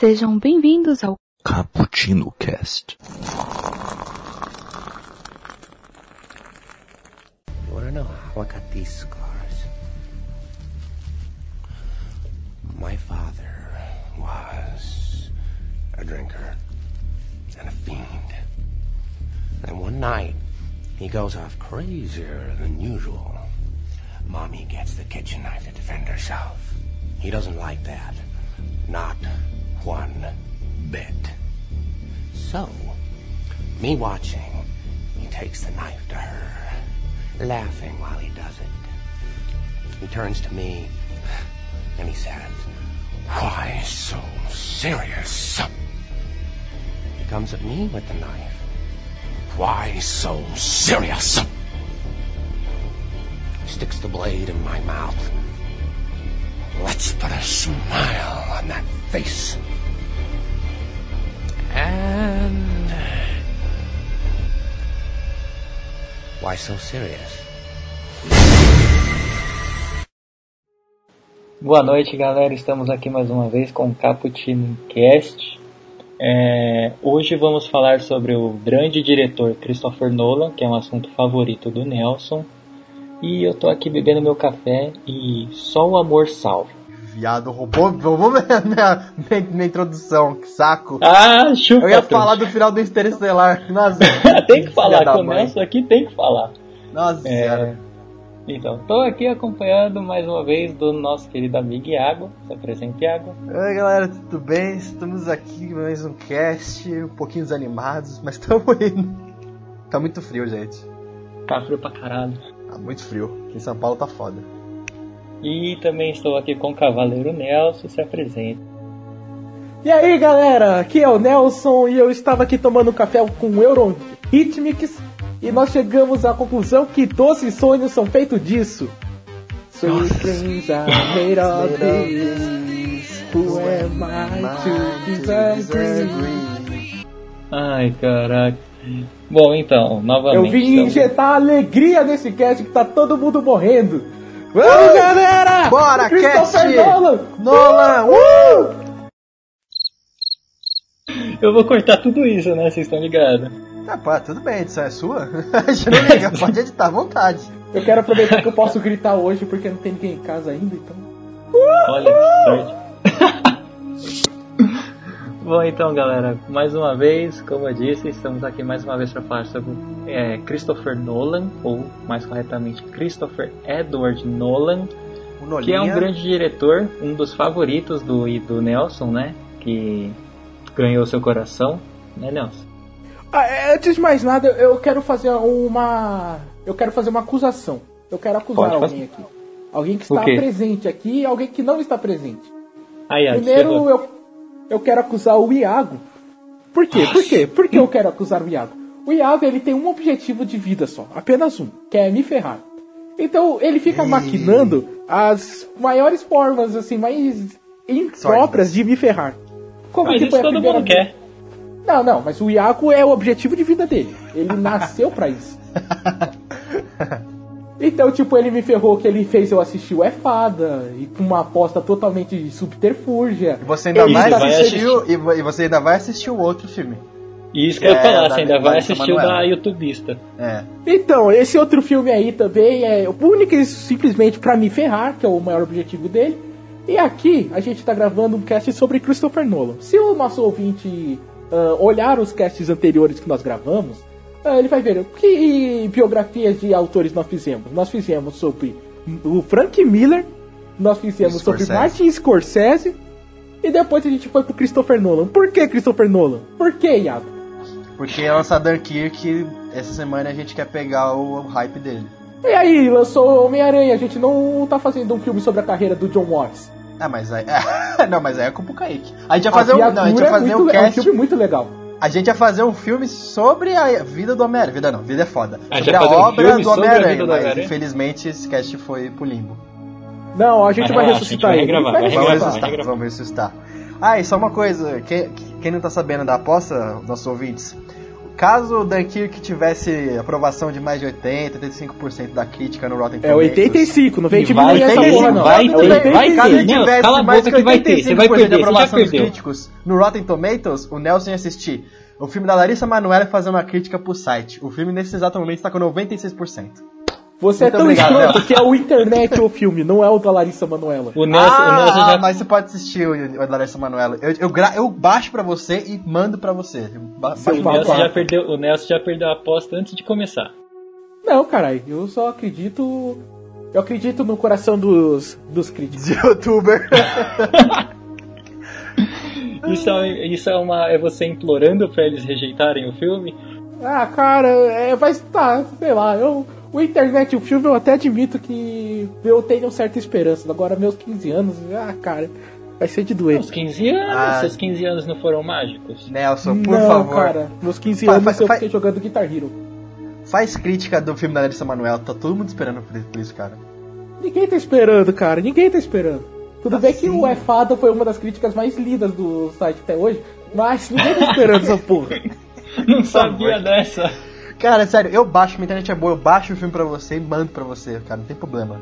Sejam bem-vindos ao Cappuccino Cast. You wanna know how I got these scars? My father was a drinker and a fiend. And one night, he goes off crazier than usual. Mommy gets the kitchen knife to defend herself. He doesn't like that. Not one bit. So, me watching, he takes the knife to her, laughing while he does it. He turns to me and he says, Why so serious? He comes at me with the knife. Why so serious? He sticks the blade in my mouth. Let's put a smile on that face. Why so serious? Boa noite, galera. Estamos aqui mais uma vez com o Cappuccino Cast. É, hoje vamos falar sobre o grande diretor Christopher Nolan, que é um assunto favorito do Nelson. E eu tô aqui bebendo meu café e só o amor salva. Viado, roubou, roubou minha, minha, minha, minha introdução, que saco. Ah, chupa! Eu ia falar do final do Interestelar. Nossa, tem que falar, começa mãe. aqui, tem que falar. Nossa É, senhora. então, tô aqui acompanhando mais uma vez do nosso querido amigo Iago. Se apresente, Iago. Oi galera, tudo bem? Estamos aqui mais um cast, um pouquinho desanimados, mas estamos indo. Tá muito frio, gente. Tá frio pra caralho. Tá muito frio. Aqui em São Paulo tá foda. E também estou aqui com o Cavaleiro Nelson. Se apresente. E aí galera, aqui é o Nelson e eu estava aqui tomando café com o Euro Hitmix e nós chegamos à conclusão que doces sonhos são feitos disso. Sweet dreams are made of this. Who am I to disagree? Ai, caraca. Bom, então, novamente. Eu vim estamos- injetar alegria nesse cast que tá todo mundo morrendo. Vamos galera! Bora, Christopher cast! Nolan! Nolan! Uh! Eu vou cortar tudo isso, né? Vocês estão ligados. Ah, pá, tudo bem, a edição é sua? A gente não liga, pode editar à vontade. Eu quero aproveitar que eu posso gritar hoje porque não tem ninguém em casa ainda, então. Olha que sorte. Bom, então, galera, mais uma vez, como eu disse, estamos aqui mais uma vez para falar sobre é, Christopher Nolan, ou mais corretamente, Christopher Edward Nolan, que é um grande diretor, um dos favoritos do, e do Nelson, né? Que ganhou seu coração, né, Nelson? Ah, é, antes de mais nada, eu quero fazer uma. Eu quero fazer uma acusação. Eu quero acusar Pode alguém aqui. Alguém que está presente aqui e alguém que não está presente. Primeiro, eu, eu quero acusar o Iago. Por quê? Por quê? Por que eu quero acusar o Iago? O Iago ele tem um objetivo de vida só, apenas um, que é me ferrar. Então ele fica maquinando as maiores formas assim mais impróprias de me ferrar. Como Mas que isso foi a todo primeira mundo vez? quer. Não, não, mas o Iago é o objetivo de vida dele. Ele nasceu pra isso. Então, tipo, ele me ferrou que ele fez eu assistir o É Fada, e com uma aposta totalmente subterfúrgia. E você ainda vai está vai assistir, o- e vo- e você ainda vai assistir o outro filme. Isso que eu ia É, falar, você ainda da vai assistir o da YouTubista. É. Então, esse outro filme aí também é único e simplesmente pra me ferrar, que é o maior objetivo dele. E aqui a gente tá gravando um cast sobre Christopher Nolan. Se o nosso ouvinte ah, olhar os casts anteriores que nós gravamos, ele vai ver que biografias de autores nós fizemos. Nós fizemos sobre o Frank Miller, nós fizemos sobre Scorsese. Martin Scorsese, e depois a gente foi pro Christopher Nolan. Por que Christopher Nolan? Por que, Iago? Porque lançar Dunkirk, essa semana a gente quer pegar o hype dele. E aí, lançou Homem-Aranha, a gente não tá fazendo um filme sobre a carreira do John Watts. Ah, mas aí. não, mas aí é culpa do Kaique. A gente ia fazer um. Não, a gente Viatura ia fazer é um muito, é um cast. filme muito legal. A gente ia fazer um filme sobre a vida do Homem-Aranha. Vida não, vida é foda. A gente sobre a um obra filme do a Homem-Aranha. Mas Homem-Aranha? infelizmente esse cast foi pro limbo. Não, a gente vai ressuscitar a ele. Vamos ressuscitar, vamos ressuscitar. Ah, e só uma coisa, quem, quem não tá sabendo da aposta, nossos ouvintes, caso o Dunkirk tivesse aprovação de mais de 80, 85% da crítica no Rotten É Tomatoes... 85, não vem E diminuir vai essa ter, porra não. vai É ter, 85. vai ter. Caso Não, tivesse cala a mais boca que vai ter, você vai 85% perder, de você já aprovação dos perdeu. críticos no Rotten Tomatoes, o Nelson ia assistir o filme da Larissa Manoela e fazer uma crítica pro site. O filme nesse exato momento está com 96%. Você é Muito tão obrigado, escroto Nelson. que é o internet o filme, não é o da Larissa Manoela. O Nelson, o Nelson ah, já mas você pode assistir o, o da Larissa Manoela. Eu, eu, gra- eu baixo pra você e mando pra você. Ba- baixo O. Nelson, já perdeu, o Nelson já perdeu a aposta antes de começar. Não, caralho, eu só acredito. Eu acredito no coração dos, dos críticos. de youtuber. Isso, é, isso é, uma, é você implorando pra eles rejeitarem o filme? Ah, cara, é, vai estar, sei lá, eu. O internet, o filme, eu até admito que eu tenho certa esperança. Agora, meus 15 anos, ah, cara, vai ser de doer. Os 15 anos, Ah. seus 15 anos não foram mágicos? Nelson, por não, favor. cara, meus 15 Fa- anos eu fiquei jogando Guitar Hero. Faz crítica do filme da Larissa Manoela. Tá todo mundo esperando por isso, cara. Ninguém tá esperando, cara, ninguém tá esperando. Tudo bem que o É Fada foi uma das críticas mais lidas do site até hoje, mas ninguém tá esperando essa porra. Não sabia dessa. Cara, sério, eu baixo, minha internet é boa, eu baixo o filme pra você e mando pra você, cara, não tem problema.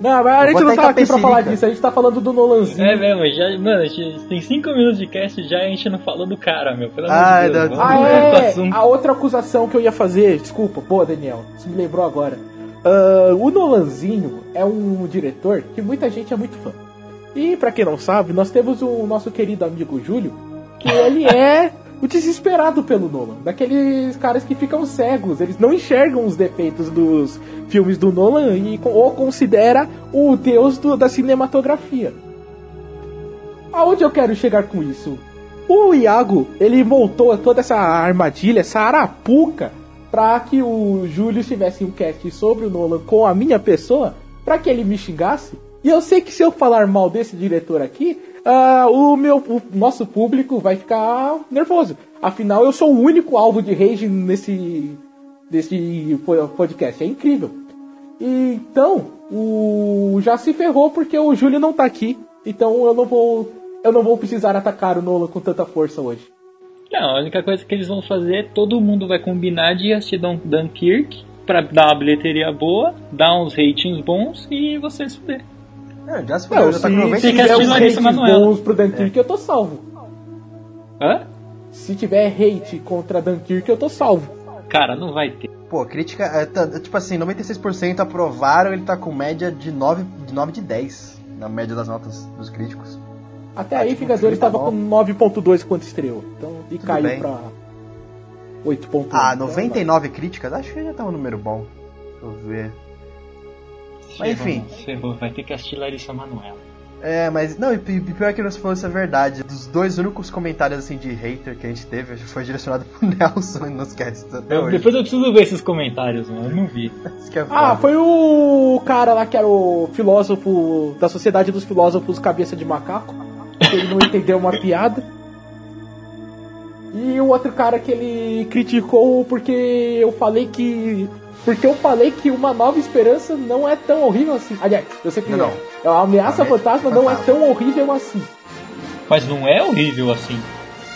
Não, mas a Eu gente não tá aqui pra falar disso, a gente tá falando do Nolanzinho. É mesmo, já, mano, a gente tem 5 minutos de cast e já a gente não falou do cara, meu. Pelo amor de Deus. não- Ah, é! assunto. A outra acusação que eu ia fazer, desculpa, boa, Daniel, você me lembrou agora. Ah, o Nolanzinho é um diretor que muita gente é muito fã. E pra quem não sabe, nós temos o nosso querido amigo Júlio, que ele é o desesperado pelo Nolan. Daqueles caras que ficam cegos, eles não enxergam os defeitos dos filmes do Nolan e ou considera o deus do- da cinematografia. Aonde eu quero chegar com isso? O Iago, ele montou toda essa armadilha, essa arapuca, pra que o Júlio tivesse um cast sobre o Nolan com a minha pessoa, pra que ele me xingasse. E eu sei que se eu falar mal desse diretor aqui, ah, o meu, o nosso público vai ficar nervoso. Afinal, eu sou o único alvo de rage nesse, nesse po- podcast. É incrível. Então, o já se ferrou porque o Júlio não tá aqui. Então eu não vou eu não vou precisar atacar o Nolan com tanta força hoje. Não, a única coisa que eles vão fazer, todo mundo vai combinar de assistir Dun- Dunkirk pra dar uma bilheteria boa, dar uns ratings bons e você se fuder. É, já se Não, foi, já tá com se, 90 se tiver uns Manoela. bons pro Dunkirk, eu tô salvo. Hã? Se tiver hate contra Dunkirk, eu tô salvo. Cara, não vai ter. Pô, crítica, é, tá- tipo assim, 96% aprovaram, ele tá com média de 9 de, 9 de 10, na média das notas dos críticos. Até Ah, aí, tipo, Vingadores o filme tava bom. com 9.2 quando estreou. Então, e Tudo caiu bem. pra 8.1. Ah, Então, 99 críticas? Acho que já tá um número bom. Deixa eu ver. Mas enfim. Ferrou, vai ter que assistir Larissa Manoela. É, mas. Não, e pi- pior que você falou isso é verdade. Dos dois únicos comentários assim de hater que a gente teve, foi direcionado pro Nelson nos casts até hoje. Depois eu preciso ver esses comentários, mano. Eu não vi. É Ah, foi o cara lá que era o filósofo da Sociedade dos Filósofos Cabeça de Macaco. Ele não entendeu uma piada. E o outro cara que ele criticou porque eu falei que. Porque eu falei que uma nova esperança não é tão horrível assim. Aliás, eu sei que Não, não. não. A ameaça Ame- fantasma não é tão horrível assim. Mas não é horrível assim.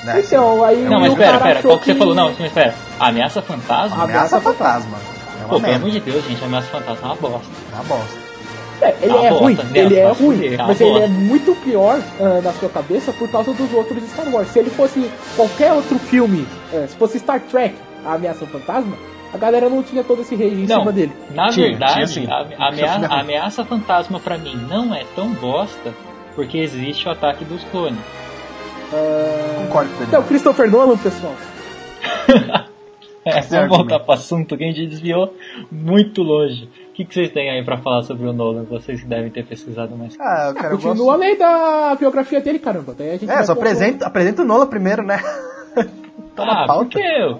Né, Então, aí Não, mas o pera, cara pera, achou qual que você falou? Não, mas pera. Ameaça fantasma? Ameaça fantasma. É Pô, pelo amor de Deus, gente, ameaça fantasma é uma bosta. É uma bosta. É, ele Ah, é bosta, ruim, Nelson, ele é vai ruim, fuder, ah, mas ele é muito pior ah, na sua cabeça por causa dos outros Star Wars. Se ele fosse qualquer outro filme, eh, se fosse Star Trek, a ameaça fantasma, a galera não tinha todo esse rage em Não, cima dele. na Tinha, verdade, tinha a, a amea- a ameaça fantasma pra mim não é tão bosta porque existe o ataque dos clones. Concordo com ele. Então, Christopher Nolan, pessoal. É, Esse vamos voltar pro assunto que a gente desviou muito longe. O que, que vocês têm aí pra falar sobre o Nolan? Vocês que devem ter pesquisado mais. Ah, cara, eu Continua gosto... a lei da biografia dele, caramba. Daí a gente É, só apresenta, apresenta o Nola primeiro, né? tá na ah, pauta. por quê?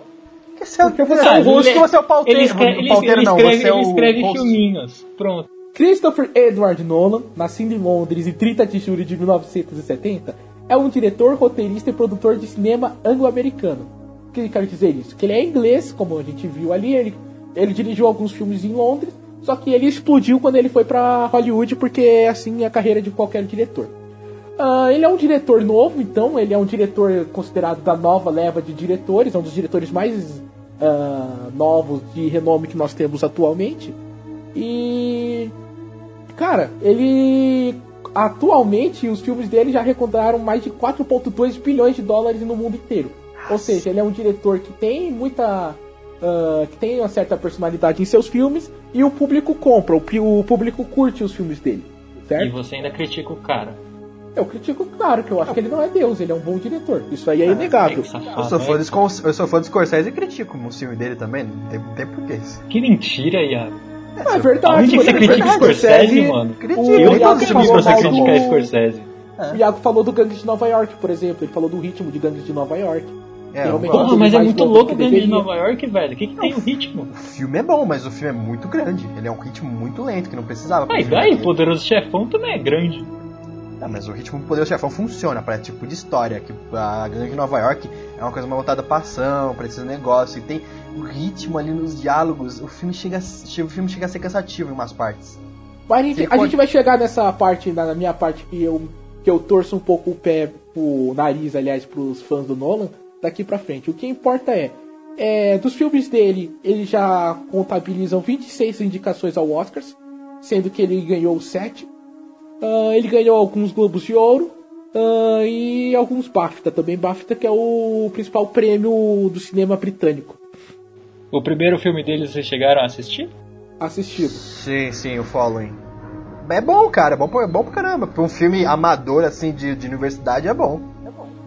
Porque você, Porque você é é o o rosto, ele- você é o pauteiro. Ele escreve, ele, pauteiro ele não, escreve, você é ele o escreve host. filminhos. Pronto. Christopher Edward Nolan, nascido em Londres em 30 de julho de 1970, é um diretor, roteirista e produtor de cinema anglo-americano. O que eu quero dizer isso? Que ele é inglês, como a gente viu ali, ele, ele dirigiu alguns filmes em Londres, só que ele explodiu quando ele foi pra Hollywood, porque é assim a carreira de qualquer diretor. Ah, ele é um diretor novo, então, ele é um diretor considerado da nova leva de diretores, é um dos diretores mais ah, novos de renome que nós temos atualmente. E. Cara, ele. Atualmente, os filmes dele já arrecadaram mais de 4,2 bilhões de dólares no mundo inteiro. Ou seja, ele é um diretor que tem muita. ah, que tem uma certa personalidade em seus filmes e o público compra, o, o público curte os filmes dele. E Certo? você ainda critica o cara. Eu critico, claro, que eu acho que ele não é Deus, ele é um bom diretor. Isso aí é inegável. Eu sou, né? fã do, Scor- eu sou fã do Scorsese e critico o filme dele também. Não tem, não tem porquê isso. Que mentira, Iago. Ah, é verdade. Aonde que você é critica o verdade. Scorsese, mano? Eu vi falou você criticar do- Scorsese. O Iago falou do Gangue de Nova York, por exemplo. Ele falou do ritmo de Gangue de Nova York. É, Porra, mas é muito louco o Gangue de. Nova York, velho. O que, que tem o ritmo? o filme é bom, mas o filme é muito grande. Ele é um ritmo muito lento, que não precisava. filme daí, o. Poderoso Chefão também é grande. Ah, mas o ritmo do Poder Chefão funciona para tipo de história. Que a Gangue de Nova York é uma coisa mais voltada pra ação, pra esse negócio. E tem o ritmo ali nos diálogos. O filme chega, a- o filme chega a ser cansativo em umas partes. Mas a gente, Ele a gente vai chegar nessa parte, na, minha parte, que eu, que eu torço um pouco o pé, o nariz, aliás, pros fãs do Nolan, daqui pra frente. O que importa é, é dos filmes dele, eles já contabilizam 26 indicações ao Oscars, sendo que ele ganhou 7. Ah, ele ganhou alguns Globos de Ouro ah, e alguns BAFTA também. BAFTA que é o principal prêmio do cinema britânico. O primeiro filme deles vocês chegaram a assistir? Assistido. Sim, sim, o Following. É bom, cara, é bom, pra- é bom pra caramba. Pra um filme amador, assim, de, de universidade, é bom.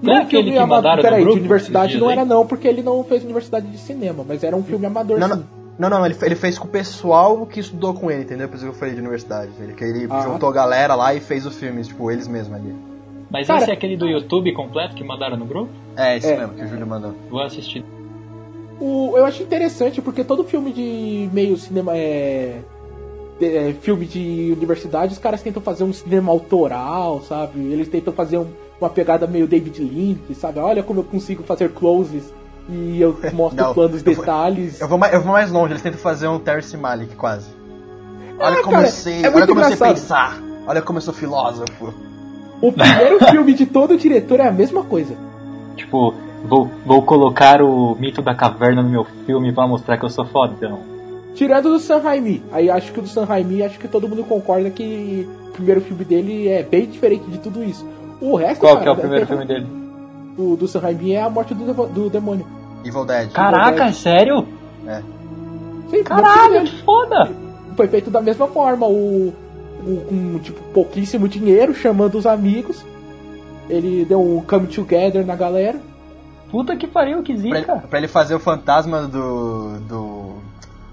Não é aquele filme que ama- mandaram Peraí, de universidade não era aí? não, porque ele não fez universidade de cinema, mas era um filme amador Não, sim. não, não, não ele, ele fez com o pessoal que estudou com ele, entendeu? Por isso que eu falei de universidade. Ele, que ele Ah. juntou a galera lá e fez o filme, tipo, eles mesmos ali. Mas Cara- esse é aquele do YouTube completo que mandaram no grupo? É, isso É. mesmo que o Júlio mandou. Vou assistir. O, eu acho interessante porque todo filme de meio cinema é, é, filme de universidade, os caras tentam fazer um cinema autoral, sabe? Eles tentam fazer um- uma pegada meio David Lynch, sabe? Olha como eu consigo fazer closes e eu mostro Não, planos, eu vou- detalhes. Eu vou, mais, eu vou mais longe, eles tentam fazer um Terrence Malick, quase. Olha Ah, como cara, eu sei, é olha muito como eu sei engraçado. pensar. Olha como eu sou filósofo. O primeiro filme de todo diretor é a mesma coisa. Tipo, vou, vou colocar o mito da caverna no meu filme pra mostrar que eu sou fodão. Tirando do Sam Raimi. Aí acho que o do Sam Raimi, acho que todo mundo concorda que o primeiro filme dele é bem diferente de tudo isso. O resto, Qual cara, que é o primeiro filme dele? O do Sam Raimi é a morte do, do demônio. Evil Dead. Caraca, é sério? Sim, Caralho, que foda! Foi feito da mesma forma. O, o- com tipo pouquíssimo dinheiro, chamando os amigos. Ele deu um come together na galera. Puta que pariu, que Pra ele, zica! pra ele fazer o fantasma do, do.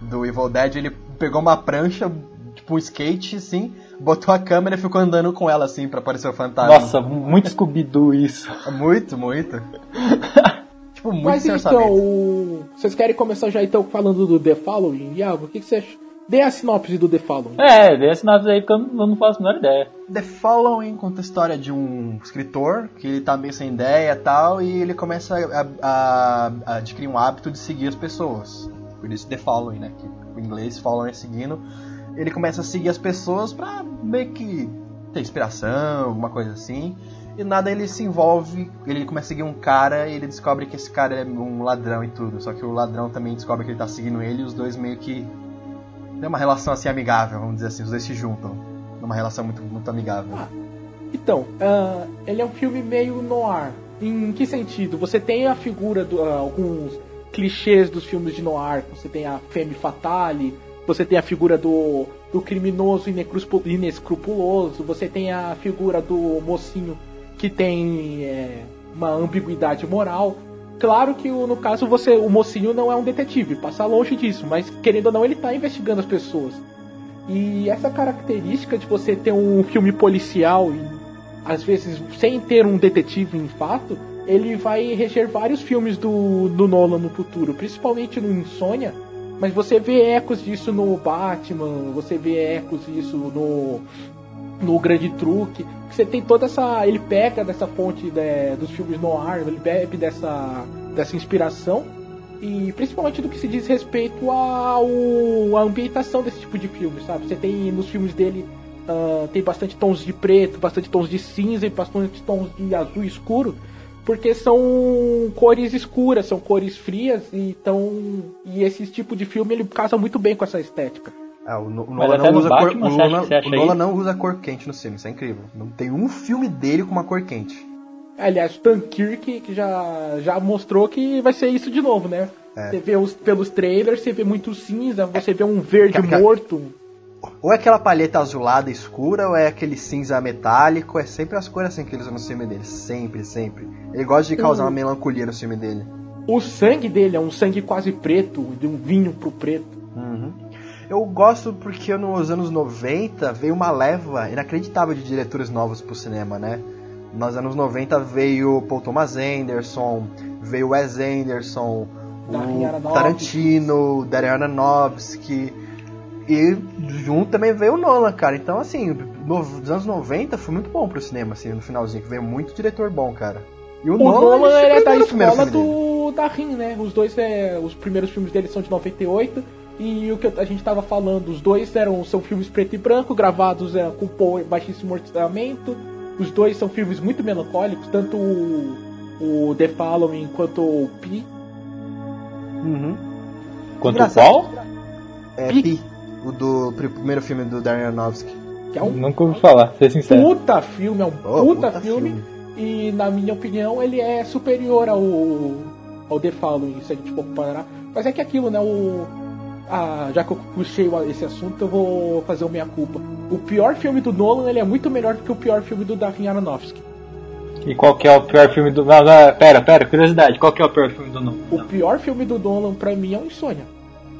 do Evil Dead, ele pegou uma prancha, tipo um skate, assim, botou a câmera e ficou andando com ela, assim, pra aparecer o fantasma. Nossa, muito Scooby-Doo isso. Muito, muito. tipo, muito Mas então, o- vocês querem começar já então falando do The Following? Iago, o que, que você acha? Dê a sinopse do The Following. É, dê a sinopse aí porque eu não eu não faço a menor ideia. The Following conta a história de um escritor que ele tá meio sem ideia e tal, e ele começa a, a- a adquirir um hábito de seguir as pessoas. Por isso The Following, né? Que o inglês Following é seguindo. Ele começa a seguir as pessoas pra meio que ter inspiração, alguma coisa assim. E nada ele se envolve, ele começa a seguir um cara e ele descobre que esse cara é um ladrão e tudo. Só que o ladrão também descobre que ele tá seguindo ele e os dois meio que. Tem uma relação assim amigável, vamos dizer assim, os dois se juntam. Numa relação muito, muito amigável. Então, ah, ele é um filme meio noir. Em que sentido? Você tem a figura de alguns clichês dos filmes de noir. Você tem a femme fatale, você tem a figura do, do criminoso inescrupuloso, você tem a figura do mocinho que tem é, uma ambiguidade moral. Claro que no caso você, o mocinho não é um detetive, passa longe disso, mas querendo ou não ele está investigando as pessoas. E essa característica de você ter um filme policial e às vezes sem ter um detetive em fato, ele vai reger vários filmes do, do Nolan no futuro, principalmente no Insônia. Mas você vê ecos disso no Batman, você vê ecos disso no no Grande Truque. que Você tem toda essa. Ele pega dessa fonte né, dos filmes noir, ele bebe dessa, dessa inspiração. E principalmente do que se diz respeito ao, à ambientação desse tipo de filme, sabe? Você tem nos filmes dele ah, tem bastante tons de preto, bastante tons de cinza e bastante tons de azul escuro, porque são cores escuras, são cores frias e então e esse tipo de filme ele casa muito bem com essa estética. É, o, No- o Mas Nolan até não usa cor, o Nolan- Nolan não usa cor quente no filme, isso é incrível. Não tem um filme dele com uma cor quente. Aliás, Dunkirk que já, já mostrou que vai ser isso de novo, né? É. Você vê os, pelos trailers, você vê muito cinza, você vê um verde Ca- ca- morto. Ou é aquela palheta azulada escura, ou é aquele cinza metálico. É sempre as cores assim que ele usa no filme dele. Sempre, sempre. Ele gosta de causar Hum. uma melancolia no filme dele. O sangue dele é um sangue quase preto, de um vinho pro preto. Eu gosto porque nos anos 90 veio uma leva inacreditável de diretores novos pro cinema, né? Nos anos 90 veio Paul Thomas Anderson, veio Wes Anderson, o. Tarantino, Darren Aronofsky e junto também veio o Nolan, cara. Então assim, nos anos 90 foi muito bom pro cinema, assim, no finalzinho, que veio muito diretor bom, cara. E O Nolan ele ele é da escola do da Rim, né? Os dois é, os primeiros filmes dele são de 98 e o que a gente tava falando, os dois eram são filmes preto e branco, gravados é, com baixíssimo orçamento. Os dois são filmes muito melancólicos, tanto o, o The Following quanto o Pi. Uhum. Quanto Engraçado. qual? É Pi. Pi, o do pr- primeiro filme do Darren Aronofsky. Que é um Nunca ouvi falar, ser sincero. puta filme, é um Oh, puta, puta filme, filme. E na minha opinião ele é superior ao, ao The Following, se a gente for comparar. Mas é que aquilo, né? O, ah, já que eu puxei o- esse assunto, eu vou fazer o minha culpa. O pior filme do Nolan ele é muito melhor do que o pior filme do Darren Aronofsky. E qual que é o pior filme do. Não, não, pera, pera, curiosidade, qual que é o pior filme do Nolan? O pior filme do Nolan pra mim é o Insônia.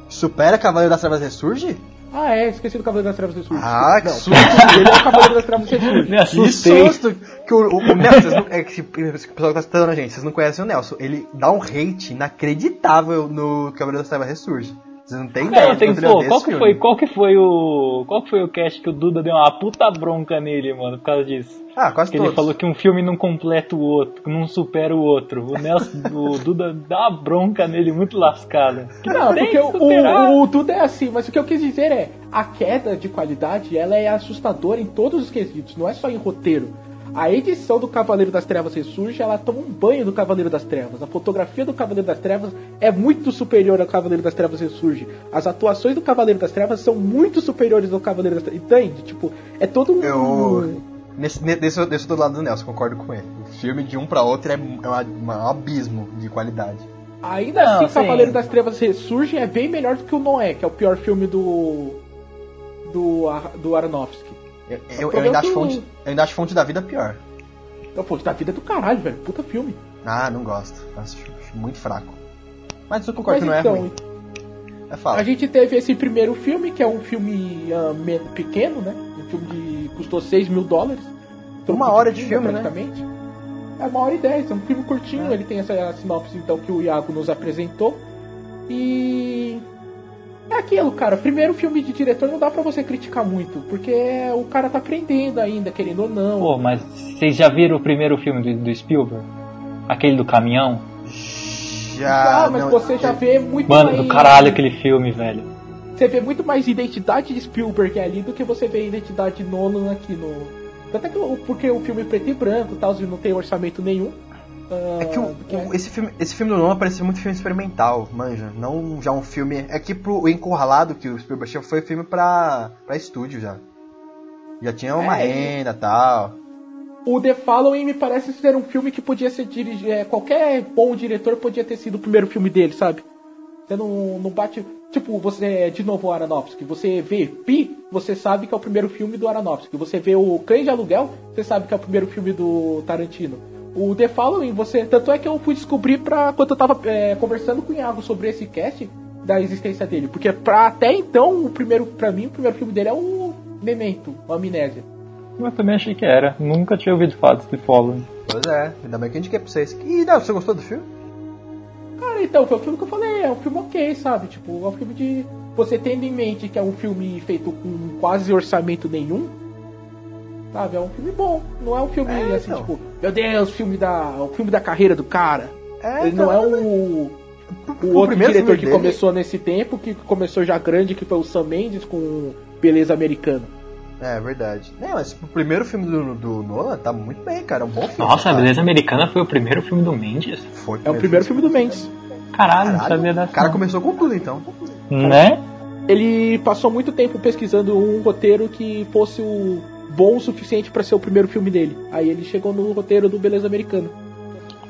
Supera Cavaleiro das Trevas Ressurge? Ah, é, esqueci do Cavaleiro das Trevas Ressurge. Ah, que Não, susto! ele é o Cavaleiro das Trevas Ressurge. Me Que assustei. susto! Que o, o, o Nelson, não, é que o pessoal que tá assistindo a gente, vocês não conhecem o Nelson. Ele dá um hate inacreditável no Cavaleiro das Trevas Ressurge. Vocês não ideia. Não, tem, quanto ele pô, odeia qual que filme. foi, qual que foi o. Qual que foi o cast que o Duda deu uma puta bronca nele, mano, por causa disso? Ah, quase Que todos. ele falou que um filme não completa o outro, não supera o outro. O Nelson, o Duda dá uma bronca nele muito lascada. Que Não, tem porque que o, o, tudo é assim, mas o que eu quis dizer é, a queda de qualidade, ela é assustadora em todos os quesitos, não é só em roteiro. A edição do Cavaleiro das Trevas Ressurge, ela toma um banho do Cavaleiro das Trevas. A fotografia do Cavaleiro das Trevas é muito superior ao Cavaleiro das Trevas Ressurge. As atuações do Cavaleiro das Trevas são muito superiores ao Cavaleiro das Trevas. Entende? Tipo, é todo um... Eu. Nesse, ne- desse, desse eu tô do lado do Nelson, concordo com ele. O filme de um pra outro é, é uma- uma- um abismo de qualidade. Ainda Não, assim, sim. Cavaleiro das Trevas Ressurge é bem melhor do que o Noé, que é o pior filme do... do, do Aronofsky. Eu, eu, eu ainda é acho fonte, eu ainda acho fonte da vida pior. Então, pô, da vida é do caralho, velho. Puta filme. Ah, não gosto. Acho, acho muito fraco. Mas eu concordo Mas que então, não é ruim. É fala. a gente teve esse primeiro filme, que é um filme me- pequeno, né? Um filme que custou 6 mil dólares. Uma hora de filme, né? praticamente. É uma hora e dez, é um filme curtinho, ele tem essa sinopse então que o Iago nos apresentou. E. É aquilo, cara. Primeiro filme de diretor não dá pra você criticar muito, porque o cara tá aprendendo ainda, querendo ou não. Pô, mas vocês já viram o primeiro filme do, do Spielberg? Aquele do caminhão? Já. ah, mas não- você já vê muito Mano, mais. do caralho aquele filme, velho. Você vê muito mais identidade de Spielberg ali do que você vê identidade de Nolan aqui no. Tanto é que o- porque o filme é preto e branco e tal, não tem orçamento nenhum. Ah, É que o- é- o- esse, filme, esse filme do Nolan parece muito filme experimental, manja. Não já um filme. É que pro o Encurralado que o Spielberg tinha foi filme pra, pra estúdio já. Já tinha uma É, renda e tal. O The Following me parece ser um filme que podia ser dirigido. É, qualquer bom diretor podia ter sido o primeiro filme dele, sabe? Você não, não bate. Tipo, você, de novo, o Aronofsky. Você vê Pi, você sabe que é o primeiro filme do Aronofsky. Você vê o Cães de Aluguel, você sabe que é o primeiro filme do Tarantino. O The Following, você. Tanto é que eu fui descobrir pra. Quando eu tava é, conversando com o Iago sobre esse cast da existência dele. Porque pra, até então, o primeiro, pra mim, o primeiro filme dele é o Memento, o Amnésia. Eu também achei que era. Nunca tinha ouvido falar desse Following. Pois é, ainda bem que a gente quer pra vocês. E não, você gostou do filme? Cara, então, foi o filme que eu falei, é um filme ok, sabe? Tipo, é um filme de. Você tendo em mente que é um filme feito com quase orçamento nenhum, sabe? É um filme bom. Não é um filme É, assim, então. tipo, meu Deus, filme da. o filme da carreira do cara. É, Ele não é o. O o outro primeiro diretor que dele- começou nesse tempo, que começou já grande, que foi o Sam Mendes com Beleza Americana. É verdade. Não, mas o primeiro filme do, do Nolan tá muito bem, cara. É um bom filme. Nossa, a cara. Beleza Americana foi o primeiro filme do Mendes? Foi É o primeiro filme do Mendes. Caralho, não Caralho, sabia dessa. O cara começou com tudo, então. Né? Ele passou muito tempo pesquisando um roteiro que fosse o bom o suficiente pra ser o primeiro filme dele. Aí ele chegou no roteiro do Beleza Americana.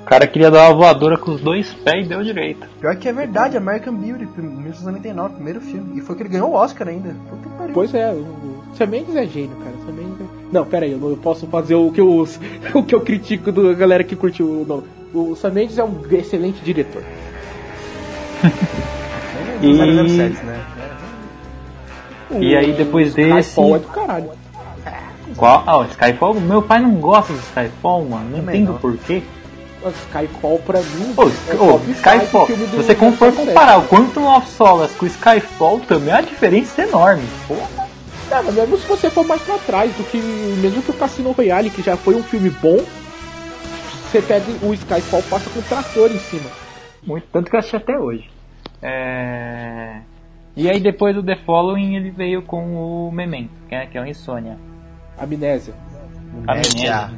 O cara queria dar uma voadora com os dois pés e deu direito. Pior que é verdade, American Beauty, 1999, primeiro filme. E foi que ele ganhou o Oscar ainda. Puta que pariu. Pois é, o Sam Mendes é gênio, cara. Sam Mendes é... Não, pera aí, eu não posso fazer o que eu, o que eu critico da galera que curtiu o Nolan. O Sam Mendes é um excelente diretor. E- 007, né? E aí depois desse. Skyfall é do caralho. Qual? Ah, o Skyfall? Meu pai não gosta do Skyfall, mano. Não Também entendo não. porquê. Skyfall pra mim Ô, é o ô, Skyfall, se você do for comparar o Quantum of Solace com o Skyfall, também a diferença é enorme. Porra. É, mas mesmo se você for mais pra trás do que. Mesmo que o Cassino Royale, que já foi um filme bom, você pega o Skyfall passa com um trator em cima. Muito, tanto que eu assisti até hoje. É... E aí depois do The Following ele veio com o Memento, que é, que é o Insônia. Amnésia. Amnésia.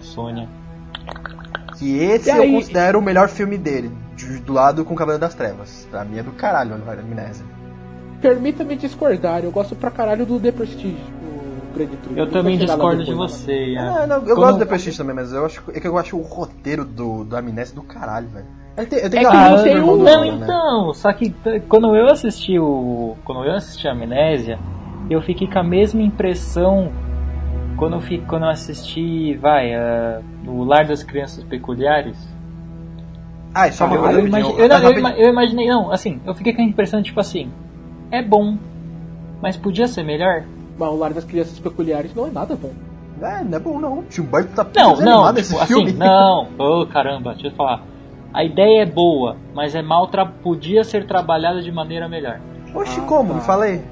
Que esse E aí- eu considero o melhor filme dele. de- Do lado com o Cavaleiro das Trevas. Pra mim é do caralho, Amnésia. Permita-me discordar, eu gosto pra caralho do The Prestige. Eu também discordo de depois. você. Ian. Ah, não, eu Quando- gosto do The Prestige também, mas eu acho, é que eu acho o roteiro do, do Amnésia do caralho, velho. Eu tenho, eu tenho É que não tem um- Não, Nolan, né? então, só que quando eu assisti o. Quando eu assisti a Amnésia, eu fiquei com a mesma impressão quando eu, fi, quando eu assisti, vai, uh, o Lar das Crianças Peculiares. Ah, e só uma eu, coisa eu, imagi- eu, não, eu eu imaginei, não, assim, eu fiquei com a impressão, tipo assim, é bom, mas podia ser melhor? Mas o Lar das Crianças Peculiares não é nada bom. É, não é bom não. Tim Burton tá Não, não, tipo, filme. assim, não, ô caramba, deixa eu falar. A ideia é boa, mas é mal tra podia ser trabalhada de maneira melhor. Oxi, Ah, como? tá. Me fala aí.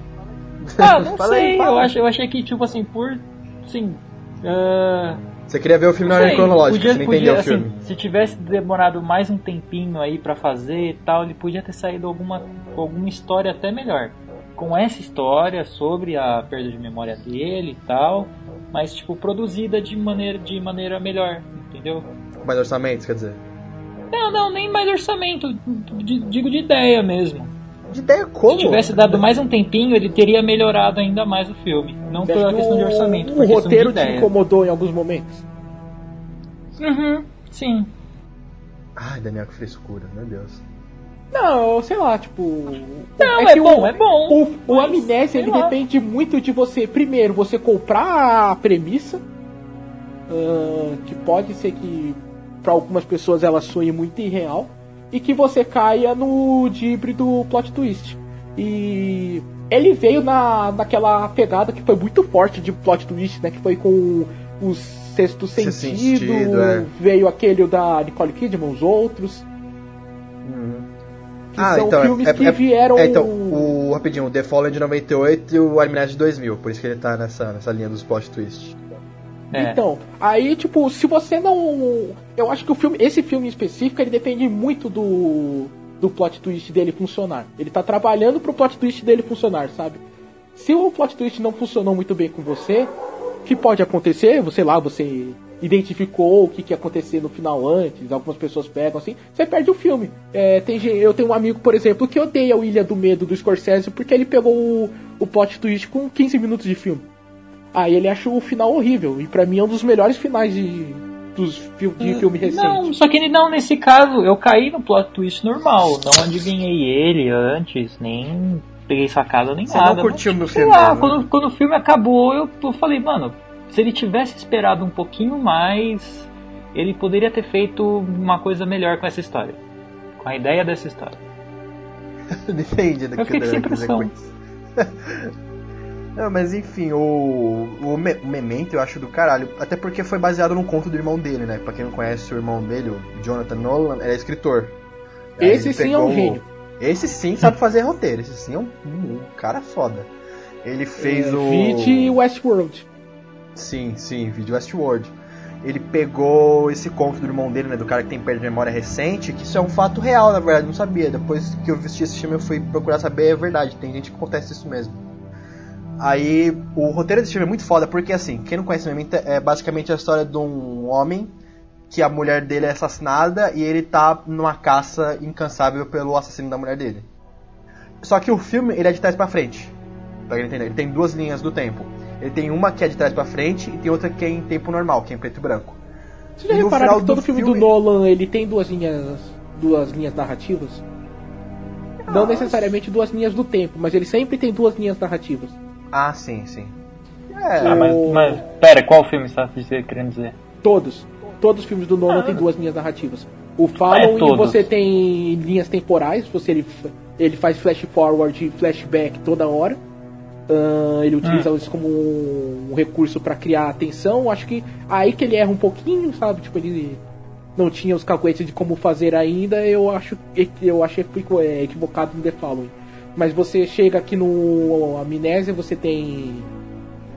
Ah, não aí, sei, fala. eu, acho, eu achei que, tipo assim, por. Assim. ah, Você queria ver o filme na ordem sei, cronológica, podia, você não podia, entendeu o assim, filme. Se tivesse demorado mais um tempinho aí pra fazer e tal, ele podia ter saído alguma, alguma história até melhor. Com essa história sobre a perda de memória dele e tal, mas tipo, produzida de maneira, de maneira melhor, entendeu? Mais orçamentos, quer dizer. Não, não, nem mais orçamento, digo de ideia mesmo. De ideia como? Se tivesse dado mais um tempinho, ele teria melhorado ainda mais o filme. Não pela acha questão de o- orçamento, O roteiro te incomodou em alguns momentos. Uhum, sim. Ai, Daniel, que frescura, meu Deus. Não, sei lá, tipo. Não, é, que bom, o, é bom. O, o Amnésia ele lá. depende muito de você, primeiro, você comprar a premissa, ah, que pode ser que para algumas pessoas ela soe muito irreal, e que você caia no dibre do plot twist. E ele veio na, naquela pegada que foi muito forte de plot twist, né? Que foi com o sexto sentido, Sentido, é. veio aquele da Nicole Kidman, os outros. Que Ah, são então, é- filmes é- que é- vieram. É, então, o, rapidinho, o The Fallen é de 98 e o Amnésia de 2000, por isso que ele tá nessa, nessa linha dos plot twist. É. Então, aí, tipo, se você não. Eu acho que o filme, esse filme em específico, ele depende muito do, do plot twist dele funcionar. Ele tá trabalhando pro plot twist dele funcionar, sabe? Se o plot twist não funcionou muito bem com você, que pode acontecer? Você lá, você identificou o que, que ia acontecer no final antes, algumas pessoas pegam assim, você perde o filme. É, tem, eu tenho um amigo, por exemplo, que odeia o Ilha do Medo do Scorsese porque ele pegou o, o plot twist com 15 minutos de filme. Aí ele acha o final horrível. E pra mim é um dos melhores finais de, dos de filme recente. Não, só que não, nesse caso, eu caí no plot twist normal. Não adivinhei ele antes, nem peguei sacada nem Você nada. não curtiu Mas, no filme, lá, né? quando, quando o filme acabou, eu, eu falei, mano, se ele tivesse esperado um pouquinho mais, ele poderia ter feito uma coisa melhor com essa história. Com a ideia dessa história. Depende da Eu fiquei sem da pressão. sequência. Não, mas enfim, o, o, Me- o Memento eu acho do caralho. Até porque foi baseado num conto do irmão dele, né? Pra quem não conhece o irmão dele, o Jonathan Nolan, ele é escritor. Aí Esse sim é um gênio. Esse sim sabe fazer roteiro. Esse sim é um, um cara foda. Ele fez o. Vide Westworld. Sim, sim, vídeo Westworld. Ele pegou esse conto do irmão dele, né? Do cara que tem perda de memória recente, que isso é um fato real, na verdade, não sabia. Depois que eu assisti esse filme, eu fui procurar saber, é verdade. Tem gente que acontece isso mesmo. Aí o roteiro desse filme é muito foda, porque assim, quem não conhece o Memento é basicamente a história de um homem que a mulher dele é assassinada e ele tá numa caça incansável pelo assassino da mulher dele. Só que o filme ele é de trás pra frente. Pra entender, ele tem duas linhas do tempo. Ele tem uma que é de trás pra frente e tem outra que é em tempo normal, que é em preto e branco. Vocês já E no repararam que todo do filme, filme- do Nolan ele tem duas linhas, duas linhas narrativas? Não necessariamente duas linhas do tempo, mas ele sempre tem duas linhas narrativas. Ah, sim, sim. Ah, É, mas, mas pera, qual filme você está querendo dizer? Todos. Todos os filmes do Nolan têm duas linhas narrativas. O Fallon É, todos. você tem linhas temporais, você ele, ele faz flash forward e flashback toda hora. Ah, ele utiliza isso como um recurso para criar atenção. Acho que aí que ele erra um pouquinho, sabe? Tipo, ele não tinha os cacuetes de como fazer ainda. Eu acho eu achei que é, equivocado no The Following. Mas você chega aqui no Amnésia, você tem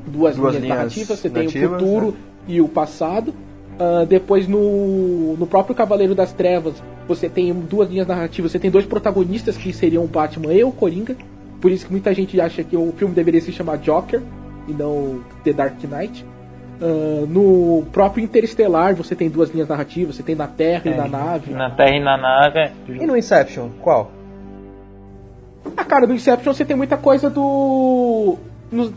duas, Duas linhas linhas narrativas, você tem o futuro né? e o passado. Ah, depois no, no próprio Cavaleiro das Trevas você tem duas linhas narrativas, você tem dois protagonistas que seriam o Batman e o Coringa. Por isso que muita gente acha que o filme deveria se chamar Joker e não The Dark Knight. Ah, no próprio Interestelar você tem duas linhas narrativas, você tem na Terra e É, na nave. Na Terra e na nave. E no Inception, qual? Ah, cara, no Inception você tem muita coisa do. no-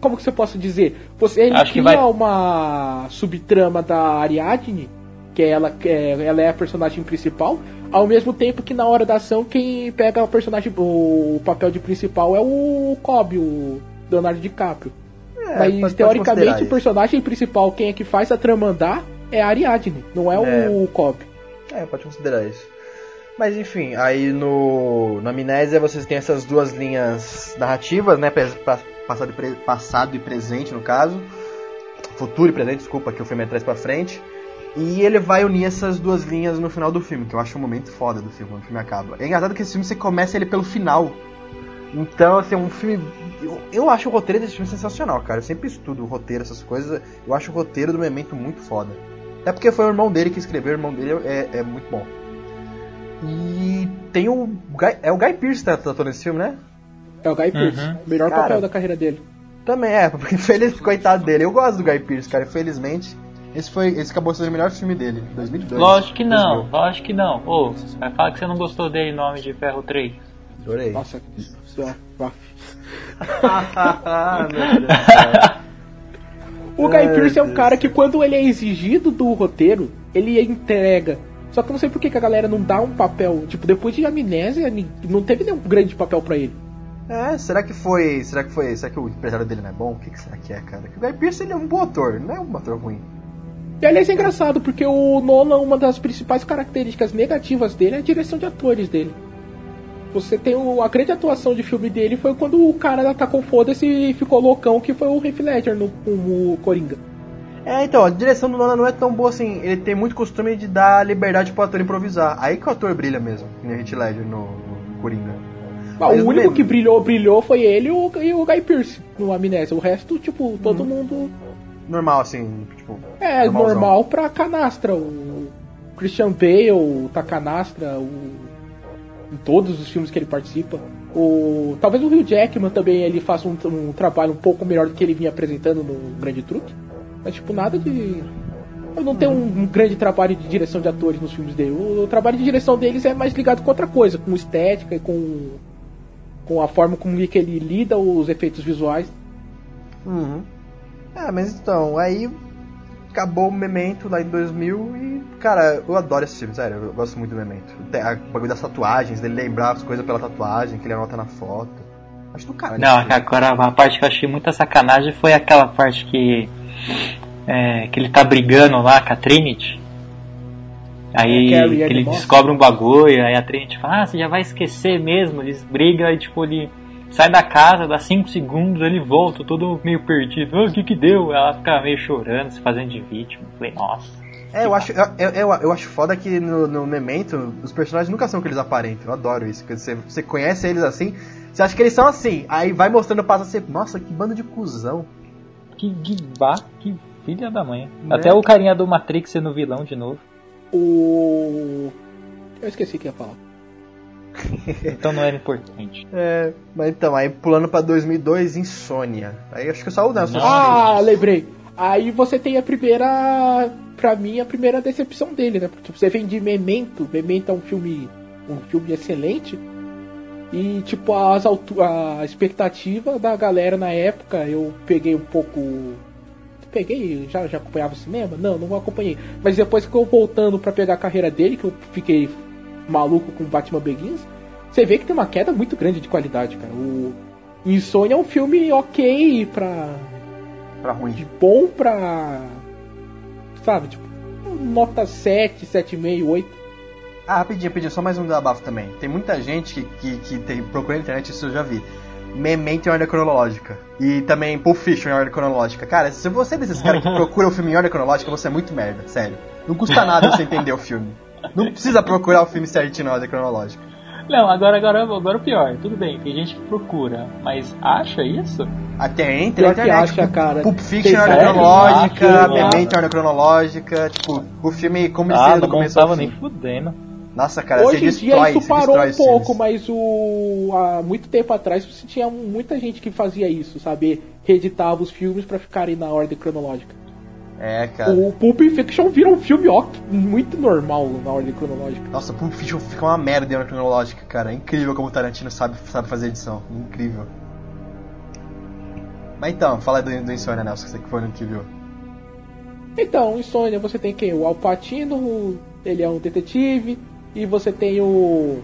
Como que você posso dizer? Você ele Acho que cria vai- uma subtrama da Ariadne, que é ela, é, ela é a personagem principal, ao mesmo tempo que na hora da ação quem pega o personagem, o, papel de principal é o Cobb, o Leonardo DiCaprio. É, Mas pode- pode teoricamente considerar o personagem principal, quem é que faz a trama andar, é a Ariadne, não é, É. o Cobb. É, pode considerar isso. Mas enfim, aí no, no Amnésia vocês têm essas duas linhas narrativas, né? Passado e, pre- passado e presente, no caso. Futuro e presente, desculpa, que o filme é trás pra frente. E ele vai unir essas duas linhas no final do filme, que eu acho um momento foda do filme, quando o filme acaba. É engraçado que esse filme você começa ele pelo final. Então, assim, é um filme. Eu, eu acho o roteiro desse filme sensacional, cara. Eu sempre estudo o roteiro, essas coisas. Eu acho o roteiro do Memento muito foda. Até porque foi o irmão dele que escreveu, o irmão dele é, é muito bom. E tem o. Guy- é o Guy Pearce que tá atuando nesse filme, né? É o Guy Pearce, Uhum. melhor Cara. papel da carreira dele. Também é, porque infeliz, coitado dele. Eu gosto do Guy Pearce, cara, infelizmente. Esse foi. Esse acabou sendo o melhor filme dele, 2002. Lógico que não, 2000. lógico que não. Ô, vai falar que você não gostou dele em Nome de Ferro 3. Adorei. Nossa, só- Ah, meu Deus do céu. O Guy Ai, Pearce é um cara que quando ele é exigido do roteiro, ele entrega. Só que eu não sei por que que a galera não dá um papel. Tipo, depois de Amnésia, não teve nenhum grande papel pra ele. É, será que foi. Será que foi. Será que o empresário dele não é bom? O que, que será que é, cara? Que o Guy Pearce ele é um bom ator, não é um ator ruim. E aliás é engraçado, porque o Nolan, uma das principais características negativas dele é a direção de atores dele. Você tem o, a grande atuação de filme dele foi quando o cara atacou foda-se e ficou loucão, que foi o Heath Ledger no, no Coringa. É, então, a direção do Nolan não é tão boa assim. Ele tem muito costume de dar liberdade pro ator improvisar. Aí que o ator brilha mesmo, que nem Heath Ledger no, no Coringa. Ah, Mas o único que brilhou, brilhou foi ele e o, e o Guy Pearce no Amnésia. O resto, tipo, todo mundo Normal, assim, tipo. é normalzão. normal pra canastra. O Christian Bale tá canastra o, em todos os filmes que ele participa. O, talvez o Hugh Jackman também ele faça um, um trabalho um pouco melhor do que ele vinha apresentando no Grande Truque. Mas, tipo, nada de. Eu não tenho um, um grande trabalho de direção de atores nos filmes dele. O, o trabalho de direção deles é mais ligado com outra coisa, com estética e com, com a forma como que ele lida os efeitos visuais. Uhum. É, mas então, aí acabou o Memento lá em 2000 e, cara, eu adoro esse filme, sério, eu gosto muito do Memento. Tem a bagulho das tatuagens, dele lembrar as coisas pela tatuagem, que ele anota na foto. Acho do cara. Não, agora a parte que eu achei muita sacanagem foi aquela parte que. É, que ele tá brigando lá com a Trinity. Aí É, ele Moss. descobre um bagulho, aí a Trinity fala, ah, você já vai esquecer mesmo. Eles brigam e tipo, ele sai da casa, dá 5 segundos, ele volta, todo meio perdido. "Ah, O que que deu? Ela fica meio chorando, se fazendo de vítima. Eu Falei, nossa. É, eu acho, eu, eu, eu acho foda que no, no Memento os personagens nunca são o que eles aparentam. Eu adoro isso. Você, você conhece eles assim, você acha que eles são assim. Aí vai mostrando o passo assim, nossa, que bando de cuzão. Que guibá, que filha da mãe. Né? Até o carinha do Matrix sendo vilão de novo. O. Eu esqueci o que ia falar. Então não era importante. É, mas então, aí pulando pra 2002, Insônia. Aí acho que só o Nelson Ah, lembrei. Aí você tem a primeira. Pra mim, a primeira decepção dele, né? Porque você vem de Memento. Memento é um filme. Um filme excelente. E, tipo, as a expectativa da galera na época, eu peguei um pouco. Peguei, já, já acompanhava o cinema? Não, não acompanhei. Mas depois que eu voltando para pegar a carreira dele, que eu fiquei maluco com Batman Begins, você vê que tem uma queda muito grande de qualidade, cara. O Insônia é um filme ok pra. pra ruim. De bom pra. Sabe, tipo, nota 7, 7,5, 8. Ah, rapidinho, rapidinho, só mais um desabafo também. Tem muita gente que, que, que tem, procura na internet, isso eu já vi. Memento em ordem cronológica. E também Pulp Fiction em ordem cronológica. Cara, se você é desses caras que procura o filme em ordem cronológica, você é muito merda, sério. Não custa nada você entender o filme. Não precisa procurar o filme certinho na ordem cronológica. Não, agora, agora, agora o pior. Tudo bem, tem gente que procura, mas acha isso? Ah, tem, tem Pior na internet. acha, tipo, cara. Pulp Fiction em ordem cronológica, Memento em ordem cronológica, tipo, o filme como ele Ah, seria do não começo fim. nem fudendo. Nossa, cara, Hoje em dia destrói, isso você parou um pouco, filmes. mas o há muito tempo atrás você tinha muita gente que fazia isso, sabe? Reeditava os filmes pra ficarem na ordem cronológica. É, cara. O Pulp Fiction vira um filme ó, muito normal na ordem cronológica. Nossa, Pulp Fiction fica uma merda em ordem cronológica, cara. É incrível como o Tarantino sabe, sabe fazer edição. Incrível. Mas então, fala do, do Insônia, Nelson, que você que foi no que viu. Então, Insônia, você tem quem? O Al Pacino, o- ele é um detetive, e você tem o.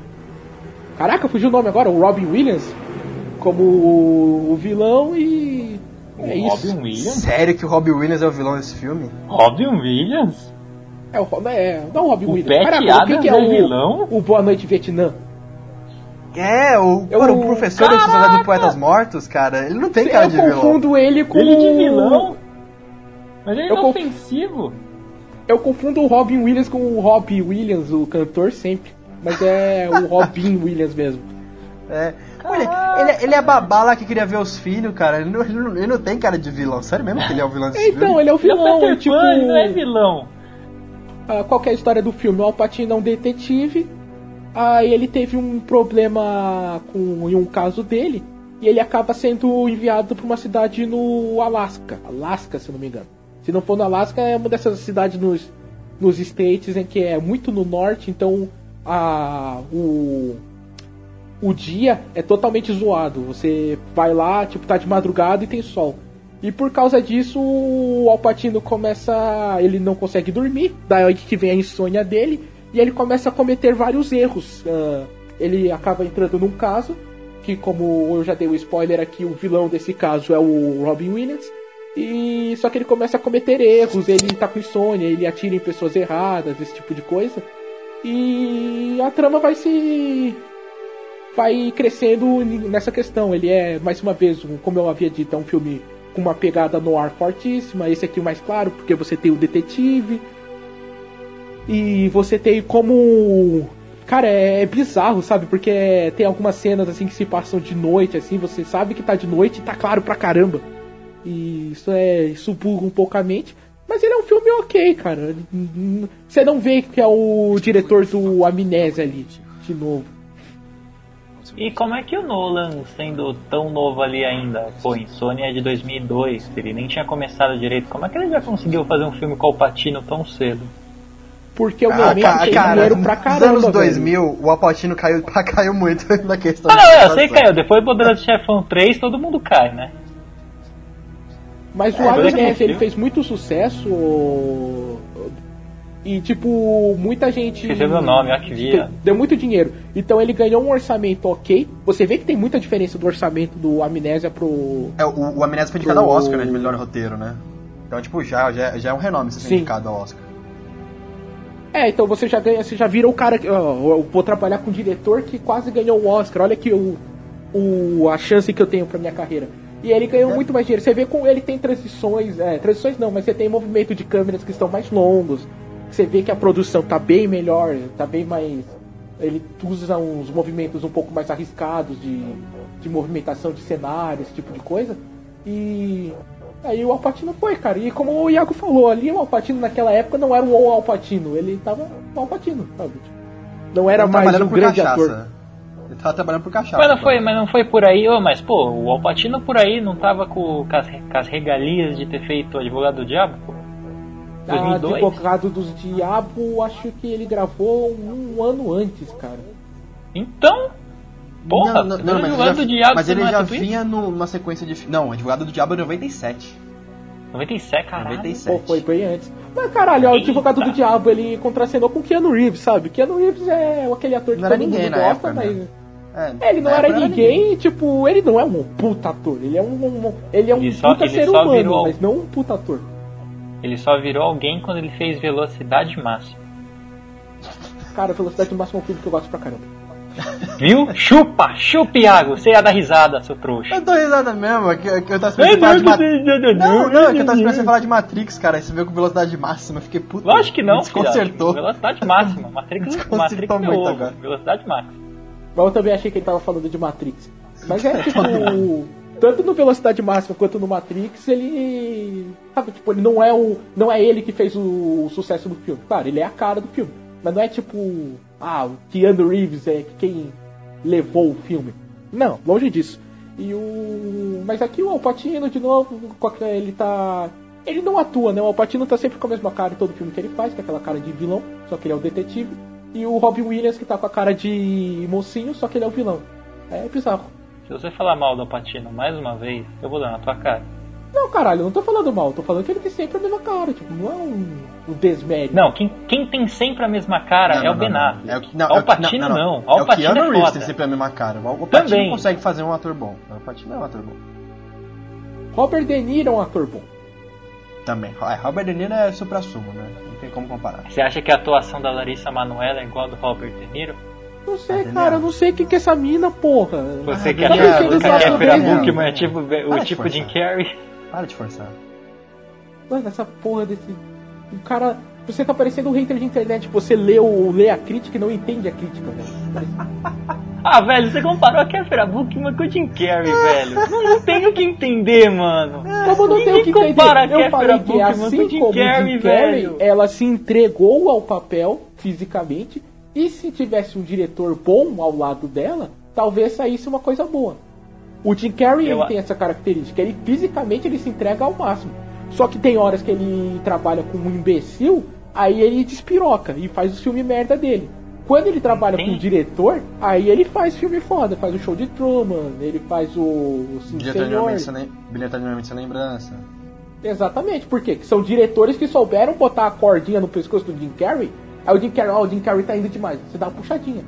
Caraca, fugiu o nome agora, o Robin Williams como o, o vilão e. É O isso. Robin Williams? Sério que o Robbie Williams é o vilão desse filme? Robin Williams? É o é, não é o Robin O Williams. Pat quem Adams que é é o vilão? O Boa Noite Vietnã. É, o, Eu- cara, o professor da Sociedade dos Poetas Mortos, cara, ele não tem cara Eu de vilão. confundo ele com. Ele de vilão? Mas ele é Eu conf- inofensivo. Eu confundo o Robin Williams com o Robbie Williams, o cantor, sempre. Mas é o Robin Williams mesmo. É. Olha, ele, ele é babá lá que queria ver os filhos, cara. Ele não, ele não, ele não tem cara de vilão. Sério mesmo que ele é o vilão desse Então, filme? ele é o Ele é vilão, tipo. Pan, ele não é vilão. Ah, qual que é a história do filme? O Alpatino é um detetive. Aí ele teve um problema com em um caso dele. E ele acaba sendo enviado para uma cidade no Alasca. Alasca, se eu não me engano. Se não for no Alasca, é uma dessas cidades nos, nos States em que é muito no norte. Então a, o, o dia é totalmente zoado. Você vai lá, tipo, tá de madrugada e tem sol. E por causa disso, o Alpatino começa. Ele não consegue dormir, daí que vem a insônia dele, e ele começa a cometer vários erros. Ah, ele acaba entrando num caso, que como eu já dei o spoiler aqui, o vilão desse caso é o Robin Williams. E só que ele começa a cometer erros, ele tá com insônia, ele atira em pessoas erradas, esse tipo de coisa. E a trama vai se vai crescendo nessa questão. Ele é, mais uma vez, como eu havia dito, é um filme com uma pegada no ar fortíssima. Esse aqui mais claro, porque você tem o detetive. E você tem como. Cara, é, é bizarro, sabe? Porque tem algumas cenas assim que se passam de noite, assim, você sabe que tá de noite e tá claro pra caramba. E isso é. Isso um pouco a mente. Mas ele é um filme ok, cara. Você não vê que é o diretor do Amnésia ali, de novo. E como é que o Nolan, sendo tão novo ali ainda, pô, Insônia é de 2002, ele nem tinha começado direito, como é que ele já conseguiu fazer um filme com o Patino tão cedo? Porque o Ah, momento ca- tem cara, dinheiro pra nos caramba. anos velho. 2000, o Alpatino caiu, caiu muito na questão Ah, de não, eu sei que caiu, depois do Poderoso Chefão 3 todo mundo cai, né? Mas o É, Amnésia, dois ele fez muito sucesso. E, tipo, muita gente. Esqueci meu nome, ó, que via. Deu muito dinheiro. Então ele ganhou um orçamento ok. Você vê que tem muita diferença do orçamento do Amnésia pro. É, o, o Amnésia foi indicado ao Oscar, né, de melhor roteiro, né? Então, tipo, já, já, já é um renome ser Sim. indicado ao Oscar. É, então você já ganha, você já vira o cara que. ó, eu vou trabalhar com um diretor que quase ganhou o Oscar. Olha aqui o, o, a chance que eu tenho pra minha carreira. E ele ganhou É. muito mais dinheiro. Você vê com ele tem transições. É, transições não, mas você tem movimento de câmeras que estão mais longos. Você vê que a produção tá bem melhor, tá bem mais. Ele usa uns movimentos um pouco mais arriscados de, de movimentação de cenário, esse tipo de coisa. E aí o Alpatino foi, cara. E como o Iago falou, ali o Alpatino naquela época não era o Alpatino, ele tava o Alpatino, sabe? Não era mais um grande cachaça. ator. Ele tava trabalhando por cachaça. Mas não foi, então. mas não foi por aí, ô, mas pô, o Alpatino por aí não tava com, com, as, com as regalias de ter feito o Advogado do Diabo, pô? Ah, 2002? Advogado dos Diabo, acho que ele gravou um ano antes, cara. Então, porra, não, não, não, mas, Advogado ele já, do Diabo, mas ele é já vinha numa sequência de. Não, Advogado do Diabo é 97. 97, caralho. 97. Pô, foi bem antes. Mas caralho, o Eita. Advogado do Diabo, ele contracenou com Keanu Reeves, sabe? Keanu Reeves é aquele ator que Não era todo ninguém mundo na gosta, época, mas... né? É, Ele não na era época ninguém, tipo, ele não é um puta ator, ele é um, um- ele é um Ele só- puta ele ser só humano, virou- mas não um puta ator. Ele só virou alguém quando ele fez Velocidade Máxima. Cara, Velocidade Máxima é um filme que eu gosto pra caramba. Viu? Chupa, chupa, Iago. Você ia dar risada, seu trouxa. Eu tô risada mesmo, é que, é que eu tava esperando você falar de Matrix. Não, não, é que eu tava esperando você falar de Matrix, cara. Aí você veio com velocidade máxima, eu fiquei puto. Lógico que não, Desconcertou. Velocidade máxima. Matrix, Desconcertou Matrix é muito ovo. agora. Velocidade máxima. Mas eu também achei que ele tava falando de Matrix. Mas é tipo. tanto no Velocidade Máxima quanto no Matrix, ele. Sabe, tipo, ele não é o. Não é ele que fez o, sucesso do filme. Claro, ele é a cara do filme. Mas não é tipo. Ah, o Keanu Reeves é quem levou o filme. Não, longe disso. E o. Mas aqui o Alpatino, de novo, ele tá. Ele não atua, né? O Alpatino tá sempre com a mesma cara em todo filme que ele faz, que é aquela cara de vilão, só que ele é o detetive. E o Robin Williams que tá com a cara de mocinho, só que ele é o vilão. É bizarro. Se você falar mal do Patino mais uma vez, eu vou dar na tua cara. Não, caralho, eu não tô falando mal, tô falando que ele tem sempre a mesma cara, tipo, não é um, um desmérito. Não, quem, quem tem sempre a mesma cara Não, é o não, Ben não, Affleck. É o, não, Al é o que- Pacino não. É o Pacino Keanu é Reeves foda. tem sempre a mesma cara. O Também. consegue fazer um ator bom. O Pacino é um ator bom. Robert De Niro é um ator bom. Também. É, Robert De Niro é supra-sumo, né? Não tem como comparar. Você acha que a atuação da Larissa Manoela é igual a do Robert De Niro? Não sei, cara, eu não sei quem que é essa mina, porra. Você Ah, quer Daniel, a Daniel, Jeffrey Daniel. Bookman é tipo, o de tipo forçar. Jim Carrey? Para de forçar. Mano, essa porra desse. O cara. Você tá parecendo um hater de internet, você lê, o, lê a crítica e não entende a crítica, velho. Ah, velho, você comparou a Kefra Bookman com o Jim Carrey, velho. Não, não tenho o que entender, mano. Como não tem o que entender? Eu falei que Bookman assim Jim como Carrey, Jim Carrey, velho. ela se entregou ao papel fisicamente e se tivesse um diretor bom ao lado dela, talvez saísse uma coisa boa. O Jim Carrey Eu ele tem essa característica, ele fisicamente ele se entrega ao máximo. Só que tem horas que ele trabalha com um imbecil, aí ele despiroca e faz o filme merda dele. Quando ele trabalha Sim. com o diretor, aí ele faz filme foda, faz o show de Truman, ele faz o, o Bilheteria Senhor. normalmente sem lembrança. Exatamente, por quê? Que são diretores que souberam botar a cordinha no pescoço do Jim Carrey. Aí o Jim Carrey, ó, o Jim Carrey tá indo demais, você dá uma puxadinha.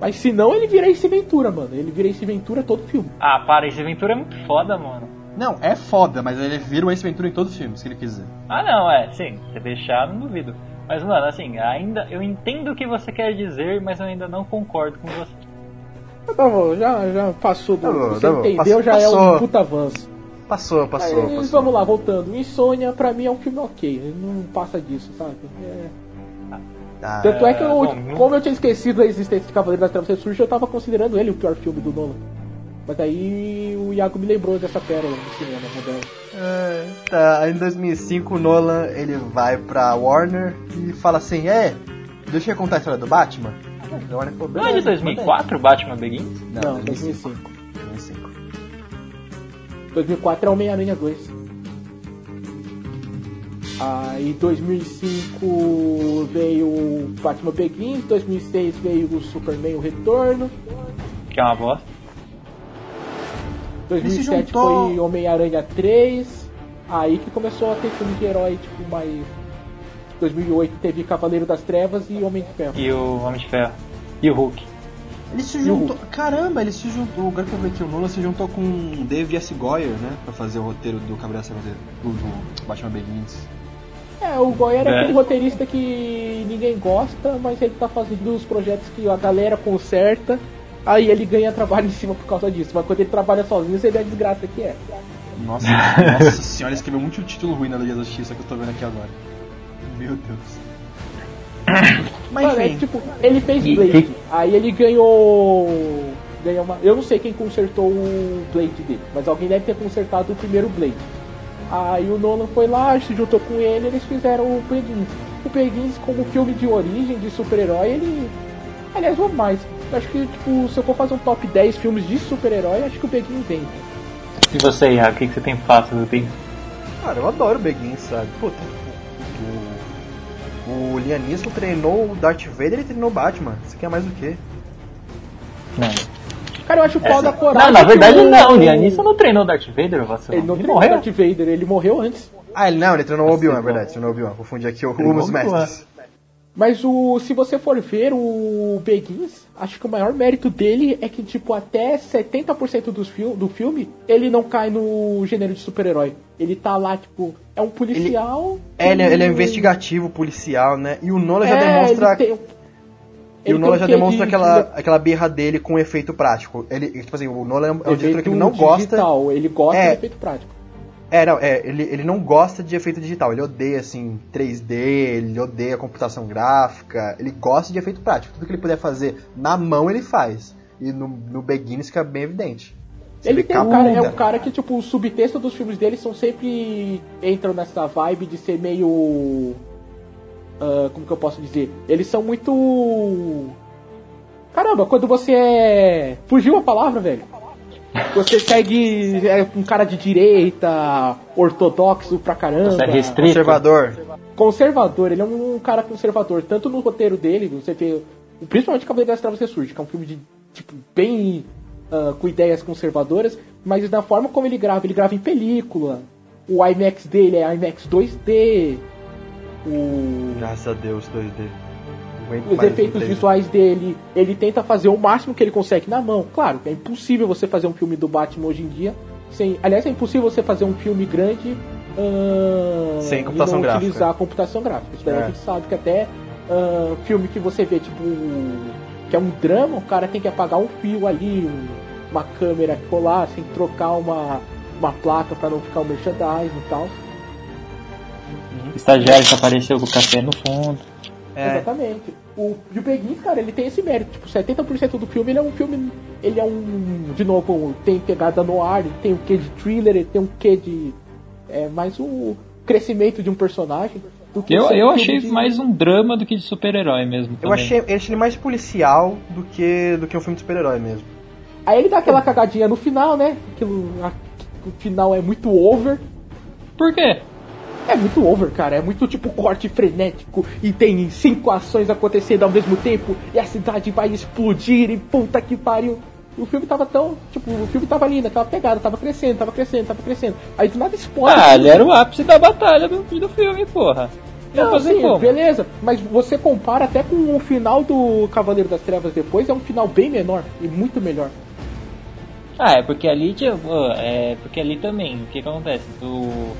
Mas se não, ele vira Ace Ventura, mano. Ele vira Ace Ventura todo filme. Ah, para, esse Ventura é muito foda, mano. Não, é foda, mas ele vira o Ace Ventura em todo filme, se ele quiser. Ah, não, é, sim, se deixar, não duvido. Mas, mano, assim, ainda eu entendo o que você quer dizer, mas eu ainda não concordo com você. Tá bom, já, já passou do. Tá bom, você tá entendeu, Passou- já é um passou. puta avanço. Passou, passou, Mas passou. vamos lá, voltando. Insônia, pra mim, é um filme ok. Ele Não passa disso, sabe? É. Ah, Tanto é que, eu, bom, como eu tinha esquecido a existência de Cavaleiro das Trevas Ressurge, eu tava considerando ele o pior filme do Nolan. Mas aí o Iago me lembrou dessa pérola no cinema moderno. É, tá, aí em 2005 o Nolan ele vai pra Warner e fala assim: É, deixa eu contar a história do Batman. A Warner falou, Não é de "Beleza, 2004 Batman Begins? Não, Não, 2005. 2005. 2005. 2004 é Homem-Aranha 2. Aí 2005 veio o Batman Begins, 2006 veio o Superman o Retorno, Que é uma bosta. 2007 juntou- foi Homem-Aranha 3, aí que começou a ter filme de herói tipo mais 2008 teve Cavaleiro das Trevas e Homem de Ferro. E o Homem de Ferro. E o Hulk. Ele se o juntou. Caramba, ele se juntou. Que eu vi aqui, o Nolan se juntou com o Dave S. Goyer, né? Pra fazer o roteiro do Cavaleiro das Trevas, do, do Batman Begins. É, o Goyer é É. aquele roteirista que ninguém gosta, mas ele tá fazendo os projetos que a galera conserta, aí ele ganha trabalho em cima por causa disso. Mas quando ele trabalha sozinho, você vê a desgraça que é. Nossa, nossa senhora, ele escreveu muito título ruim na Liga da Justiça que eu tô vendo aqui agora. Meu Deus. Mas Mano, é tipo, ele fez E- Blade, aí ele ganhou. ganhou uma, eu não sei quem consertou o Blade dele, mas alguém deve ter consertado o primeiro Blade. Aí o Nolan foi lá, se juntou com ele eles fizeram o Begins. O Begins, como filme de origem, de super-herói, ele. Aliás, vamos mais. Eu acho que, tipo, se eu for fazer um top 10 filmes de super-herói, acho que o Beguins vem. E você, Iago, o que, que você tem pra falar sobre o Beguins? Cara, eu adoro o Beguins, sabe? Puta, o, o Liam Neeson treinou o Darth Vader e treinou o Batman. Você quer mais o quê? Não. Cara, eu acho o pau da coragem. Não, na que verdade o- não, o Liam Neeson não treinou Darth Vader, você Ele não ele treinou morreu. Darth Vader, ele morreu antes. Ah, ele não, ele treinou o Obi-Wan, é verdade, treinou o Obi-Wan. Confundi aqui o os o mestres. Mas o, se você for ver o Beguins, acho que o maior mérito dele é que, tipo, até 70% dos fil do filme, ele não cai no gênero de super-herói. Ele tá lá, tipo, é um policial. É, ele, é- ele é e- investigativo, policial, né? E o Nolan já É, demonstra. ele tem- E ele o Nolan já demonstra de- aquela, aquela birra dele com efeito prático. Ele, tipo assim, o Nolan é um, é diretor que não gosta. digital, ele gosta É. de efeito prático. É, não, é, ele, ele não gosta de efeito digital, ele odeia assim 3D, ele odeia computação gráfica, ele gosta de efeito prático. Tudo que ele puder fazer na mão ele faz. E no, no Beginnings fica bem evidente. Você Ele tem um cara, é um cara que, tipo, o subtexto dos filmes dele são sempre. entram nessa vibe de ser meio. ah, como que eu posso dizer? Eles são muito. Caramba, quando você é. Fugiu a palavra, velho. Você segue é, um cara de direita, ortodoxo pra caramba. Você é restrito. Conservador. Conservador, ele é um cara conservador, tanto no roteiro dele, você vê. Principalmente Cavaleiro das Trevas Ressurge, que é um filme de, tipo, bem. ah, com ideias conservadoras, mas na forma como ele grava, ele grava em película. O IMAX dele é IMAX 2D. O, Graças a Deus, 2D. Os efeitos 3D. visuais dele, ele tenta fazer o máximo que ele consegue na mão. Claro, é impossível você fazer um filme do Batman hoje em dia sem. Aliás, é impossível você fazer um filme grande ah, Sem e computação não gráfica. utilizar a computação gráfica. Isso daí É. a gente sabe que até ah, filme que você vê, tipo, que é um drama, o cara tem que apagar um fio ali, um- uma câmera colar, sem trocar uma, uma placa pra não ficar o merchandising e tal. O estagiário que apareceu com o café no fundo. É. Exatamente. O, e o Beguins, cara, ele tem esse mérito. Tipo, 70% do filme ele é um filme. Ele é um. De novo, tem pegada no ar, ele tem um quê de thriller, ele tem um quê de. É mais o crescimento de um personagem. Do que Eu, eu achei de- mais um drama do que de super-herói mesmo. Eu achei, eu achei ele mais policial do que, do que um filme de super-herói mesmo. Aí ele dá aquela cagadinha no final, né? Aquilo, a- o final é muito over. Por quê? É muito over, cara. É muito tipo corte frenético e tem cinco ações acontecendo ao mesmo tempo e a cidade vai explodir e puta que pariu. O filme tava tão. Tipo, o filme tava ali naquela pegada, tava crescendo, tava crescendo, tava crescendo. Aí do nada explode. Ah, ele era o ápice da batalha do, do filme, porra. Não, fazer sim, como? beleza. Mas você compara até com o final do Cavaleiro das Trevas depois, é um final bem menor e muito melhor. Ah, é porque ali, tipo, é porque ali também, o que, que acontece? Do,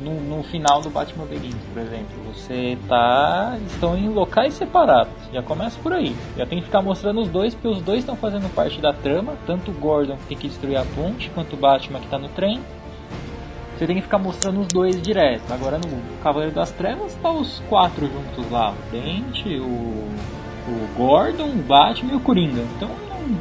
no, no final do Batman Begins, por exemplo, você tá. estão em locais separados. Já começa por aí. Já tem que ficar mostrando os dois, porque os dois estão fazendo parte da trama, tanto o Gordon que tem que destruir a ponte, quanto o Batman que tá no trem. Você tem que ficar mostrando os dois direto. Agora no Cavaleiro das Trevas tá os quatro juntos lá. O Dente, o, o Gordon, o Batman e o Coringa. Então,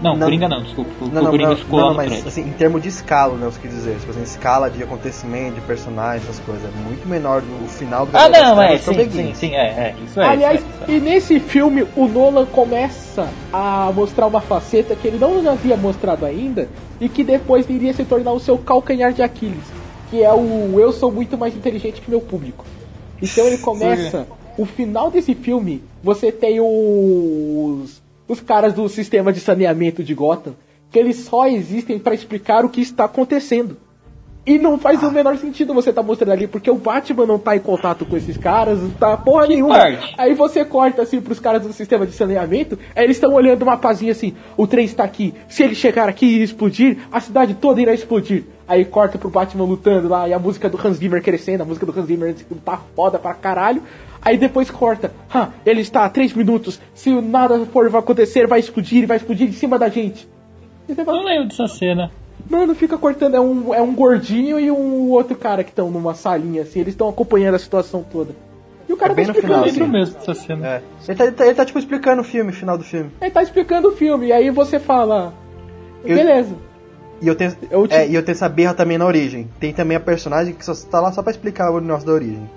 não, Não. Coringa não, desculpa. O, Não, o não, Coringa não, ficou não, lá mas prédio. assim, em termos de escala, né, eu quis dizer, tipo assim, escala de acontecimento, de personagem, essas coisas, é muito menor do final do Ah, não, é, sim, sim, sim, é, é, isso é. Aliás, isso é, isso e nesse filme o Nolan começa a mostrar uma faceta que ele não havia mostrado ainda e que depois iria se tornar o seu calcanhar de Aquiles, que é o eu sou muito mais inteligente que meu público. Então ele começa, o final desse filme, você tem os os caras do sistema de saneamento de Gotham, que eles só existem para explicar o que está acontecendo. E não faz o menor sentido você tá mostrando ali, porque o Batman não tá em contato com esses caras, não tá porra nenhuma. parte? Aí você corta assim pros caras do sistema de saneamento, aí eles estão olhando uma pazinha assim, o trem está aqui, se ele chegar aqui e explodir, a cidade toda irá explodir. Aí corta pro Batman lutando lá, e a música do Hans Zimmer crescendo, a música do Hans Zimmer tá foda pra caralho. Aí depois corta, "Hã, ele está a 3 minutos, se nada for acontecer, vai explodir, vai explodir em cima da gente. Fala, não lembro dessa cena. Mano, fica cortando. É um, é um gordinho e um outro cara que estão numa salinha, assim. Eles estão acompanhando a situação toda. E o cara É bem tá no explicando. final, Eu lembro assim. mesmo dessa cena. É. Ele, tá, ele, tá, ele tá, tipo, explicando o filme, o final do filme. Ele tá explicando o filme. E aí você fala. Eu- Beleza. E eu tenho, Eu te- é, e eu tenho essa birra também na origem. Tem também a personagem que só tá lá só pra explicar o negócio da origem.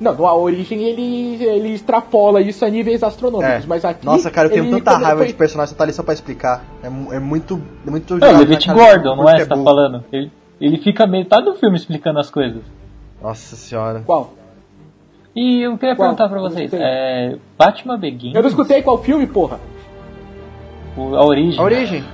Não, A Origem ele, ele extrapola isso a níveis astronômicos, É. mas aqui. Nossa, cara, eu tenho ele tanta raiva foi- de personagem, você tá ali só pra explicar. É, é muito. É muito Não, na David cara Gordon, do não é? que Você tá burro. falando? Ele, ele fica metade do filme explicando as coisas. Nossa senhora. Qual? E eu queria Qual? perguntar pra vocês: é, Batman Begins, Eu não escutei qual filme, porra. o- a origem, A origem.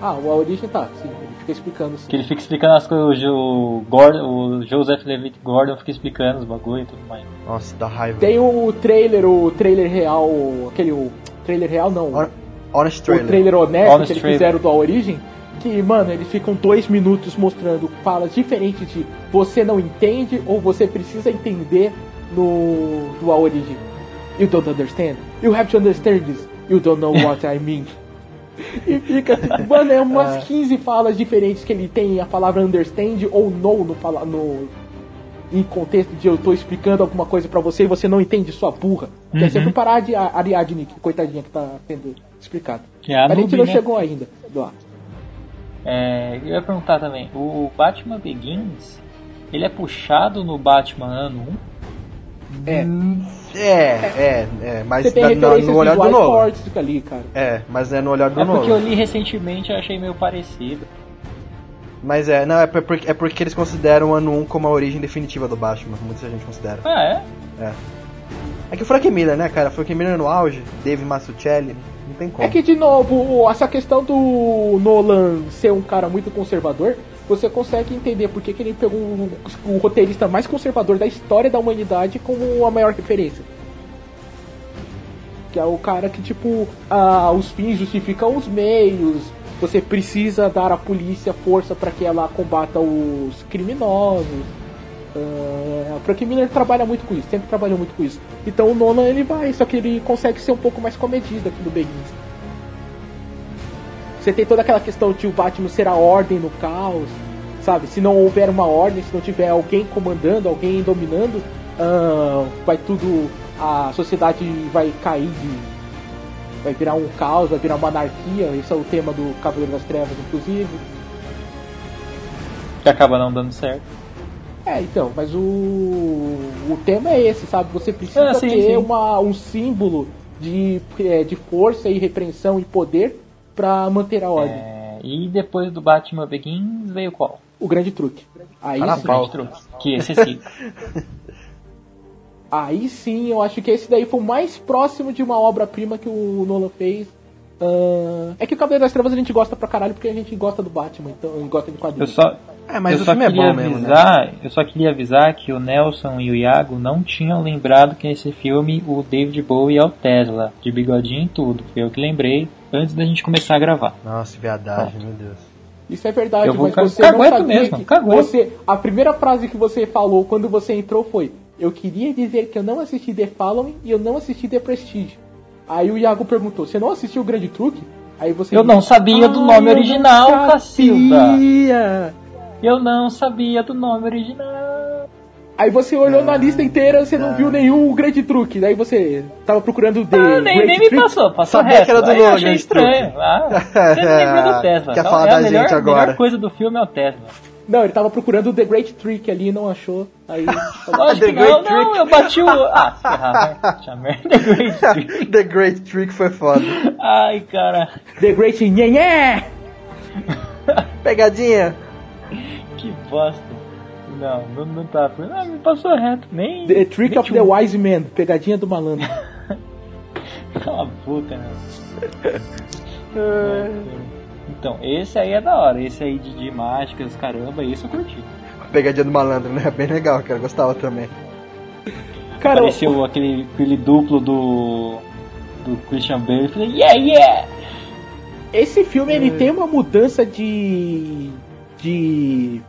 Ah, o A Origem tá, sim, ele fica explicando sim. que ele fica explicando as coisas, o, Jo- Gordon, o Joseph Levitt Gordon fica explicando os bagulho e tudo mais. Nossa, dá raiva. Tem o trailer, o trailer real, aquele. O trailer real não. Hon- Honest o trailer. trailer honesto Honest que eles trailer. fizeram do A Origem, que, mano, eles ficam dois minutos mostrando falas diferentes de você não entende ou você precisa entender no do A Origem. You don't understand? You have to understand this. You don't know what I mean. E fica, mano, é umas 15 falas diferentes que ele tem a palavra understand ou no no, no em contexto de eu tô explicando alguma coisa pra você e você não entende sua burra. Que é sempre parar de Ariadne, que coitadinha que tá sendo explicado. Que é a a gente Nubia, não né? chegou ainda lá. É, eu ia perguntar também: o Batman Begins, ele é puxado no Batman ano 1? É. É, é, é. Mas Você tem na- no, no olhar do novo. ali, cara. É, mas é no olhar do É porque eu novo. li recentemente e achei meio parecido. Mas é, não, é porque, é porque eles consideram o ano 1 como a origem definitiva do Batman, muita gente considera. Ah, é? É que o Frank Miller, né, cara? Frank Miller no auge, Dave Mazzucchelli, não tem como. É que, de novo, essa questão do Nolan ser um cara muito conservador, você consegue entender por que, ele pegou o, o roteirista mais conservador da história da humanidade como a maior referência. Que é o cara que, tipo, ah, os fins justificam os meios, você precisa dar à polícia força para que ela combata os criminosos. O Frank Miller trabalha muito com isso, sempre trabalhou muito com isso. Então o Nolan ele vai, só que ele consegue ser um pouco mais comedido aqui no Begins. Você tem toda aquela questão de o Batman ser a ordem no caos, sabe? Se não houver uma ordem, se não tiver alguém comandando, alguém dominando, ah, vai tudo. A sociedade vai cair de. Vai virar um caos, vai virar uma anarquia. Esse é o tema do Cavaleiro das Trevas, inclusive. Que acaba não dando certo. É, então, mas o, o tema é esse, sabe? Você precisa Ah, sim, ter sim. Uma, um símbolo de, é, de força e repreensão e poder pra manter a ordem. É, e depois do Batman Begins veio qual? O grande truque. Aí Ah, sim, pau. Truque. Que esse sim. aí sim, eu acho que esse daí foi o mais próximo de uma obra-prima que o Nolan fez. Ah, é que o Cavaleiro das Trevas a gente gosta pra caralho porque a gente gosta do Batman, então gosta de Eu quadrinhos. só, É, mas eu o só filme é queria bom mesmo, né? avisar, eu só queria avisar que o Nelson e o Iago não tinham lembrado que nesse filme o David Bowie é o Tesla, de bigodinho e tudo. Foi eu que lembrei antes da gente começar a gravar. Nossa, viadagem, meu Deus. Isso é verdade, Eu vou mas ca- você não sabia mesmo, que cagueto. você a primeira frase que você falou quando você entrou foi: "Eu queria dizer que eu não assisti The Following e eu não assisti The Prestige". Aí o Iago perguntou: "Você não assistiu o Grande Truque?" Aí você Eu não disse, sabia do "Ah, nome eu não original, Cacilda." sabia." Eu não sabia do nome original. Aí você olhou na lista inteira, você não viu nenhum Grande Truque. Daí você tava procurando The Ah, nem, Great nem me passou, passou Sabia reto. que era do Nolan, achei Grande estranho. Ah, você lembrou do Tesla. Quer Então, falar é da a melhor, gente A agora. melhor coisa do filme é o Tesla. Não, ele tava procurando The Great Trick ali, não achou. Aí The que Great não, Trick. não, eu bati o... Ah, se ferrar, vai. Puxa merda, The Great Trick. The Great Trick foi foda. Ai, cara, The Great Nhenhé! Pegadinha. que bosta. Não, não, não tá. Ah, me passou reto, nem... The Trick nem of the Wise Man, pegadinha do malandro. Cala a boca, né? Então, esse aí é da hora. Esse aí de, de mágicas, caramba, esse eu curti. Pegadinha do malandro, né? Bem legal, cara. Gostava também. Cara, Apareceu aquele, aquele duplo do... Do Christian Bale. Eu falei, yeah, yeah! esse filme ele tem uma mudança de. de.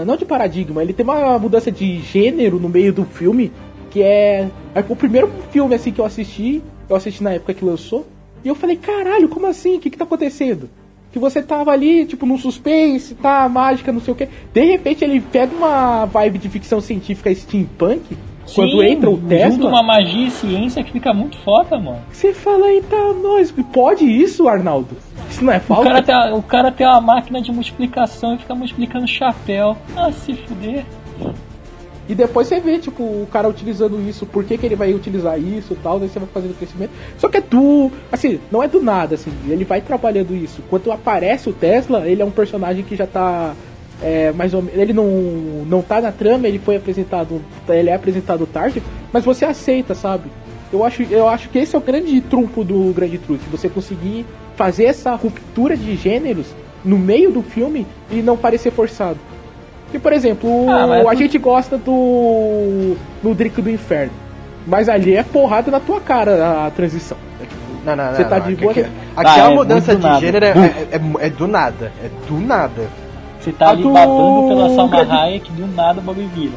Ah, Não de paradigma, ele tem uma mudança de gênero no meio do filme que é. é o primeiro filme assim que eu assisti, eu assisti na época que lançou, e eu falei, caralho, como assim? O que, que tá acontecendo? Que você tava ali, tipo, num suspense, tá, mágica, não sei o que. De repente ele pega uma vibe de ficção científica steampunk. Quando Sim, entra o Junto Tesla, uma magia e ciência que fica muito foda, mano. você fala, eita, nós, pode isso, Arnaldo? Isso não é O falta? cara, tem, o cara tem uma máquina de multiplicação e fica multiplicando chapéu. Ah, se fuder. E depois você vê, tipo, o cara utilizando isso, por que, que ele vai utilizar isso e tal, daí você vai fazendo crescimento. Só que é do. Assim, não é do nada, assim, ele vai trabalhando isso. Quando aparece o Tesla, ele é um personagem que já tá. É, mais ou menos. Ele não, não tá na trama, ele foi apresentado. Ele é apresentado tarde, mas você aceita, sabe? Eu acho, eu acho que esse é o grande trunfo do Grande Truque, você conseguir fazer essa ruptura de gêneros no meio do filme e não parecer forçado. E, por exemplo, Ah, mas a tu- gente gosta do. do Drink do Inferno. Mas ali é porrada na tua cara a transição. É Não, não, não. Você tá não. de Aqui- boa? Aqui, Ah, a é mudança de nada. gênero é, é, é- é do nada. É do nada. Você tá A ali do babando pela Salma Hayek, do nada o bagulho vira.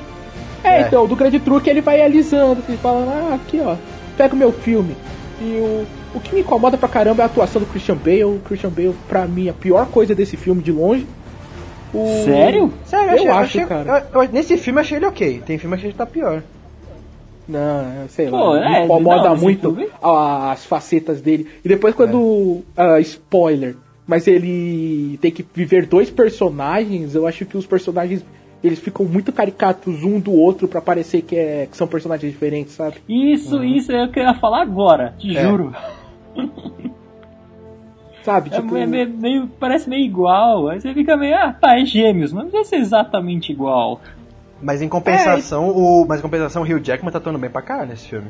É, É. então, do grande truque ele vai alisando, assim, falando, ah, aqui ó, pega o meu filme. E o, o que me incomoda pra caramba é a atuação do Christian Bale. O Christian Bale, pra mim, a pior coisa desse filme de longe. O- Sério? Sério, Eu achei- acho, achei- cara. eu- eu- nesse filme achei ele ok. Tem filme que ele tá pior. Não, sei Pô, lá, me é, incomoda não, muito as facetas dele. E depois quando. ah, spoiler. Mas ele tem que viver dois personagens, eu acho que os personagens. Eles ficam muito caricatos um do outro pra parecer que, é, que são personagens diferentes, sabe? Isso, isso é o que eu ia falar agora, te É. juro. Sabe? É, Tipo, é meio, meio- parece meio igual. Aí você fica meio, ah, tá, é gêmeos, mas não vai ser exatamente igual. Mas em compensação, o. Mas em compensação, o Hugh Jackman tá atuando bem pra cá nesse filme.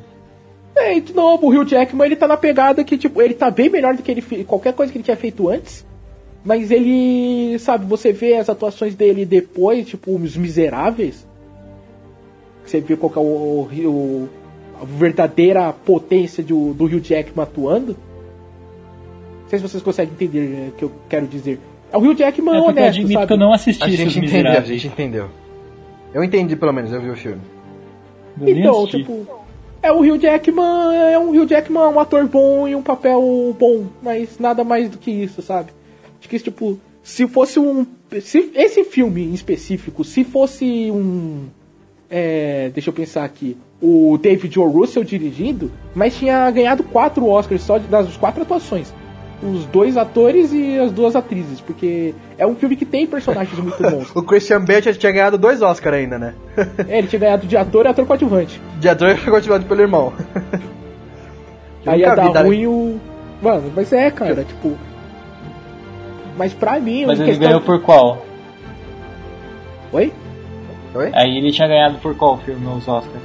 É, de novo, o Hugh Jackman ele tá na pegada que, tipo, ele tá bem melhor do que ele qualquer coisa que ele tinha feito antes. Mas ele, sabe, você vê as atuações dele depois, tipo, os miseráveis. Você vê qual que é o, o- o- a verdadeira potência do, do Hugh Jackman atuando. Não sei se vocês conseguem entender é, o que eu quero dizer. É o Hugh Jackman É porque eu honesto, admito sabe? que eu não assisti A gente entendeu, a gente entendeu. Eu entendi pelo menos, eu vi o filme. Eu Então, tipo, é o Hugh Jackman, é um Hugh Jackman, um ator bom e um papel bom, mas nada mais do que isso, sabe? Acho que tipo, se fosse um, se esse filme em específico, se fosse um, é, deixa eu pensar aqui, o David O. Russell dirigindo, mas tinha ganhado quatro Oscars só de- das quatro atuações. Os dois atores e as duas atrizes, porque é um filme que tem personagens muito bons. O Christian Bale tinha ganhado dois Oscars ainda, né? É, ele tinha ganhado de ator e ator coadjuvante. De ator e continuado pelo irmão. Aí ia dar- ruim o. Mano, mas é, cara, tipo. Mas pra mim, Mas ele questão- ganhou por qual? Oi? Oi? Aí ele tinha ganhado por qual filme nos Oscars?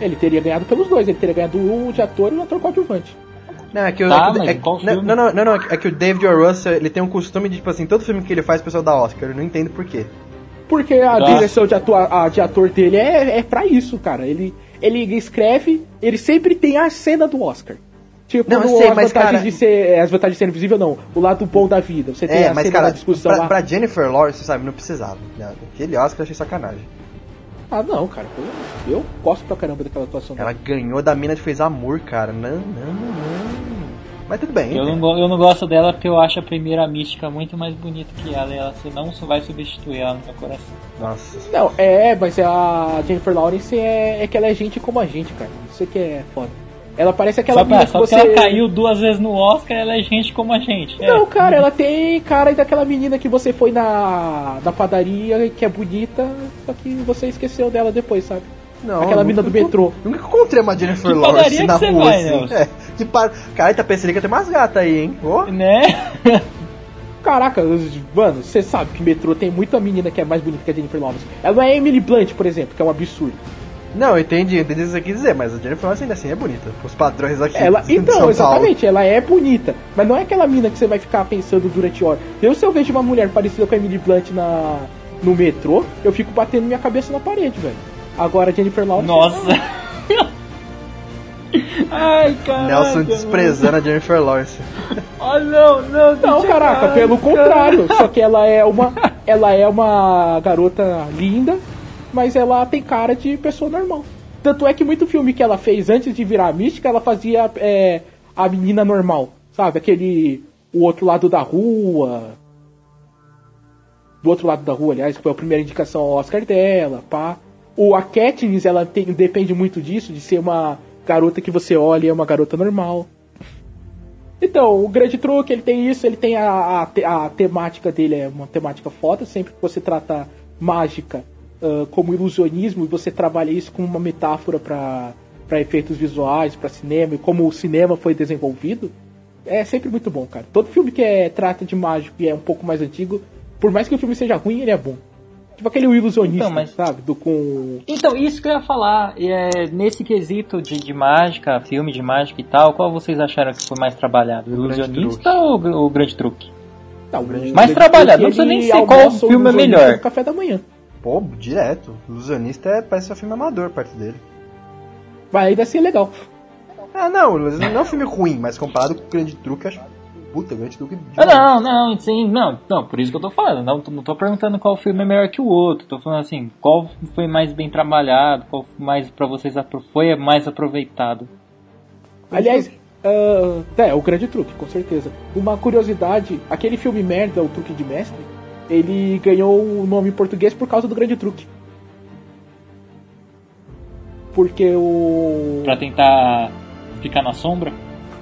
Ele teria ganhado pelos dois, ele teria ganhado um de ator e um ator coadjuvante. Não, é que o, Tá, é é não, não, não, não, é que o David O. Russell, ele tem um costume de, tipo assim, todo filme que ele faz, o pessoal dá Oscar. Eu não entendo por quê. Porque a Tá. direção de, atua, a, de ator dele é, é pra isso, cara. Ele, ele escreve, ele sempre tem a cena do Oscar. Tipo, Não, sei, as mas, vantagens cara- de ser. As vantagens de ser invisível, não. O lado bom da vida. Você tem É, a mas, cara, da discussão pra, lá. pra Jennifer Lawrence, sabe, não precisava. né? Aquele Oscar eu achei sacanagem. Ah, não, cara. Eu, eu gosto pra caramba daquela atuação. Ela ganhou da mina que fez amor, cara. Não, não, não. Mas tudo bem. Eu não, go- eu não gosto dela porque eu acho a primeira mística muito mais bonita que ela e ela você não vai substituir ela no meu coração. Nossa. Não, é, mas a Jennifer Lawrence é, é que ela é gente como a gente, cara. Isso que é foda. Ela parece aquela Só, pra, mina que só você... ela caiu duas vezes no Oscar, ela é gente como a gente. É. Não, cara, ela tem cara daquela menina que você foi na, na padaria, que é bonita, só que você esqueceu dela depois, sabe? Não, Aquela mina do metrô. Nunca encontrei uma Jennifer Que Lawrence padaria na que você rua vai, assim. Nelson? É, que par... Cara, tá pensando que tem umas gatas aí, hein? Ô, Né? Caraca, mano, você sabe que metrô tem muita menina que é mais bonita que a Jennifer Lawrence. Ela não é Emily Blunt, por exemplo, que é um absurdo. Não, eu entendi, eu entendi o que você quis dizer, mas a Jennifer Lawrence ainda assim é bonita. Os padrões aqui Ela, de São então, Paulo. exatamente, ela é bonita, mas não é aquela mina que você vai ficar pensando durante horas. Eu, se eu vejo uma mulher parecida com a Emily Blunt na, no metrô, eu fico batendo minha cabeça na parede, velho. Agora a Jennifer Lawrence. Nossa. Ai, caralho. Nelson desprezando a Jennifer Lawrence. Oh, não, não. Não, caraca, cara, pelo cara. contrário. Só que ela é uma. Ela é uma garota linda, mas ela tem cara de pessoa normal. Tanto é que muito filme que ela fez antes de virar mística, ela fazia é, a menina normal. Sabe? Aquele. O outro lado da rua. Do outro lado da rua, aliás, que foi a primeira indicação ao Oscar dela, pá. O, a Katniss, ela tem- depende muito disso, de ser uma garota que você olha e é uma garota normal. Então, o grande truque, ele tem isso, ele tem a, a, a temática dele, é uma temática foda, sempre que você trata mágica, uh, como ilusionismo e você trabalha isso como uma metáfora para para efeitos visuais, para cinema e como o cinema foi desenvolvido, é sempre muito bom, cara. Todo filme que é, trata de mágico e é um pouco mais antigo, por mais que o filme seja ruim, ele é bom. Tipo aquele ilusionista, então, mas... sabe? Do com. Então, isso que eu ia falar. É, nesse quesito de, de mágica, filme de mágica e tal, qual vocês acharam que foi mais trabalhado? O ilusionista ou o grande truque? Tá, o grande mais trabalhado, não precisa nem ser qual filme é melhor. café da manhã. Pô, direto. O ilusionista é, parece um filme amador perto dele. Vai ainda ser legal. Ah, não, não é um filme ruim, mas comparado com o Grande Truque, acho. Puta, o Grande Truque. Ah, não, não, sim, não, não, por isso que eu tô falando. Não, não tô perguntando qual filme é melhor que o outro. Tô falando assim, qual foi mais bem trabalhado, qual mais para vocês foi mais aproveitado. Aliás, uh, é, o Grande Truque, com certeza. Uma curiosidade, aquele filme merda, o Truque de Mestre, ele ganhou o nome em português por causa do Grande Truque porque o. Pra tentar ficar na sombra?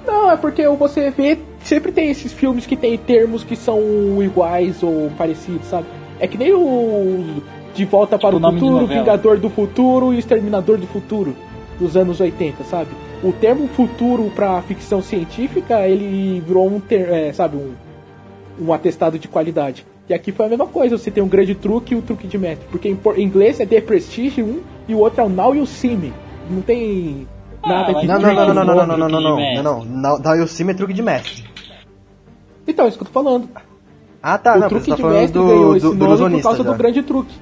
Não, é porque você vê. Sempre tem esses filmes que tem termos que são iguais ou parecidos, sabe? É que nem o. De Volta tipo para o Futuro, Vingador do Futuro e Exterminador do Futuro, dos anos 80, sabe? O termo futuro para ficção científica, ele virou um, ter, é, sabe, um, um atestado de qualidade. E aqui foi a mesma coisa, você tem um grande truque e o um truque de mestre. Porque em, inglês é The Prestige um e o outro é o Now You See Me. Não tem nada ah, que... Não, não, não, não, não, não, não, não, não, não, não, não, Now You See Me é truque de mestre. Então, é isso que eu tô falando. Ah, tá, o não, truque tá de mestre do, ganhou esse do, do nome por causa já. do grande truque.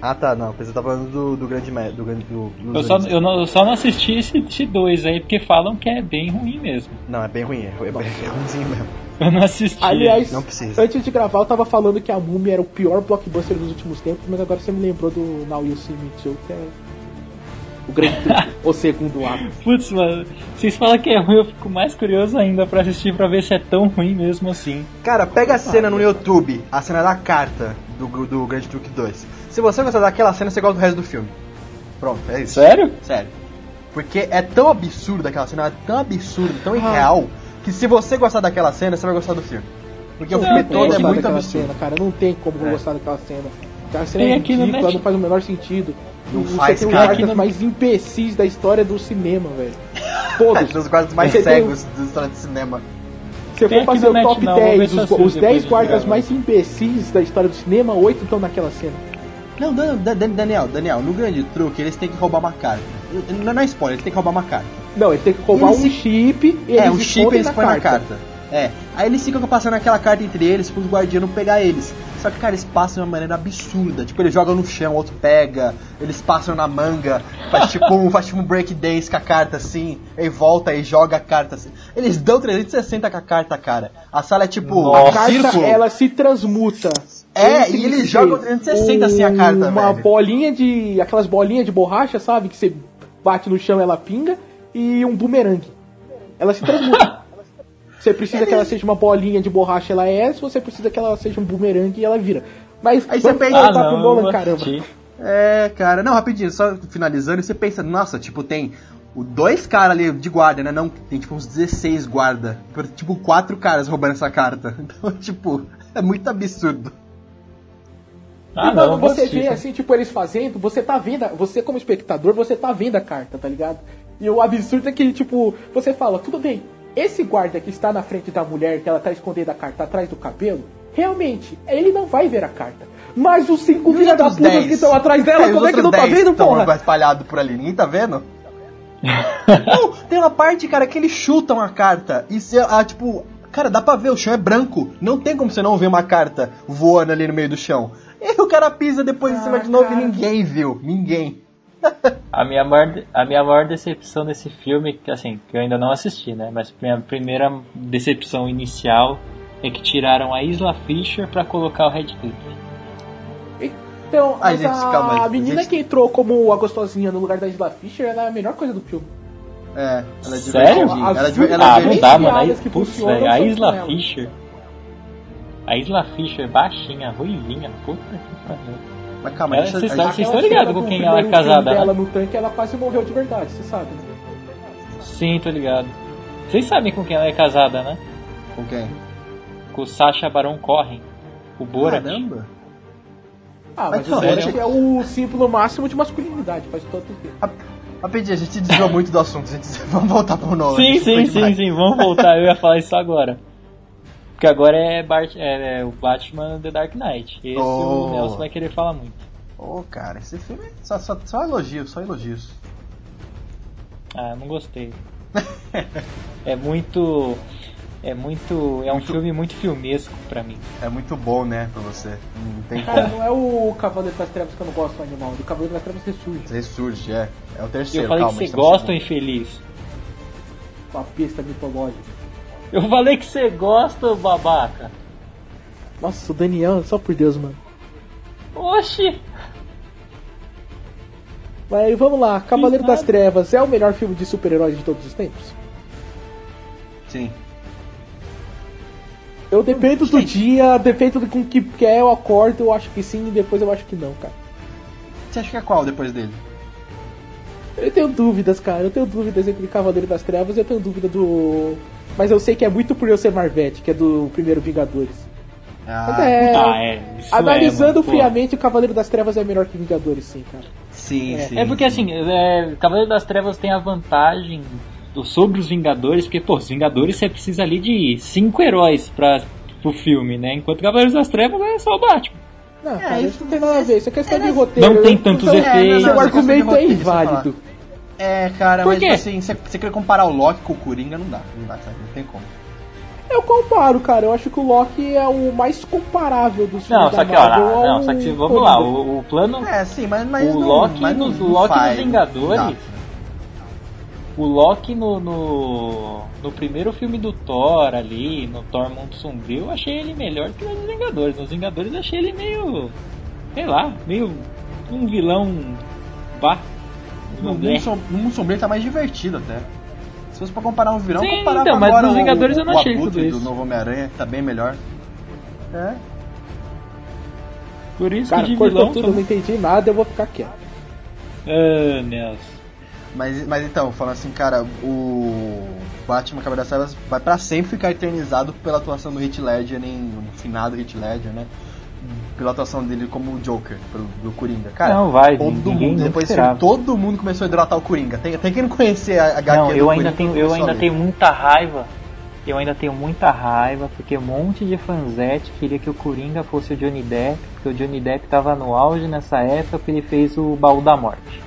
Ah tá, não, você tá falando do, do grande do grande do, do eu, só, eu, não, eu só não assisti esse, esse dois aí, porque falam que é bem ruim mesmo. Não, é bem ruim, é, é, bem, é ruimzinho mesmo. Eu não assisti. Aliás, não precisa. antes de gravar, eu tava falando que a Múmia era o pior blockbuster dos últimos tempos, mas agora você me lembrou do Now You See Me Too, que é o grande o segundo ato. Putz, mano, vocês falam que é ruim, eu fico mais curioso ainda pra assistir pra ver se é tão ruim mesmo assim. Cara, pega a cena no YouTube, a cena da carta do, do Grande Truque 2. Se você gostar daquela cena, você gosta do resto do filme. Pronto, é isso. Sério? Sério. Porque é tão absurdo aquela cena, é tão absurdo, tão ah. Que se você gostar daquela cena, você vai gostar do filme. Porque o filme todo é muito absurdo. Cena, cara, não tem como é. gostar daquela cena. Aquela cena tem é ridícula, não faz o menor sentido. Não você faz, tem cara. os mais imbecis da história do cinema, velho. Todos. os guardas mais cegos da história do cinema. Se for fazer o top 10, os, os 10 guardas mais imbecis da história do cinema, 8 estão naquela cena. Não, Daniel, Daniel, no grande truque eles têm que roubar uma carta. Não é spoiler, eles têm que roubar uma carta. Não, eles têm que roubar eles um se... chip e É, um chip eles põem na carta. É. Aí eles ficam passando aquela carta entre eles para os guardiões não pegar eles. Só que, cara, eles passam de uma maneira absurda. Tipo, eles jogam no chão, outro pega. Eles passam na manga. Faz tipo um, faz tipo um break dance com a carta assim. E volta e joga a carta assim. Eles dão 360 com a carta, cara. A sala é tipo. Nossa. A carta, ela se transmuta. É, e eles jogam 360 um, assim a carta, Uma velho. bolinha de. aquelas bolinhas de borracha, sabe? Que você bate no chão ela pinga. E um bumerangue. Ela se transmuta. Você precisa é que ela seja uma bolinha de borracha, ela é. Se você precisa que ela seja um bumerangue, ela vira. Mas aí você pensa, ah, não, pro Nolan, caramba. É, cara, não, rapidinho, só finalizando, você pensa, nossa, tipo, tem dois caras ali de guarda, né? Não, tem tipo uns 16 guarda. Tipo, quatro caras roubando essa carta. Então, tipo, é muito absurdo. Ah, então, não, você vê assim, tipo, eles fazendo, você tá vendo, você como espectador, você tá vendo a carta, tá ligado? E o absurdo é que, tipo, você fala, tudo bem, esse guarda que está na frente da mulher, que ela tá escondendo a carta atrás do cabelo, realmente, ele não vai ver a carta. Mas os cinco filhos da puta que estão atrás dela, é, como é que não tá vendo, porra? espalhado por ali, ninguém tá vendo? não, tem uma parte, cara, que eles chutam a carta e se, ah, tipo, cara, dá pra ver, o chão é branco. Não tem como você não ver uma carta voando ali no meio do chão. E o cara pisa depois ah, em cima de novo cara. e ninguém viu. Ninguém a, minha maior, a minha maior decepção desse filme, assim, que eu ainda não assisti, né? Mas minha primeira decepção inicial é que tiraram a Isla Fisher para colocar o Red Cliff. Então, a, gente, a, a menina gente... que entrou como a gostosinha no lugar da Isla Fisher, ela é a melhor coisa do filme. É, ela é Sério? Ela, é, ela ah, não dá, mano. Aí, putz, véio, a Isla Fisher. A Isla Fisher baixinha, ruivinha, puta que pariu. Mas calma, deixa, vocês, vocês estão ligados com quem ela é casada, né? no tanque, ela quase morreu de verdade, você sabe, né? Sim, tô ligado. Vocês sabem com quem ela é casada, né? Com quem? Com o Sacha Baron Corren, o Borat. Caramba! Ah, mas Mas o gente- é o símbolo máximo de masculinidade, faz todo sentido. Rapidinho, a gente desviou muito do assunto. A gente... Vamos voltar pro Nolan. Sim, sim, sim, sim, vamos voltar, eu ia falar isso agora. Porque agora é, Bart, é, é o Batman The Dark Knight. Esse Oh. o Nelson vai querer falar muito. Ô, cara, esse filme é só, só, só elogios, só elogios. Ah, eu não gostei. é muito. É muito. É um filme muito filmesco pra mim. É muito bom, né, pra você. Não tem Cara, como. não é o Cavaleiro das Trevas que eu não gosto do animal, o Cavaleiro das Trevas ressurge Ressurge, é. É o terceiro, Eu falei calma. que você gosta, infeliz. com a besta mitológica. Eu falei que você gosta, babaca. Nossa, o Daniel, só por Deus, mano. Oxi! Mas vamos lá, Cavaleiro das Trevas é o melhor filme de super-heróis de todos os tempos? Sim. Eu dependo do dia, dependo do com que quer, eu acordo, eu acho que sim, e depois eu acho que não, cara. Você acha que é qual depois dele? Eu tenho dúvidas, cara, eu tenho dúvidas entre Cavaleiro das Trevas e eu tenho dúvida do. Mas eu sei que é muito por eu ser Marvete, que é do primeiro Vingadores. Mas Ah, é. Ah, é. Isso Analisando é, mano, pô. friamente, o Cavaleiro das Trevas é melhor que Vingadores, sim, cara. sim, sim. É porque assim, é, Cavaleiro das Trevas tem a vantagem do- sobre os Vingadores, porque, pô, os Vingadores você precisa ali de cinco heróis pra, pro filme, né? Enquanto Cavaleiros das Trevas é só o Batman. Não, cara, isso- não tem nada a ver, isso é questão de roteiro. Não tem Eu- tantos então, efeitos. Seu não, argumento é inválido. É, cara, Por mas quê? assim, você, você querer comparar o Loki com o Coringa não dá. Não dá, sabe? Não tem como. Eu comparo, cara. Eu acho que o Loki é o mais comparável dos filmes Não, só que, ó, Marvel não, ao só que vamos Coringa. lá, o, o plano. É, sim, mas, mas O não, Loki mas nos- não Loki faz, nos Vingadores- não. O Loki no, no, no primeiro filme do Thor ali, no Thor Mundo Sombrio, eu achei ele melhor que nos Vingadores. Nos Vingadores eu achei ele meio. sei lá, meio um vilão. Bah. No Né? mundo, som, no mundo sombrio tá mais divertido até. Se fosse pra comparar um vilão, Sim, comparar então, mas agora nos o- Vingadores eu não o achei tudo isso. do novo Homem-Aranha, tá bem melhor. É. Por isso Cara, que de cortou vilão. tudo, eu são- não entendi nada, eu vou ficar quieto. Ah, Nelson. Mas, mas então, falando assim, cara, o Batman Cavaleiro das Trevas vai pra sempre ficar eternizado pela atuação do Heath Ledger, em, no finado Heath Ledger, né? Pela atuação dele como o Joker, pelo, do Coringa. Cara, Não, vai, todo ninguém mundo, depois esperava. todo mundo começou a hidratar o Coringa. Tem, tem quem não conhecer a HQ Não, eu ainda Coringa, tenho, eu ainda tenho muita raiva. Eu ainda tenho muita raiva porque um monte de fanzete queria que o Coringa fosse o Johnny Depp, porque o Johnny Depp tava no auge nessa época que ele fez o Baú da Morte.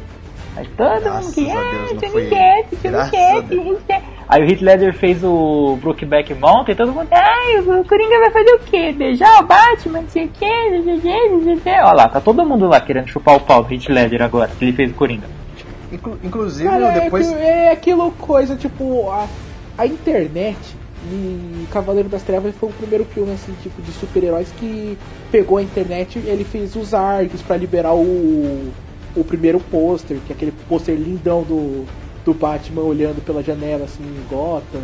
Aí todo Graças mundo a ah, Johnny. Depp, Johnny Depp. Johnny Depp. Aí o Heath Ledger fez o Brokeback Mountain e todo mundo, ai, o Coringa vai fazer o quê? Beijar o Batman, não sei o quê, não sei o quê, não sei o quê. Olha lá, tá todo mundo lá querendo chupar o pau do Heath Ledger agora, que ele fez o Coringa. Inclu- inclusive, Cara, é depois. aquilo- é, aquilo coisa, tipo, a, a internet e Cavaleiro das Trevas foi o primeiro filme, assim, tipo, de super-heróis que pegou a internet ele fez os arcos pra liberar o, o primeiro pôster, que é aquele pôster lindão do, do Batman olhando pela janela, assim, em Gotham.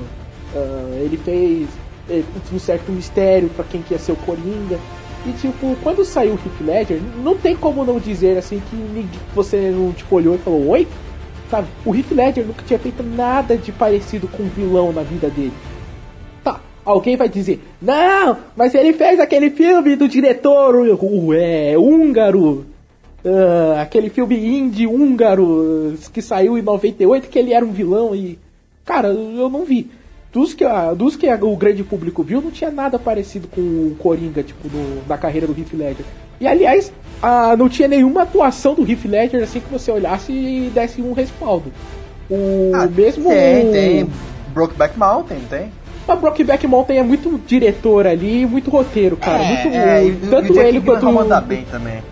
Ah, ele fez eh, um certo mistério pra quem quer ser o Coringa. E tipo, quando saiu o Heath Ledger, não tem como não dizer assim que você não tipo, olhou e falou, oi? Sabe? O Heath Ledger nunca tinha feito nada de parecido com um vilão na vida dele. Tá, alguém vai dizer, não, mas ele fez aquele filme do diretor uh, é, húngaro. Ah, aquele filme indie húngaro que saiu em 98 que ele era um vilão e. Cara, eu não vi. Dos que, a- dos que a- o grande público viu, não tinha nada parecido com o Coringa, tipo, no- da carreira do Heath Ledger. E aliás, ah, não tinha nenhuma atuação do Heath Ledger assim que você olhasse e desse um respaldo. O Ah, mesmo. Tem, tem. Brokeback Mountain, tem. A Brokeback Mountain é muito diretor ali, muito roteiro, cara. muito, é, tanto e ele quanto. Bem também.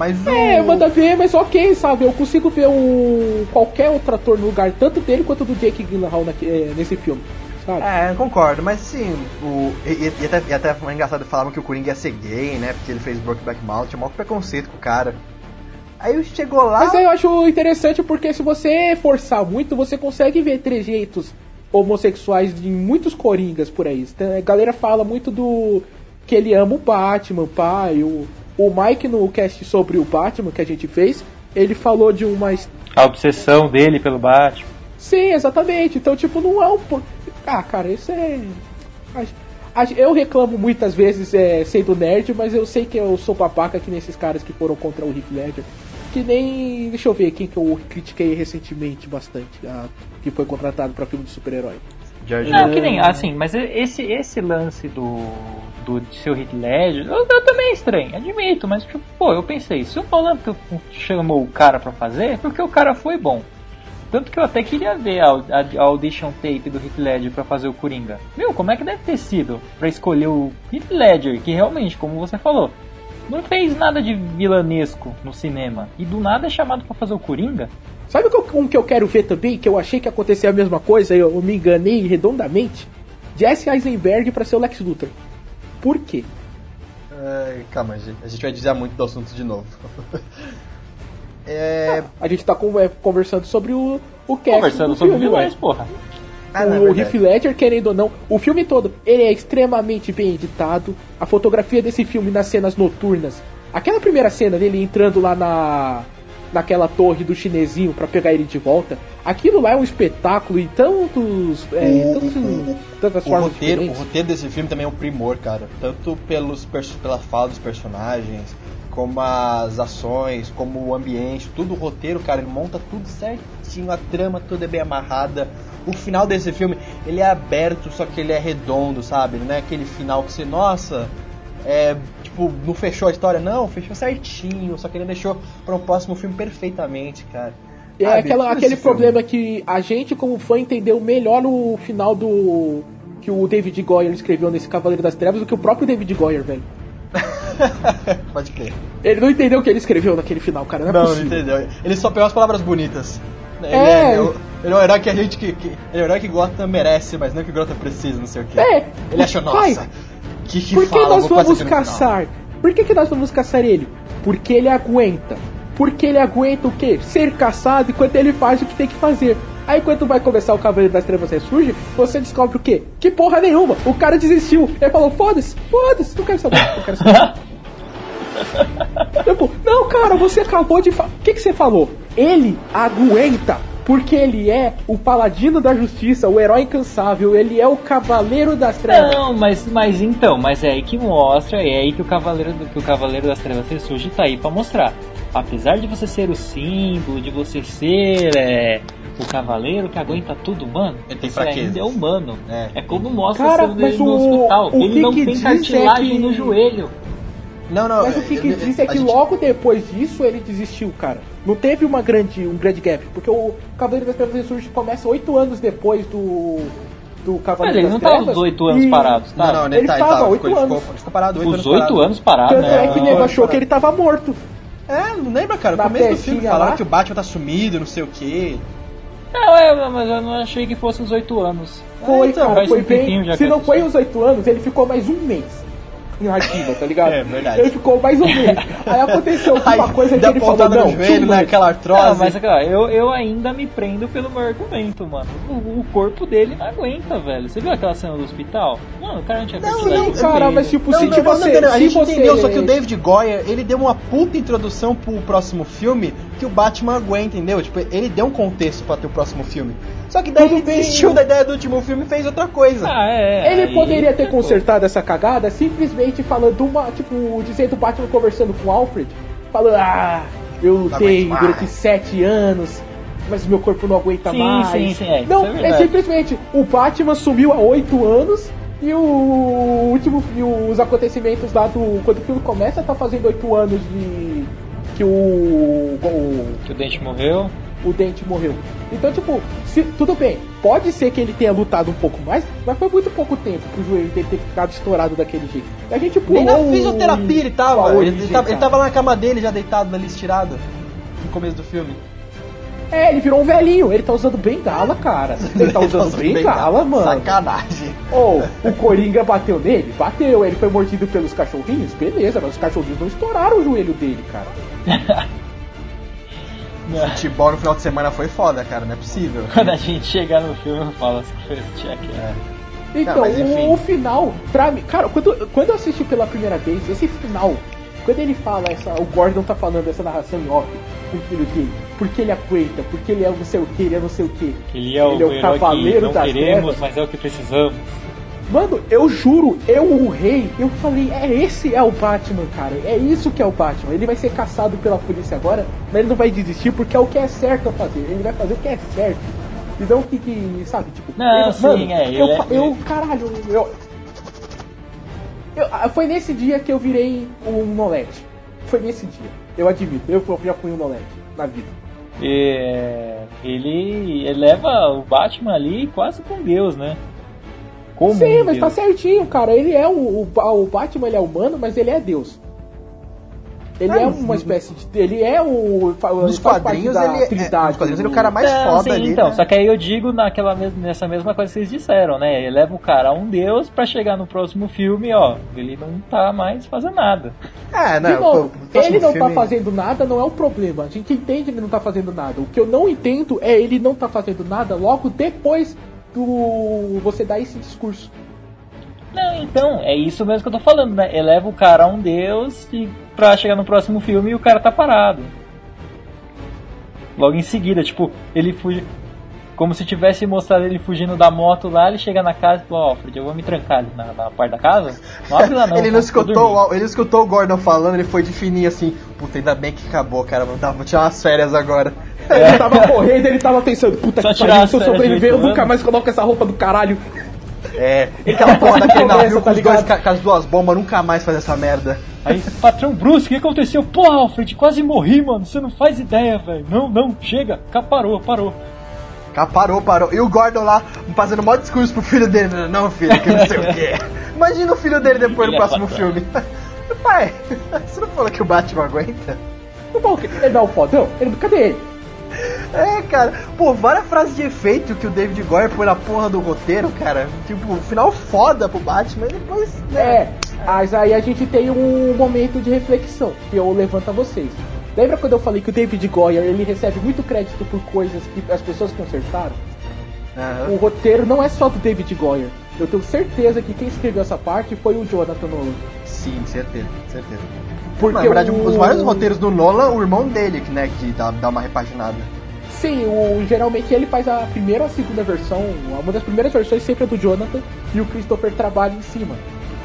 Mas o... É, manda ver, mas ok, sabe? Eu consigo ver o qualquer outro ator no lugar, tanto dele quanto do Jake Gyllenhaal na- eh, nesse filme, sabe? É, concordo, mas assim, o, e, e- até, e até foi engraçado, falavam que o Coringa ia ser gay, né? Porque ele fez Brokeback Mountain, maior preconceito com o cara. Aí chegou lá. Mas aí eu acho interessante porque se você forçar muito, você consegue ver trejeitos homossexuais de muitos coringas por aí. Então, A galera fala muito do que ele ama o Batman, pai. O, o Mike no cast sobre o Batman que a gente fez, ele falou de uma A obsessão dele pelo Batman. Sim, exatamente. Então, tipo, não é um. Ah, cara, isso é. a- eu reclamo muitas vezes é, sendo nerd, mas eu sei que eu sou babaca que nesses caras que foram contra o Heath Ledger. Que nem. Deixa eu ver quem que eu critiquei recentemente bastante, ah, que foi contratado pra filme de super-herói. Não, que nem, assim, mas esse, esse lance do, do de seu Heath Ledger, eu, eu também é estranho, admito, mas tipo, pô, eu pensei, se o Nolan chamou o cara pra fazer, é porque o cara foi bom. Tanto que eu até queria ver a, a, a audition tape do Heath Ledger pra fazer o Coringa. Meu, como é que deve ter sido pra escolher o Heath Ledger, que realmente, como você falou, não fez nada de vilanesco no cinema, e do nada é chamado pra fazer o Coringa? Sabe o que eu- um que eu quero ver também, que eu achei que ia acontecer a mesma coisa eu, me enganei redondamente? Jesse Eisenberg pra ser o Lex Luthor. Por quê? Ai, calma. A gente vai dizer muito do assunto de novo. é. A gente tá con- é, conversando sobre o, o cast Conversando do sobre filme, ué. vilões, porra. Ah, é o. Heath Ledger, querendo ou não, o filme todo, ele é extremamente bem editado. A fotografia desse filme nas cenas noturnas. Aquela primeira cena dele entrando lá na naquela torre do chinesinho pra pegar ele de volta. Aquilo lá é um espetáculo em tantos, é, tantos- tantas O formas roteiro, o diferentes. roteiro desse filme também é um primor, cara. Tanto pelos, pela fala dos personagens, como as ações, como o ambiente, tudo o roteiro, cara, ele monta tudo certinho, a trama toda é bem amarrada. O final desse filme, ele é aberto, só que ele é redondo, sabe? Não é aquele final que você, nossa, é, tipo, não fechou a história, não, fechou certinho, só que ele deixou para um próximo filme perfeitamente, cara. É Sabe? aquela, aquele problema que a gente, como fã, entendeu melhor o final do. que o David Goyer escreveu nesse Cavaleiro das Trevas do que o próprio David Goyer, velho. Pode crer. Ele não entendeu o que ele escreveu naquele final, cara. Não é Não, não possível. entendeu. Ele só pegou as palavras bonitas. Ele É. é, o- ele é o herói que a gente que, que- ele é o herói que Gotham merece, mas não que Gotham precisa, não sei o quê. É. Ele achou, Pai, nossa, Por que fala, nós vamos caçar? Por que, que nós vamos caçar ele? Porque ele aguenta. Porque ele aguenta o quê? Ser caçado enquanto ele faz o que tem que fazer. Aí quando vai começar o Cavaleiro das Trevas Ressurge, você descobre o quê? Que porra nenhuma! O cara desistiu. Ele falou, foda-se, foda-se, não quero saber, não quero saber. tipo, não, cara, você acabou de falar. O que, que você falou? Ele aguenta. Porque ele é o paladino da justiça, o herói incansável, ele é o cavaleiro das trevas. Não, mas, mas então, mas é aí que mostra, é aí que o Cavaleiro, do- que o Cavaleiro das Trevas ressurge tá aí pra mostrar. Apesar de você ser o símbolo, de você ser é, o cavaleiro que aguenta tudo humano, Ele tem você fraquezas. ainda é humano. É. É, como mostra Cara, mas no o- hospital. o ele que não que tem é cartilagem que- no joelho. Não, não. Mas o que, que eu- diz é que gente- logo depois disso ele desistiu, cara. Não teve uma grande, um grande gap, porque o Cavaleiro das Trevas Ressurge começa oito anos depois do do Mas Cavaleiro ele das não tá Trevas. os oito anos e- parados, tá? Não, não, Ele tá, tava tá, oito anos. Ficou, ficou parado oito Os anos oito parado. anos parados, Tanto né? é que o nego achou que ele tava morto. É, não lembra, cara? No começo do filme falaram lá. que o Batman tá sumido, não sei o quê. Não, é, mas eu não achei que fosse os oito anos. Foi, então, cara, foi um bem. já Se não foi os oito anos, ele ficou mais um mês em ativa, tá ligado? É, verdade. Ele ficou mais um mês. Aí aconteceu Aí, uma coisa que ele falou, não, joelho, né? Aquela artrose. Não, mas cara, eu, eu ainda me prendo pelo meu argumento, mano. O, o corpo dele não aguenta, velho. Você viu aquela cena do hospital? Mano, o cara não tinha Não, não, Cara, mas tipo, Não, se não, tipo, não, você, não, não, a se gente você... entendeu, só que o David Goyer, ele deu uma puta introdução pro próximo filme que o Batman aguenta, entendeu? Tipo, ele deu um contexto pra ter o próximo filme. Só que daí Tudo ele desistiu da ideia do último filme e fez outra coisa. Ah, é. Ele aí- poderia ter consertado essa cagada simplesmente falando uma, tipo, dizendo o Batman conversando com o Alfred, falando, ah, eu lutei aguento mais." durante sete anos, mas meu corpo não aguenta Sim, mais. sim, sim, é, não, é é, simplesmente o Batman sumiu há oito anos e o último e os acontecimentos lá do quando o filme começa tá fazendo oito anos de que o, o Que o dente morreu. o dente morreu. Então, tipo, se, tudo bem, pode ser que ele tenha lutado um pouco mais, mas foi muito pouco tempo pro joelho dele ter ficado estourado daquele jeito. E a gente pulou. Nem na o- fisioterapia ele a tava. Ele, origem, ele tava. ele tava na cama dele já deitado ali, estirado. No começo do filme. É, ele virou um velhinho, ele tá usando bengala, cara. Ele tá usando bengala, mano. Sacanagem. Ou o Coringa bateu nele? Bateu, ele foi mordido pelos cachorrinhos? Beleza, mas os cachorrinhos não estouraram o joelho dele, cara. Futebol no final de semana foi foda, cara. Não é possível. Quando a gente chegar no filme, eu falo as coisas, check. É. Então, enfim. o, final, pra mim, cara, quando, quando eu assisti pela primeira vez, esse final, quando ele fala essa, o Gordon tá falando essa narração em off com o filho dele, porque ele aguenta, porque ele é não sei o que, ele é não sei o que. Ele é o Ele é o cavaleiro que não das queremos, trevas. mas é o que precisamos. Mano, eu juro, eu o rei, eu falei, é esse é o Batman, cara. É isso que é o Batman. Ele vai ser caçado pela polícia agora, mas ele não vai desistir porque é o que é certo a fazer. Ele vai fazer o que é certo. E não o que, que sabe, tipo. Não, eu, sim, mano, é, Eu, ele é- eu, caralho, eu, eu- ah, Foi nesse dia que eu virei um Nolete. Foi nesse dia. Eu admito, eu já fui um Nolete na vida. É, ele eleva o Batman ali quase com Deus, né? Como Sim, um mas tá certinho, cara. Ele é o, o, o Batman, ele é humano, mas ele é Deus. Ele É, é uma espécie de. Ele é o. Nos quadrinhos, da ele, é, Trindade nos quadrinhos ele é o cara mais Não, foda sim, ali. então, né? só que aí eu digo naquela mes- nessa mesma coisa que vocês disseram, né? Eleva o cara a um deus pra chegar no próximo filme, ó, ele não tá mais fazendo nada. É, De não, novo, o ele não filme- tá fazendo nada, não é o problema. A gente entende que ele não tá fazendo nada. O que eu não entendo é ele não tá fazendo nada logo depois do. você dar esse discurso. Não, então, é isso mesmo que eu tô falando, né? Eleva o cara a um deus e pra chegar no próximo filme o cara tá parado. Logo em seguida, tipo, ele fuge. Como se tivesse mostrado ele fugindo da moto lá, ele chega na casa e fala, ó, Alfred, eu vou me trancar ali na, na parte da casa. Não abre lá não. ele, não escutou, dormir." o- ele escutou o Gordon falando, ele foi de fininho assim. Puta, ainda bem que acabou, cara. Vou, dar- vou tirar umas férias agora. Ele tava correndo, ele tava pensando, puta Só que tirar pariu, as se eu sobreviver, eu nunca mais coloco essa roupa do caralho. É, aquela porra daquele navio com, tá os dois, com as duas bombas, nunca mais faz essa merda. Aí, patrão Bruce, o que aconteceu? Porra, Alfred, quase morri, mano. Você não faz ideia, velho. Não, não, chega. Parou, parou. Cara, parou, parou. E o Gordon lá fazendo maior discurso pro filho dele. Não, filho, que não sei o quê. Imagina o filho dele depois Ele no é próximo patrão. filme. Pai, você não falou que o Batman aguenta? Não, bom, Ele dá o fodão? Ele, cadê ele? É, cara. Pô, várias frases de efeito que o David Goyer põe na porra do roteiro, cara. Tipo, final foda pro Batman e depois. Né? É, mas aí a gente tem um momento de reflexão que eu levanto a vocês. Lembra quando eu falei que o David Goyer ele recebe muito crédito por coisas que as pessoas consertaram? Aham. O roteiro não é só do David Goyer. Eu tenho certeza que quem escreveu essa parte foi o Jonathan Nolan. Sim, certeza, certeza. Porque Na verdade, o... os maiores roteiros do Nolan, o irmão dele, que, né, que dá, dá uma repaginada. Sim, o, geralmente ele faz a primeira ou a segunda versão. Uma das primeiras versões sempre é do Jonathan e o Christopher trabalha em cima.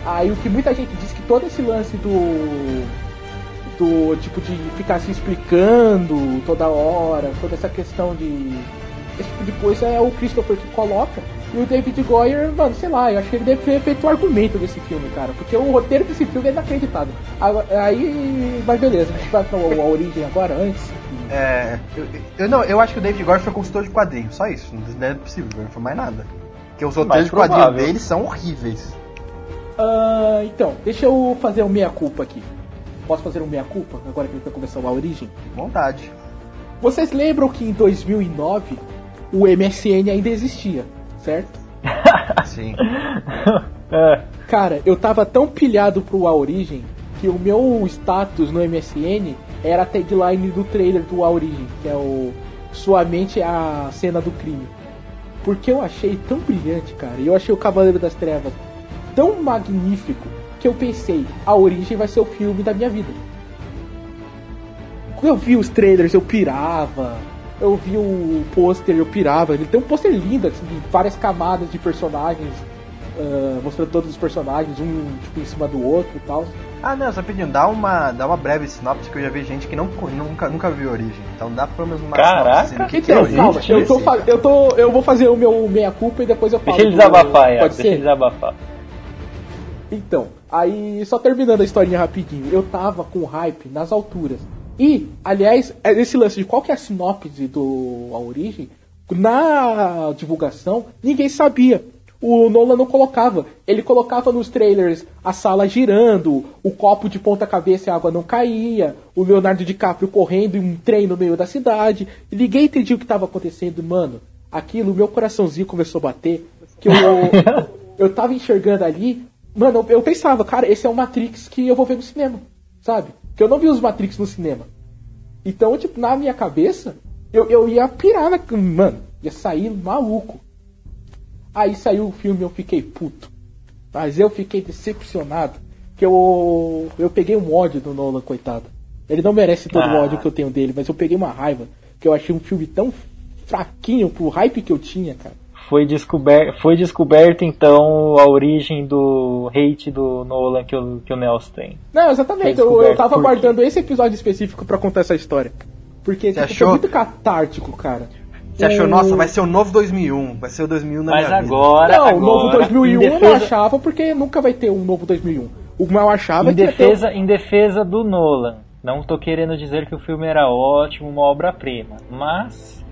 Aí o que muita gente diz que todo esse lance do. Do tipo de ficar se explicando toda hora, toda essa questão de. esse tipo de coisa é o Christopher que coloca. E o David Goyer, mano, sei lá, eu acho que ele deve ter feito o argumento desse filme, cara. Porque o roteiro desse filme é inacreditável. Aí, mas beleza, a gente vai pra a origem agora, antes. É. Eu, eu- não, eu acho que o David Goyer foi consultor de quadrinhos, só isso. Não é possível, não foi mais nada. Porque os roteiros de quadrinhos dele são horríveis. Ah, então, deixa eu fazer um meia-culpa aqui. Posso fazer um meia-culpa agora que a gente vai começar a origem? Vontade. Vocês lembram que em 2009 o MSN ainda existia, certo? Sim. É. Cara, eu tava tão pilhado pro A Origem que o meu status no MSN era a tagline do trailer do A Origem, que é o Sua mente é a cena do crime. Porque eu achei tão brilhante, cara. E eu achei o Cavaleiro das Trevas tão magnífico que eu pensei, A Origem vai ser o filme da minha vida. Quando eu vi os trailers, eu pirava. Eu vi o pôster, eu pirava. Ele tem um pôster lindo, assim, de várias camadas de personagens, ah, mostrando todos os personagens, um tipo em cima do outro e tal. Ah, não, só pedindo, dá uma, dá uma breve sinopse que eu já vi gente que não, nunca, nunca viu Origem. Então dá pelo menos uma Caraca, sinopse do que, que é Então, Origem. calma, eu, tô, eu, tô, eu vou fazer o meu meia-culpa e depois eu falo. Deixa ele do- desabafar, é. Pode Deixa ser? ele desabafar. Então, aí só terminando a historinha rapidinho, eu tava com hype nas alturas. E, aliás, é esse lance de qual que é a sinopse do A Origem, na divulgação, ninguém sabia. O Nolan não colocava. Ele colocava nos trailers a sala girando, o copo de ponta cabeça e a água não caía, o Leonardo DiCaprio correndo em um trem no meio da cidade. E ninguém entendia o que estava acontecendo, mano. Aquilo, meu coraçãozinho começou a bater. Que eu, eu tava enxergando ali. Mano, eu, eu pensava, cara, esse é o Matrix que eu vou ver no cinema, sabe? Que eu não vi os Matrix no cinema. Então, tipo, na minha cabeça, eu, eu ia pirar na. Mano, ia sair maluco. Aí saiu o filme eu fiquei puto. Mas eu fiquei decepcionado. Que eu. Eu peguei um ódio do Nolan, coitado. Ele não merece todo o Ah. ódio que eu tenho dele, mas eu peguei uma raiva. Que eu achei um filme tão fraquinho pro hype que eu tinha, cara. Foi, descober, foi descoberto então a origem do hate do Nolan que o, que o Nelson tem. Não, exatamente. Eu, eu tava aguardando esse episódio específico pra contar essa história. Porque tipo, achou? foi muito catártico, cara. Você achou, nossa, vai ser o novo 2001, vai ser o 2001 na Mas minha vida. agora, Não, agora o novo 2001 em eu não defesa, achava porque nunca vai ter um novo 2001. O que eu achava em que ia ter um- defesa, em defesa do Nolan. Não tô querendo dizer que o filme era ótimo, uma obra-prima, mas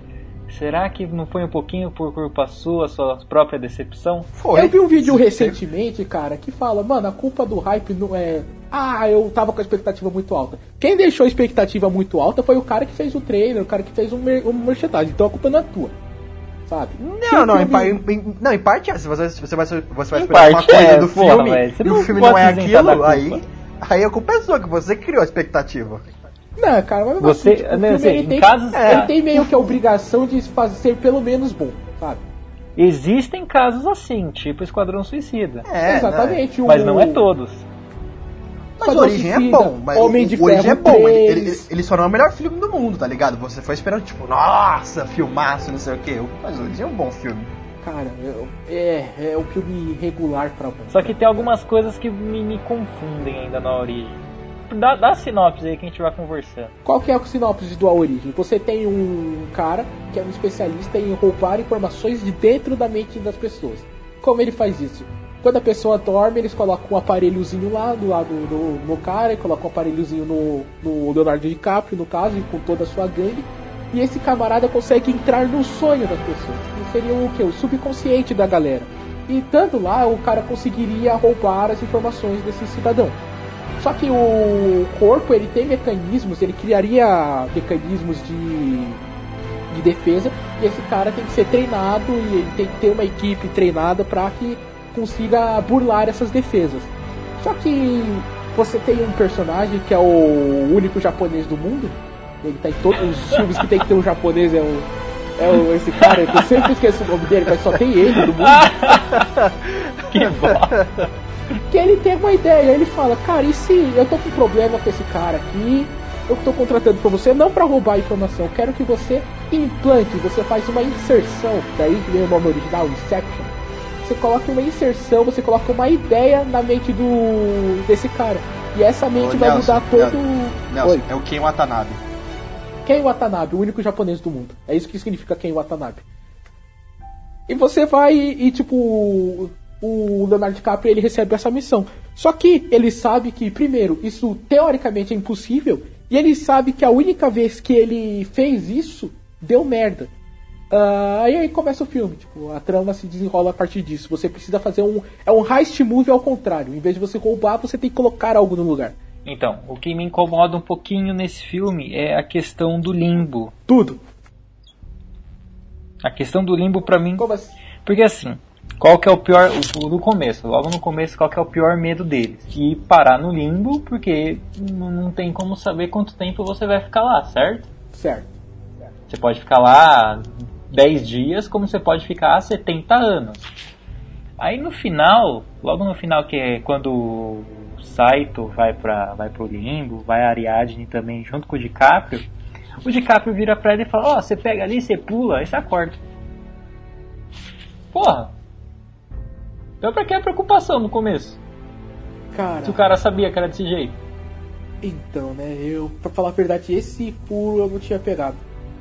será que não foi um pouquinho por culpa sua, sua própria decepção? Foi. Eu vi um vídeo recentemente, cara, que fala, mano, a culpa do hype não é. Ah, eu tava com a expectativa muito alta. Quem deixou a expectativa muito alta foi o cara que fez o trailer, o cara que fez o mer- o merchandising. Então a culpa não é tua. Sabe? Não, não, em, filme- em- em- não, em parte é. Se você, você vai, você vai esperar uma parte coisa é, do porra, filme você e o não filme pode não é aquilo, aí, aí a culpa é sua, que você criou a expectativa. Não, cara, mas Você- assim, tipo, o né, filme, assim, ele, em tem, casos- ele é. tem meio que a obrigação de fazer ser pelo menos bom, sabe? Existem casos assim, tipo Esquadrão Suicida. É, Exatamente. o- Mas não é todos. Mas o Esquadrão Origem é Suicida, bom, mas Homem o, de o Origem é bom, ele, 3. ele, ele só não é o melhor filme do mundo, tá ligado? Você foi esperando, tipo, nossa, filmaço, não sei o quê. Mas o Origem é um bom filme. Cara, eu- é, é um filme regular pra mim. Só que tem algumas coisas que me, me confundem ainda na origem. Dá, dá a sinopse aí que a gente vai conversando. Qual que é o sinopse do A Origem? Você tem um cara que é um especialista em roubar informações de dentro da mente das pessoas. Como ele faz isso? Quando a pessoa dorme, eles colocam um aparelhozinho lá do lado do, cara, e colocam um aparelhozinho no, no Leonardo DiCaprio, no caso, e com toda a sua gangue. E esse camarada consegue entrar no sonho das pessoas. Que seria o que? O subconsciente da galera. E estando lá, o cara conseguiria roubar as informações desse cidadão. Só que o corpo ele tem mecanismos, ele criaria mecanismos de, de defesa e esse cara tem que ser treinado e ele tem que ter uma equipe treinada para que consiga burlar essas defesas. Só que você tem um personagem que é o único japonês do mundo, ele tá em todos os filmes que tem que ter um japonês é o é o, esse cara, eu sempre esqueço o nome dele, mas só tem ele no mundo. Que bosta. Que ele tem uma ideia, ele fala, cara, e se eu tô com problema com esse cara aqui, eu tô contratando pra você não pra roubar a informação, eu quero que você implante, você faz uma inserção, daí que vem o nome original, Inception. Você coloca uma inserção, você coloca uma ideia na mente do desse cara. E essa mente Ô, vai Nelson, mudar todo. Nelson, Oi. é o Ken Watanabe. Ken Watanabe, o único japonês do mundo. É isso que significa Ken Watanabe. E você vai e, tipo, o Leonardo DiCaprio ele recebe essa missão. Só que ele sabe que, primeiro, isso teoricamente é impossível, e ele sabe que a única vez que ele fez isso deu merda. Ah, e aí começa o filme, tipo, a trama se desenrola a partir disso. Você precisa fazer um. É um heist movie ao contrário. Em vez de você roubar, você tem que colocar algo no lugar. Então, o que me incomoda um pouquinho nesse filme é a questão do limbo. Tudo. A questão do limbo pra mim. Como assim? Porque assim, qual que é o pior. No começo, logo no começo, qual que é o pior medo deles? E parar no limbo, porque não tem como saber quanto tempo você vai ficar lá, certo? Certo. Você pode ficar lá 10 dias, como você pode ficar 70 anos. Aí no final, logo no final, que é quando o Saito vai, pra, vai pro limbo, vai a Ariadne também junto com o DiCaprio, o DiCaprio vira pra ele e fala: Ó, você pega ali, você pula, aí você acorda. Porra! Então pra que a preocupação no começo? Cara. Se o cara sabia que era desse jeito. Então, né, eu, pra falar a verdade, esse furo eu não tinha pegado.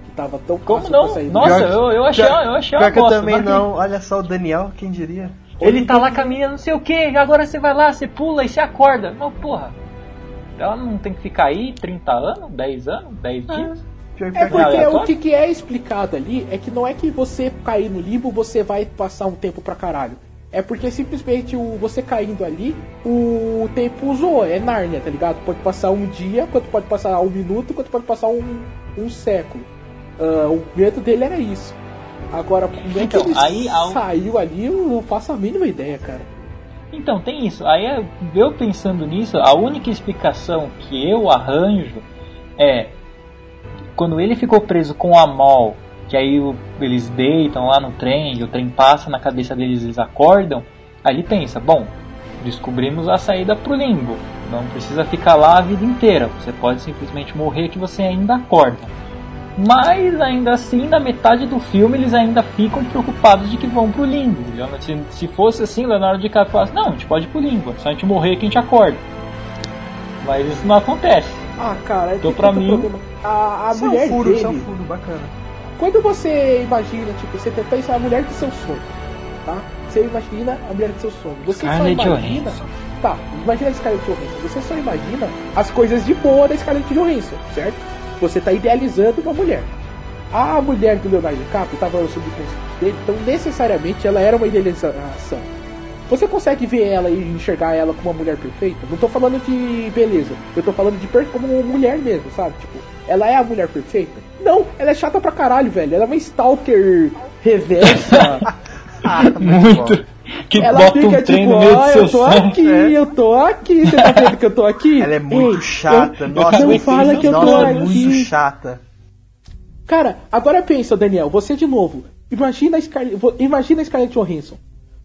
Que tava tão Como fácil não? pra sair. Nossa, eu, eu achei, eu achei Pior uma que eu também mas- não. Olha só o Daniel, quem diria? Ele tá lá caminhando, não sei o que, agora você vai lá, você pula e você acorda. Não, porra. Ela não tem que ficar aí 30 anos, 10 anos, 10 dias? Pior, É que- porque o que, que é explicado ali é que não é que você cair no limbo você vai passar um tempo pra caralho. É porque simplesmente o, você caindo ali, o tempo usou, é Nárnia, tá ligado? Pode passar um dia, quanto pode passar um minuto, quanto pode passar um, um século. Ah, o medo dele era isso. Agora, como é que Então, ele aí, ao- saiu ali, eu não faço a mínima ideia, cara. Então, tem isso. Aí eu pensando nisso, a única explicação que eu arranjo é quando ele ficou preso com a Mol, que aí o- eles deitam lá no trem, e o trem passa na cabeça deles, eles acordam, aí ele pensa, bom, descobrimos a saída pro limbo. Não precisa ficar lá a vida inteira. Você pode simplesmente morrer que você ainda acorda. Mas ainda assim, na metade do filme, eles ainda ficam preocupados de que vão pro limbo. Se, se fosse assim, Leonardo DiCaprio falasse, não, a gente pode ir pro limbo, é só a gente morrer que a gente acorda. Mas isso não acontece. Ah, cara, Então, tem pra mim- problema. A, a Isso é mulher um furo, dele. é um furo, bacana. Quando você imagina, tipo, você tenta pensar a mulher do seu sonho, tá? Você imagina a mulher do seu sonho. Você Scarlett só imagina. Johansson. Tá, imagina a Scarlett Johansson. Você só imagina as coisas de boa da Scarlett Johansson, certo? Você tá idealizando uma mulher. A mulher do Leonardo DiCaprio tava no subconsciente dele, então necessariamente ela era uma idealização. Você consegue ver ela e enxergar ela como uma mulher perfeita? Não tô falando de beleza, eu tô falando de per como uma mulher mesmo, sabe? Tipo, ela é a mulher perfeita? Não, ela é chata pra caralho, velho. Ela é uma stalker reversa. Ah, Muito. Que ela bota fica um trem tipo, no meio ó, do seu eu tô sangue. aqui, É. eu tô aqui. Você tá vendo que eu tô aqui? Ela é muito Ei, chata, eu- nossa. Não eu fala que eu tô aqui. muito chata. Cara, agora pensa, Daniel, você de novo. Imagina a Scarlett, imagina a Scarlett Johansson.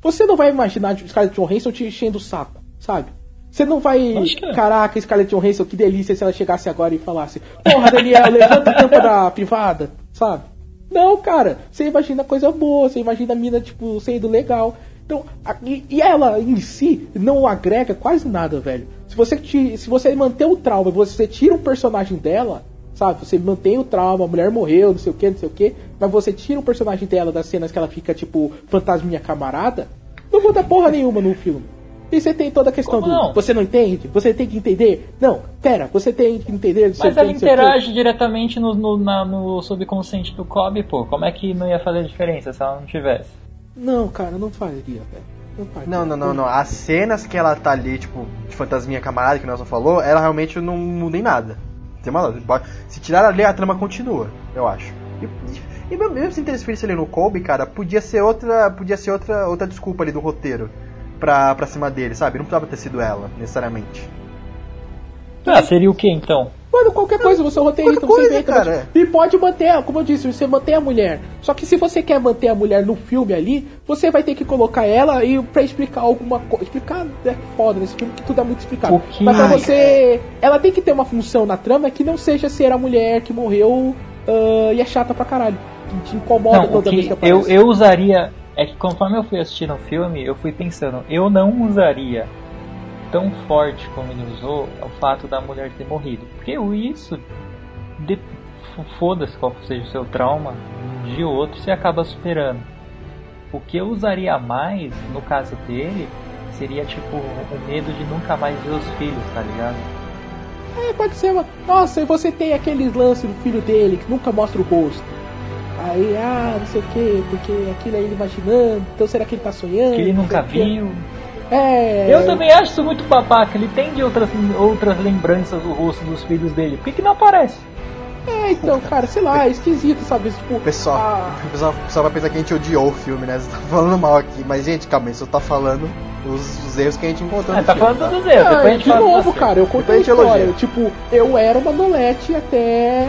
Você não vai imaginar a Scarlett Johansson te enchendo o saco, sabe? Você não vai. É. Caraca, Scarlett Johansson, que delícia se ela chegasse agora e falasse: Porra, Daniel, levanta a tampa da privada, sabe? Não, cara. Você imagina coisa boa, você imagina a mina, tipo, sendo legal. Então, a- e, e ela em si não agrega quase nada, velho. Se você, ti- se você manter o trauma, você tira um personagem dela, sabe? Você mantém o trauma, a mulher morreu, não sei o que, não sei o que, mas você tira um personagem dela das cenas que ela fica, tipo, fantasminha camarada, não muda porra nenhuma no filme. E você tem toda a questão Como do. não? Você não entende? Você tem que entender? Não, pera, você tem que entender. não Mas o ela não o interage diretamente no, no, na- no subconsciente do Kobe, pô. Como é que não ia fazer diferença se ela não tivesse? Não, cara, não faria, velho. Não. Não, não, não, não. As cenas que ela tá ali, tipo, de fantasminha camarada, que o Nelson falou, ela realmente não muda em nada. Tem uma Se tirar ali, a trama continua, eu acho. E, e mesmo mesmo se interferisse ali no Kobe, cara, podia ser outra. Podia ser outra, outra desculpa ali do roteiro pra, pra cima dele, sabe? Não precisava ter sido ela, necessariamente. Ah, seria o que então? Mano, qualquer coisa, você roteirista, Qualquer você coisa, inventa. cara, E pode manter, como eu disse, você mantém a mulher. Só que se você quer manter a mulher no filme ali, você vai ter que colocar ela e pra explicar alguma coisa. Explicar é foda nesse filme, que tudo é muito explicado. O que- Mas pra você. Ela tem que ter uma função na trama que não seja ser a mulher que morreu ah, e é chata pra caralho. Que te incomoda Não, o toda vez que que eu, aparece. eu usaria. É que conforme eu fui assistindo o filme, eu fui pensando, eu não usaria tão forte como ele usou o fato da mulher ter morrido. Porque isso. de- Foda-se qual seja o seu trauma, um dia ou outro você acaba superando. O que eu usaria mais, no caso dele, seria tipo o medo de nunca mais ver os filhos, tá ligado? É, pode ser uma. Nossa, e você tem aqueles lances do filho dele que nunca mostra o rosto. Aí, ah, não sei o que, porque aquilo é ele imaginando, então será que ele tá sonhando? Que ele nunca quê. viu. É. Eu também acho isso muito babaca. Ele tem de outras, outras lembranças do rosto dos filhos dele. Por que, que não aparece? É, então, cara, sei lá, é esquisito, sabe? Tipo, pessoal, ah, o pessoal, o pessoal vai pensar que a gente odiou o filme, né? Você tá falando mal aqui. Mas, gente, calma, isso tá falando os, os erros que a gente encontrou Ah, no tá filme, falando dos erros. ah, Depois a gente de novo, dos cara, eu contei a a história. elogia. Tipo, eu era uma nolete até.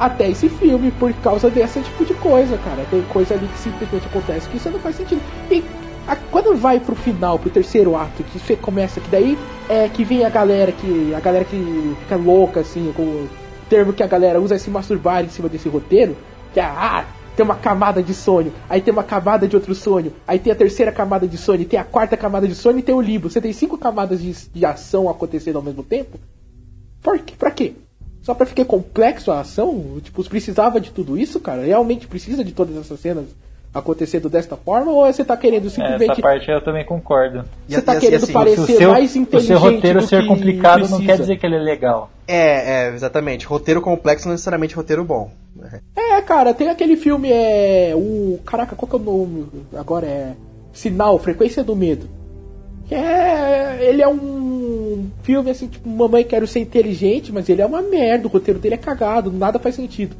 Até esse filme, por causa desse tipo de coisa, cara. Tem coisa ali que simplesmente acontece que isso não faz sentido. E a- quando vai pro final, pro terceiro ato, que você começa, que daí é que vem a galera que. A galera que fica louca, assim, com o termo que a galera usa é se masturbar em cima desse roteiro, que é, ah, tem uma camada de sonho, aí tem uma camada de outro sonho, aí tem a terceira camada de sonho, tem a quarta camada de sonho e tem o limbo. Você tem cinco camadas de, de ação acontecendo ao mesmo tempo? Por quê? Pra quê? Só pra ficar complexo a ação? Tipo, precisava de tudo isso, cara? Realmente precisa de todas essas cenas acontecendo desta forma? Ou você tá querendo Essa simplesmente. parte eu também concordo. Você tá E- e- e querendo assim, parecer Se o seu, mais o inteligente seu roteiro do ser que complicado não precisa. quer dizer que ele é legal. É, é, exatamente. Roteiro complexo não é necessariamente roteiro bom. É, cara, tem aquele filme, é. O. Caraca, qual que é o nome? Agora é. Sinal, Frequência do Medo. Que é. Ele é um filme assim, tipo, Mamãe Quero Ser Inteligente, mas ele é uma merda, o roteiro dele é cagado, nada faz sentido.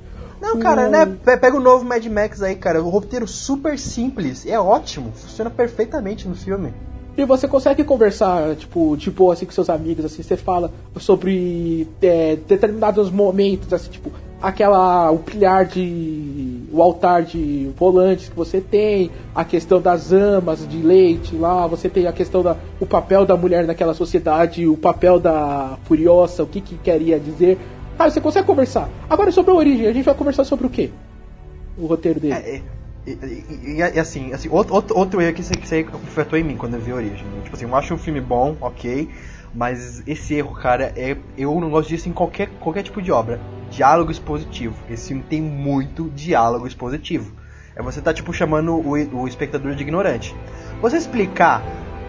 Não, cara, Hum. né? pe- Pega o novo Mad Max aí, cara. O roteiro super simples. É ótimo. Funciona perfeitamente no filme. E você consegue conversar, tipo, boa, assim, com seus amigos, assim, você fala sobre é, determinados momentos, assim, tipo, aquela, o pilhar de, o altar de volantes que você tem, a questão das amas de leite lá, você tem a questão da, o papel da mulher naquela sociedade, o papel da Furiosa, o que que queria dizer. Ah, você consegue conversar. Agora sobre a origem, a gente vai conversar sobre o quê? O roteiro dele. É, é, e, assim, assim outro, outro, erro que você, que você afetou em mim quando eu vi Origem. Tipo assim, eu acho um filme bom, ok, mas esse erro, cara, é, eu não gosto disso em qualquer, qualquer tipo de obra. Diálogo expositivo. Esse filme tem muito diálogo expositivo. É você tá, tipo, chamando o, o espectador de ignorante. Você explicar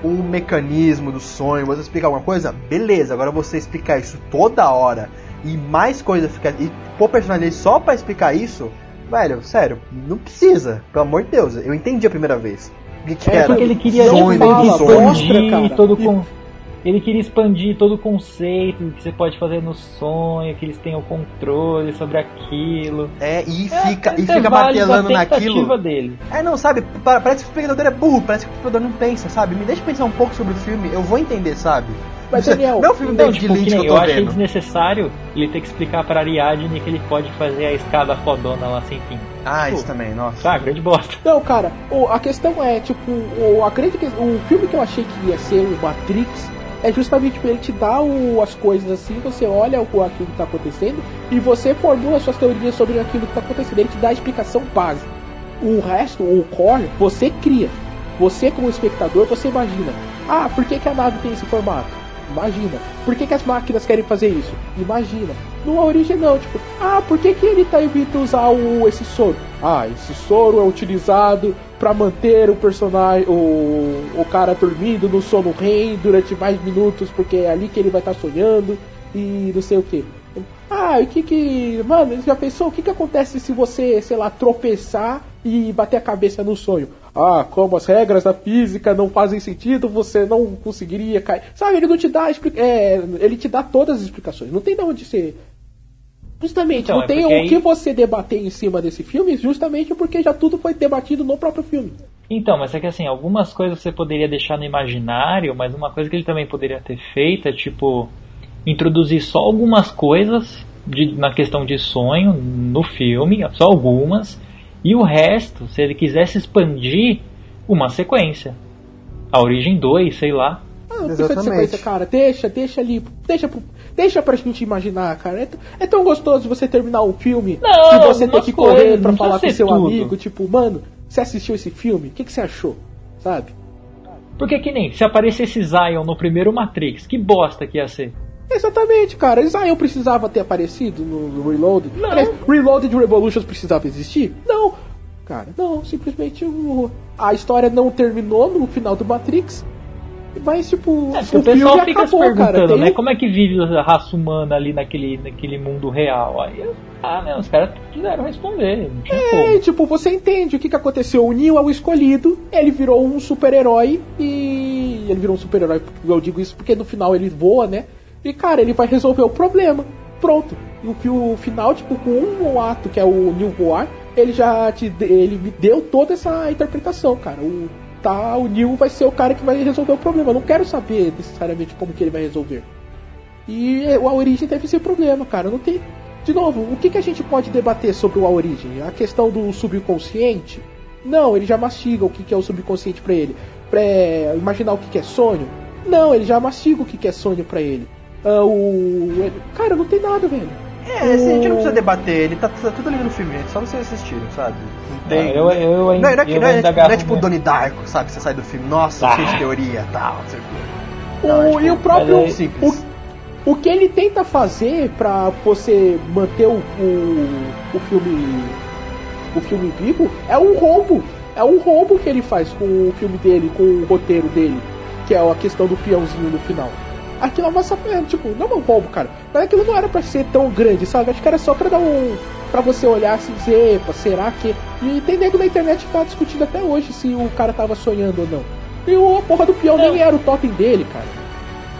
o mecanismo do sonho, você explicar alguma coisa, beleza. Agora você explicar isso toda hora e mais coisa ficar. E pôr personagem só pra explicar isso, velho, sério, não precisa. Pelo amor de Deus, eu entendi a primeira vez. O que, que É, era? Porque ele queria Sonho, fala, expandir mostra, todo E- con... Ele queria expandir todo o conceito que você pode fazer no sonho, que eles tenham controle sobre aquilo. É, e É, fica, e até fica martelando naquilo. dele. É, não, sabe? pa- Parece que o espectador é burro, parece que o espectador não pensa, sabe? Me deixa pensar um pouco sobre o filme, eu vou entender, sabe? Mas, Daniel, não é o filme David tipo, Lynch nem, eu achei vendo. desnecessário ele ter que explicar pra Ariadne que ele pode fazer a escada fodona lá sem fim. Ah, Pô, isso também, nossa. Tá, grande bosta. Não, cara, a questão é, tipo, o, a grande que- o filme que eu achei que ia ser o Matrix é justamente tipo, ele te dá o- as coisas assim, você olha o, aquilo que tá acontecendo e você formula suas teorias sobre aquilo que tá acontecendo. Ele te dá a explicação básica. O resto, o core, você cria. Você, como espectador, você imagina. Ah, por que, que a nave tem esse formato? Imagina. Por que, que as máquinas querem fazer isso? Imagina. No origem não, tipo, ah, por que, que ele tá evitando usar o, esse soro? Ah, esse soro é utilizado pra manter o personagem, o, o cara dormindo no sono REM durante mais minutos, porque é ali que ele vai estar sonhando e não sei o que. Ah, o que que. Mano, já pensou? O que que acontece se você, sei lá, tropeçar e bater a cabeça no sonho? Ah, como as regras da física não fazem sentido, você não conseguiria cair. Sabe, ele não te dá. É, ele te dá todas as explicações. Não tem de onde ser. Justamente, Então, não é tem o aí- que você debater em cima desse filme, justamente porque já tudo foi debatido no próprio filme. Então, mas é que assim, algumas coisas você poderia deixar no imaginário, mas uma coisa que ele também poderia ter feito é tipo introduzir só algumas coisas de- na questão de sonho no filme, só algumas, e o resto, se ele quisesse expandir, uma sequência. A Origem 2, sei lá. Ah, não precisa de sequência, cara. Deixa, deixa ali. Deixa, pro- deixa pra gente imaginar, cara. É, é tão gostoso você terminar um filme Não, e você ter que correr coisas, pra falar com seu tudo. amigo, tipo, mano, você assistiu esse filme? O que, que você achou? Sabe? Porque que nem, se aparecesse Zion no primeiro Matrix, que bosta que ia ser. Exatamente, cara. Zion precisava ter aparecido no no Reloaded. Não. Aliás, Reloaded Revolutions precisava existir? Não. Cara, não. Simplesmente o, a história não terminou no final do Matrix. Mas, tipo, É, o o pessoal fica acabou, se perguntando, cara. Tem né? Como é que vive a raça humana ali naquele, naquele mundo real? Aí, ah, né? Os caras quiseram responder. É, como. tipo, você entende o que, que aconteceu. O Neo é o escolhido, ele virou um super-herói e. Ele virou um super-herói, eu digo isso porque no final ele voa, né? E cara, ele vai resolver o problema. Pronto. E o, fi- o final, tipo, com um ato que é o Neo voar, ele já te. ele me deu toda essa interpretação, cara. O, tá, o Neo vai ser o cara que vai resolver o problema. Eu não quero saber necessariamente como que ele vai resolver. E é, a origem teve esse problema, cara. Não tem. De novo, o que, que a gente pode debater sobre o a origem? A questão do subconsciente? Não, ele já mastiga o que, que é o subconsciente pra ele. Pra imaginar o que, que é sonho? Não, ele já mastiga o que, que é sonho pra ele. Ah, o. Cara, não tem nada, velho. É, assim, a gente não precisa debater, ele tá, tá tudo ali no filme, é só vocês assistirem, sabe? Não tem. Ah, eu, eu, ainda- não, é- não é, que- eu não é ainda tipo, não é tipo o Donnie Darko, sabe? Você sai do filme, nossa, Ah. cheio de teoria tal, não sei o quê. O- Não, é, tipo, e o próprio. é simples. O, o que ele tenta fazer pra você manter o, o, o filme. O filme vivo é um roubo. É um roubo que ele faz com o filme dele, com o roteiro dele. Que é a questão do peãozinho no final. Aquilo é uma safra- tipo, não é um roubo, cara. Mas aquilo não era pra ser tão grande, sabe? Acho que era só pra dar um. pra você olhar assim e dizer, epa, será que. E tem nego na internet que tá discutindo até hoje se o cara tava sonhando ou não. E o a porra do peão nem era o totem dele, cara.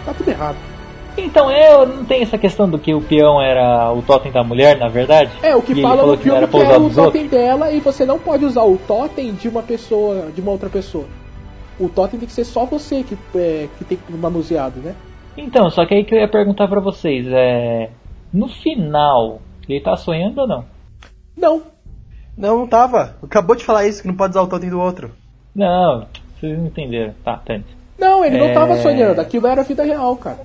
Tá tudo errado. Então, eu não tem essa questão do que o peão era o totem da mulher, na verdade? É, o que E fala no que filme era que pra é o outros? totem dela e você não pode usar o totem de uma pessoa, de uma outra pessoa. O totem tem que ser só você que, é, que tem manuseado, né? Então, só que aí que eu ia perguntar pra vocês, é... No final, ele tá sonhando ou não? Não. Não, não tava. Acabou de falar isso, que não pode usar o totem do outro. Não, vocês não entenderam. Tá, tanto. Não, ele não É. tava sonhando, aquilo era a vida real, cara.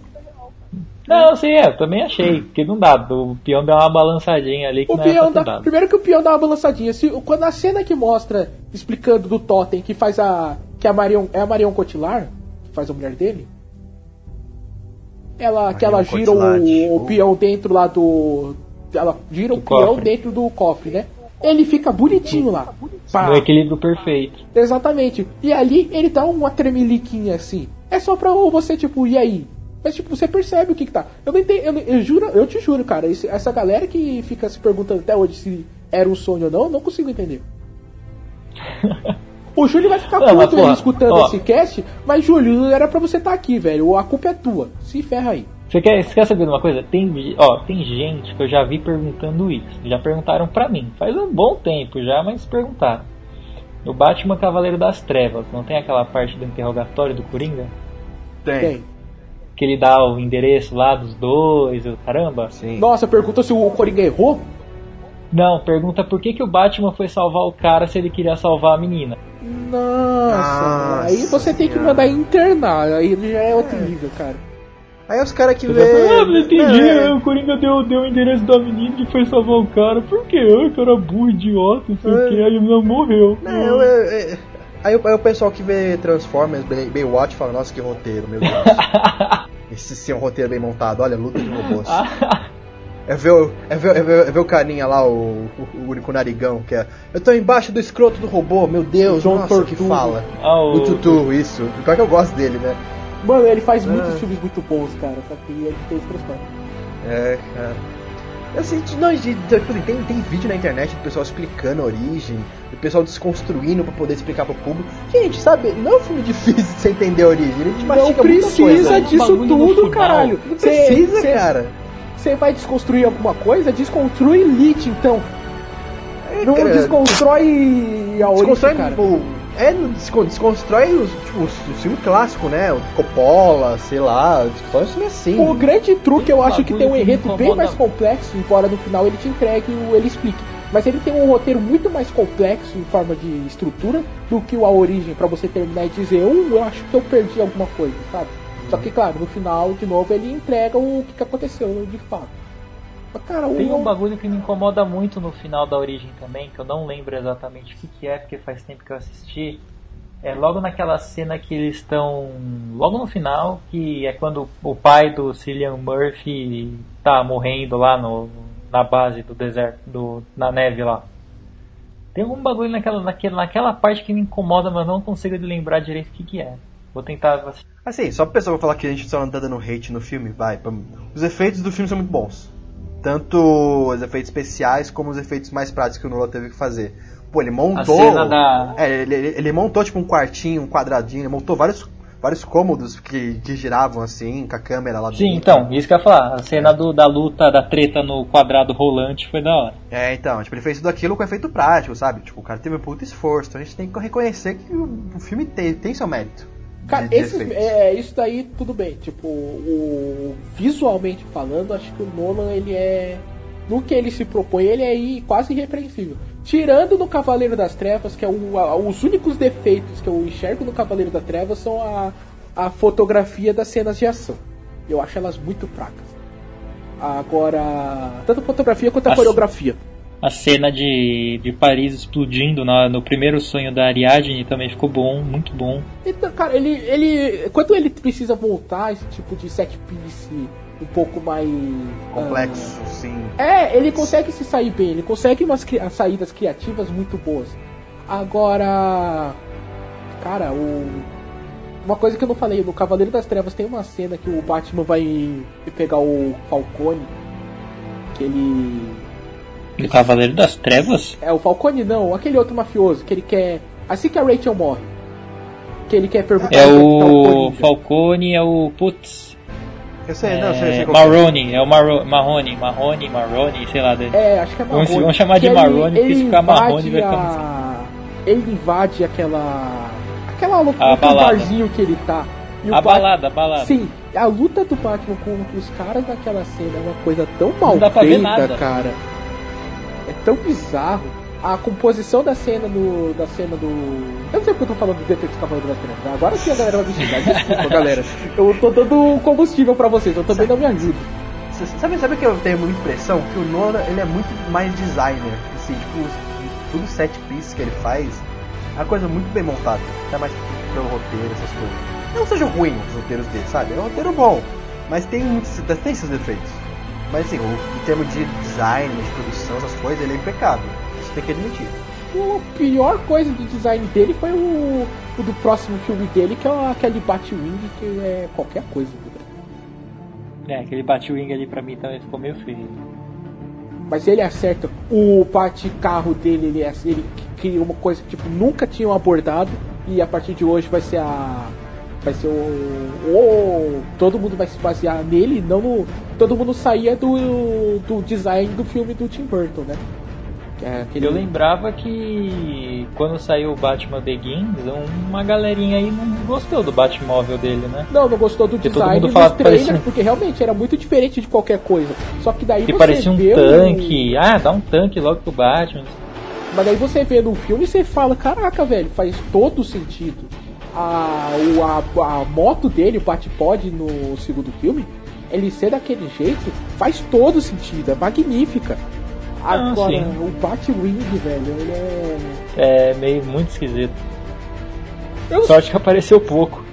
Não, sim, é, eu também achei. Porque não dá. O peão dá uma balançadinha ali que O não é peão dá, dado. primeiro que o peão dá uma balançadinha. Se, quando a cena que mostra, explicando do Totem, que faz a. que a Marion. É a Marion Cotillard, que faz a mulher dele? Ela, que ela gira o, Cotillard. o peão dentro lá do. Ela gira o Do peão cofre. dentro do cofre, né? Ele fica bonitinho lá. Pá. No equilíbrio perfeito. Exatamente. E ali ele dá uma tremeliquinha assim. É só pra você, tipo, e aí? Mas, tipo, você percebe o que que tá. Eu não entendo, eu, eu juro, eu te juro, cara, esse- essa galera que fica se perguntando até hoje se era um sonho ou não, eu não consigo entender. O Júlio vai ficar Não, puto porra, escutando ó. esse cast, mas Júlio, era pra você estar aqui, velho. A culpa é tua. Se ferra aí. Você quer, você quer saber de uma coisa? Tem, ó, tem gente que eu já vi perguntando isso. Já perguntaram pra mim. Faz um bom tempo já, mas perguntaram. No Batman Cavaleiro das Trevas, não tem aquela parte do interrogatório do Coringa? Tem. Tem. Que ele dá o endereço lá dos dois, o caramba? Sim. Nossa, pergunta se o Coringa errou? Não, pergunta por que, que o Batman foi salvar o cara se ele queria salvar a menina. Nossa, Nossa aí você tem que mandar internar. Aí já é outro nível, cara. Aí os caras que Eu vê. ah, não entendi, É, o Coringa deu, deu o endereço da menina e foi salvar o cara. Por quê? Ai, cara burro, idiota, não sei o É. que, aí a menina morreu. Não, eu- eu- eu- aí, o- aí o pessoal que vê Transformers, Bay- Baywatch, fala: Nossa, que roteiro, meu Deus. Esse sim é um roteiro bem montado. Olha, luta de robôs. É ver, o, é, ver, é, ver, é ver o carinha lá, o, o, o único narigão, que é. Eu tô embaixo do escroto do robô, meu Deus, João nossa, que fala. Ah, o- O Tutu, isso. Pior que eu gosto dele, né? Mano, ele faz Ah. muitos filmes muito bons, cara. Só que ele fez transforma. É, cara. Não, de, de- tipo assim, tem, tem vídeo na internet do pessoal explicando a origem, do pessoal desconstruindo pra poder explicar pro público. Gente, sabe, não é um filme difícil de você entender a origem, ele te Não precisa coisa. disso tudo, caralho. Não precisa, cara. Você vai desconstruir alguma coisa? Desconstrui Elite, então. É, Não cara, desconstrói a origem, desconstrói, cara. tipo, é, desconstrói os, tipo, os, filmes clássicos, né? O Coppola, sei lá, desconstrói os filmes assim. O grande truque eu acho que tem um enredo bem mais complexo, embora no final ele te entregue o ele explique. Mas ele tem um roteiro muito mais complexo em forma de estrutura do que o A Origem, pra você terminar e dizer, um, eu acho que eu perdi alguma coisa, sabe? Só que, claro, no final, de novo, ele entrega o que que aconteceu de fato. Mas, cara, o... Tem um bagulho que me incomoda muito no final da origem também, que eu não lembro exatamente o que, que é, porque faz tempo que eu assisti. É logo naquela cena que eles estão. Logo no final, que é quando o pai do Cillian Murphy tá morrendo lá no, na base do deserto, do, na neve lá. Tem algum bagulho naquela, naquela, naquela parte que me incomoda, mas eu não consigo lembrar direito o que, que é. Vou tentar. Assim, só pro pessoal falar que a gente só não tá dando hate no filme, vai. pra- Os efeitos do filme são muito bons. Tanto os efeitos especiais como os efeitos mais práticos que o Nolan teve que fazer. Pô, ele montou. cena da- É, ele, ele- ele montou tipo um quartinho, um quadradinho, ele montou vários, vários cômodos que, que giravam assim, com a câmera lá Sim, dentro. então, isso que eu ia falar. A cena do, da luta, da treta no quadrado rolante foi da hora. É, então, tipo, ele fez tudo aquilo com efeito prático, sabe? Tipo, o cara teve um puto esforço. Então a gente tem que reconhecer que o, o filme tem, tem seu mérito. Cara, esses, efeitos. é, isso daí tudo bem. Tipo, o, visualmente falando, acho que o Nolan ele é. No que ele se propõe, ele é quase irrepreensível. Tirando no Cavaleiro das Trevas, que é o, a- os únicos defeitos que eu enxergo no Cavaleiro das Trevas são a, a fotografia das cenas de ação. Eu acho elas muito fracas. Agora, tanto a fotografia quanto a As- coreografia. A cena de, de Paris explodindo na- no primeiro sonho da Ariadne também ficou bom, muito bom. Então, cara, ele, ele. Quando ele precisa voltar esse tipo de set piece um pouco mais. Complexo, sim. ah, é, ele consegue se sair bem, ele consegue umas cri- saídas criativas muito boas. Agora. Cara, o. Uma coisa que eu não falei, no Cavaleiro das Trevas tem uma cena que o Batman vai pegar o Falcone. Que ele. No Cavaleiro das Trevas? É o Falcone não, aquele outro mafioso que ele quer. Assim que a Rachel morre. Que ele quer perguntar É que o Coringa. Falcone, é o. Putz. Eu sei, não, eu sei, eu sei É, que é. Marrone, é o Marro, Marrone, Marrone, Marrone, sei lá. dele. É, acho que é Vamos- Marrone. vamos chamar de Que Marrone, porque se ficar Marrone invade vai ficar a... Ele invade aquela. Aquela loucura, aquele balada. barzinho que ele tá. E A Bat- balada, a balada. Sim, a luta do Batman contra os caras naquela cena é uma coisa tão mal dá pra ver feita, nada. cara. Tão bizarro. a composição da cena do. da cena do. Eu não sei porque eu tô falando do Detetive Cavaleiro das Trevas. Agora sim a galera vai me xingar. Desculpa, galera. Eu tô dando combustível pra vocês, eu também não me ajudo. Sabe, sabe que eu tenho muita impressão? Que o Nolan ele é muito mais designer. Assim, tipo, tudo set piece que ele faz é uma coisa muito bem montada. Até mais pelo roteiro, essas coisas. Não sejam ruins os roteiros dele, sabe? É um roteiro bom. Mas tem, muitos- tem seus defeitos. Mas assim, o- em termos de design, de produção, essas coisas, ele é impecável. Isso tem que admitir. A pior coisa do design dele foi o, o do próximo filme dele, que é aquele Batwing, que é qualquer coisa. É, aquele Batwing ali pra mim também ficou meio feio. Mas ele acerta. O bate-carro dele, ele, ele cria uma coisa que tipo, nunca tinham abordado. E a partir de hoje vai ser a. Vai ser o. o todo mundo vai se basear nele, não no. Todo mundo saía do, do design do filme do Tim Burton, né? É aquele, Eu lembrava que quando saiu o Batman Begins, uma galerinha aí não gostou do Batmóvel dele, né? Não, não gostou do Porque todo design mundo dos fala trailers, parecia porque realmente era muito diferente de qualquer coisa. Só que daí Que você parecia um o- tanque. Ah, dá um tanque logo pro Batman. Mas daí você vê no filme e você fala, caraca, velho, faz todo sentido. A, o, a, a moto dele, o Batpod no segundo filme, ele ser daquele jeito, faz todo sentido, é magnífica. Ah, Agora, sim. o Batwing, velho, ele é. É meio muito esquisito. Eu Sorte que apareceu pouco.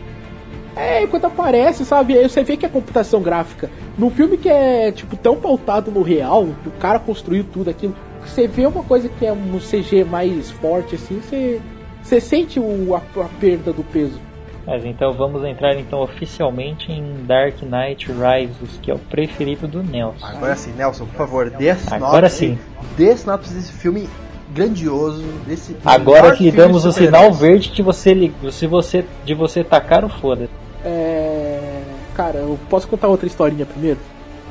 É, quando aparece, sabe? Aí você vê que é computação gráfica. Num filme que é, tipo, tão pautado no real, o cara construiu tudo aquilo, você vê uma coisa que é um CG mais forte, assim, você, você sente o, a, a perda do peso. Mas então vamos entrar então oficialmente em Dark Knight Rises, que é o preferido do Nelson. Agora sim, Nelson, por favor, dê a sinopse. Agora sim. Dê a sinopse desse filme grandioso, desse Agora que damos o sinal verde de você, se você, de você tacar o foda. É. Cara, eu posso contar outra historinha primeiro?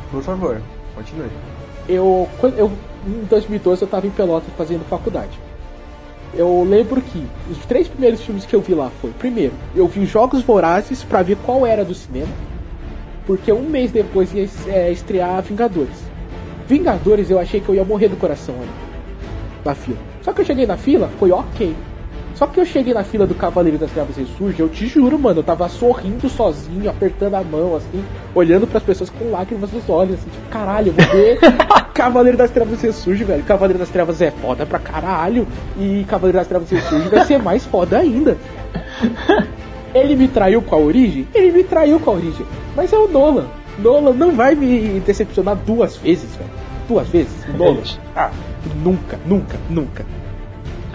Por favor, continue. Eu, quando eu em 2012 eu tava em Pelotas fazendo faculdade. Eu lembro que os três primeiros filmes que eu vi lá foi, primeiro, eu vi Jogos Vorazes pra ver qual era do cinema, porque um mês depois ia é, estrear Vingadores. Vingadores eu achei que eu ia morrer do coração ali, na fila. Só que eu cheguei na fila, foi ok. Só que eu cheguei na fila do Cavaleiro das Trevas Ressurge, eu te juro, mano, eu tava sorrindo sozinho, apertando a mão, assim, olhando pras pessoas com lágrimas nos olhos, assim, tipo, caralho, eu vou ver Cavaleiro das Trevas Ressurge, velho. Cavaleiro das Trevas é foda pra caralho, e Cavaleiro das Trevas Ressurge vai ser mais foda ainda. Ele me traiu com a origem? Ele me traiu com a origem. Mas é o Nolan. Nolan não vai me decepcionar duas vezes, velho. Duas vezes. Nolan. Ah, nunca, nunca, nunca.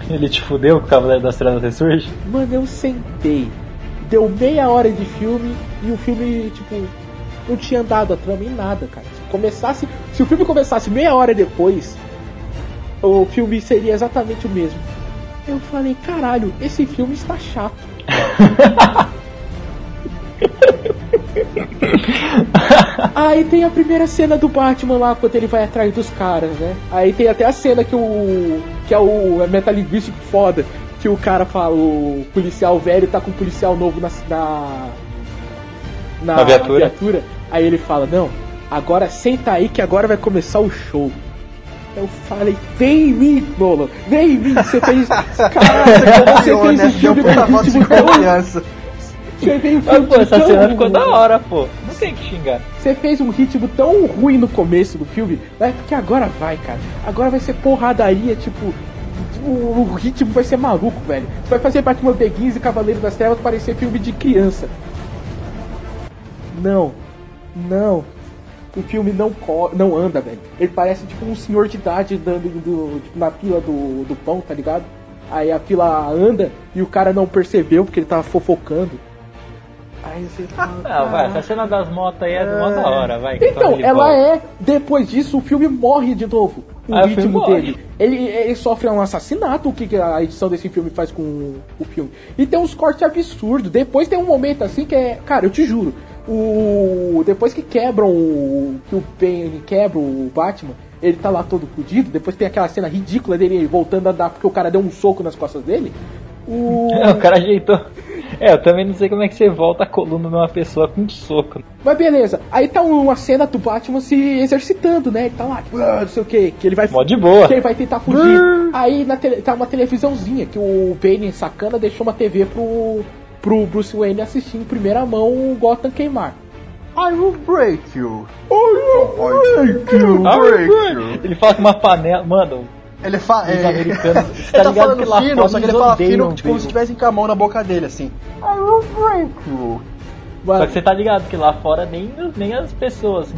Ele te fudeu com o Cavaleiro das Trevas Ressurge? Mano, eu sentei. Deu meia hora de filme e o filme, tipo, não tinha andado a trama em nada, cara. Se começasse. Se o filme começasse meia hora depois, o filme seria exatamente o mesmo. Eu falei, caralho, esse filme está chato. Aí tem a primeira cena do Batman lá quando ele vai atrás dos caras, né? Aí tem até a cena que o. que é o é metalinguístico foda. Que o cara fala, o policial velho tá com o policial novo na. na, Na viatura. Aí ele fala, não, agora senta aí que agora vai começar o show. Eu falei, vem em mim, Nolan, vem em mim, você fez. Caraca, você fez Deu filme de ritmo tão. confiança. Você um Ah, pô, essa cena ficou da hora, pô. Tem que xingar. Você fez um ritmo tão ruim no começo do filme, né? Porque agora vai, cara. Agora vai ser porradaria, tipo. O, o ritmo vai ser maluco, velho. Você vai fazer Batman Begins e Cavaleiro das Trevas parecer filme de criança. Não. Não. O filme não, não anda, velho. Ele parece tipo um senhor de idade andando do- tipo, na fila do, do pão, tá ligado? Aí a fila anda e o cara não percebeu porque ele tava fofocando. Não, vai, essa cena das motos aí é mó da hora, vai. quando Então, ela volta. é. Depois disso, o filme morre de novo. O Ah, o ritmo morre. dele. Ele, ele sofre um assassinato, o que a edição desse filme faz com o filme. E tem uns cortes absurdos. Depois tem um momento assim que é. Cara, eu te juro. O. Depois que quebram o. Que o Ben quebra o Batman, ele tá lá todo fudido. Depois tem aquela cena ridícula dele voltando a andar porque o cara deu um soco nas costas dele. O. o cara ajeitou. É, eu também não sei como é que você volta a coluna numa pessoa com um soco. Mas beleza, aí tá uma cena do Batman se exercitando, né? Ele tá lá, tipo, "Ah", não sei o que, que ele vai Mó de boa. que ele vai tentar fugir. Aí na tele, tá uma televisãozinha que o Bane sacana deixou uma TV pro, pro Bruce Wayne assistir em primeira mão o Gotham queimar. I will break you. I will break you. Break you. Ele fala com uma panela. Mano, Ele fala. É, americanos- ele tá tá falando que lá fino, fora só que ele fala fino tipo, como se tivessem com a mão na boca dele, assim. I will break you. Só que você tá ligado que lá fora nem, nem as pessoas, assim,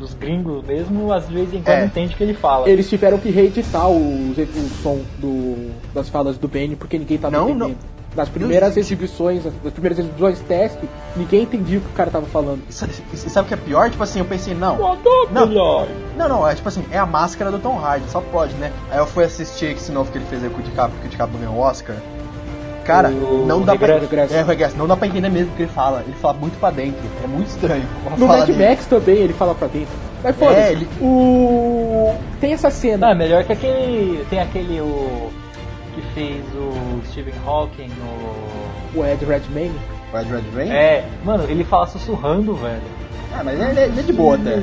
os, os gringos mesmo, às vezes em quando É. entende o que ele fala. eles tiveram que reeditar os, o som do, das falas do Bane porque ninguém tava Não, entendendo. não. Nas primeiras exibições, nas primeiras exibições teste, ninguém entendia o que o cara tava falando. E sa- e sabe o que é pior? Tipo assim, eu pensei, não. Não. melhor. Não, não, é tipo assim, é a máscara do Tom Hardy, só pode, né? Aí eu fui assistir esse novo que ele fez aí com o DiCaprio, que o DiCaprio ganhou o Oscar. Cara, O não dá Regresso. pra. É, regresso. Não dá pra entender mesmo o que ele fala. Ele fala muito pra dentro. É muito estranho. No Mad dele. Max também ele fala pra dentro. Mas foda-se. É, ele- O. Tem essa Não, cena. é melhor que aquele. Tem aquele o. fez o Stephen Hawking no. O Ed Redmayne. O Ed Red Rain? É, mano, ele fala sussurrando, velho. Ah, mas ele, é- ele é de boa até.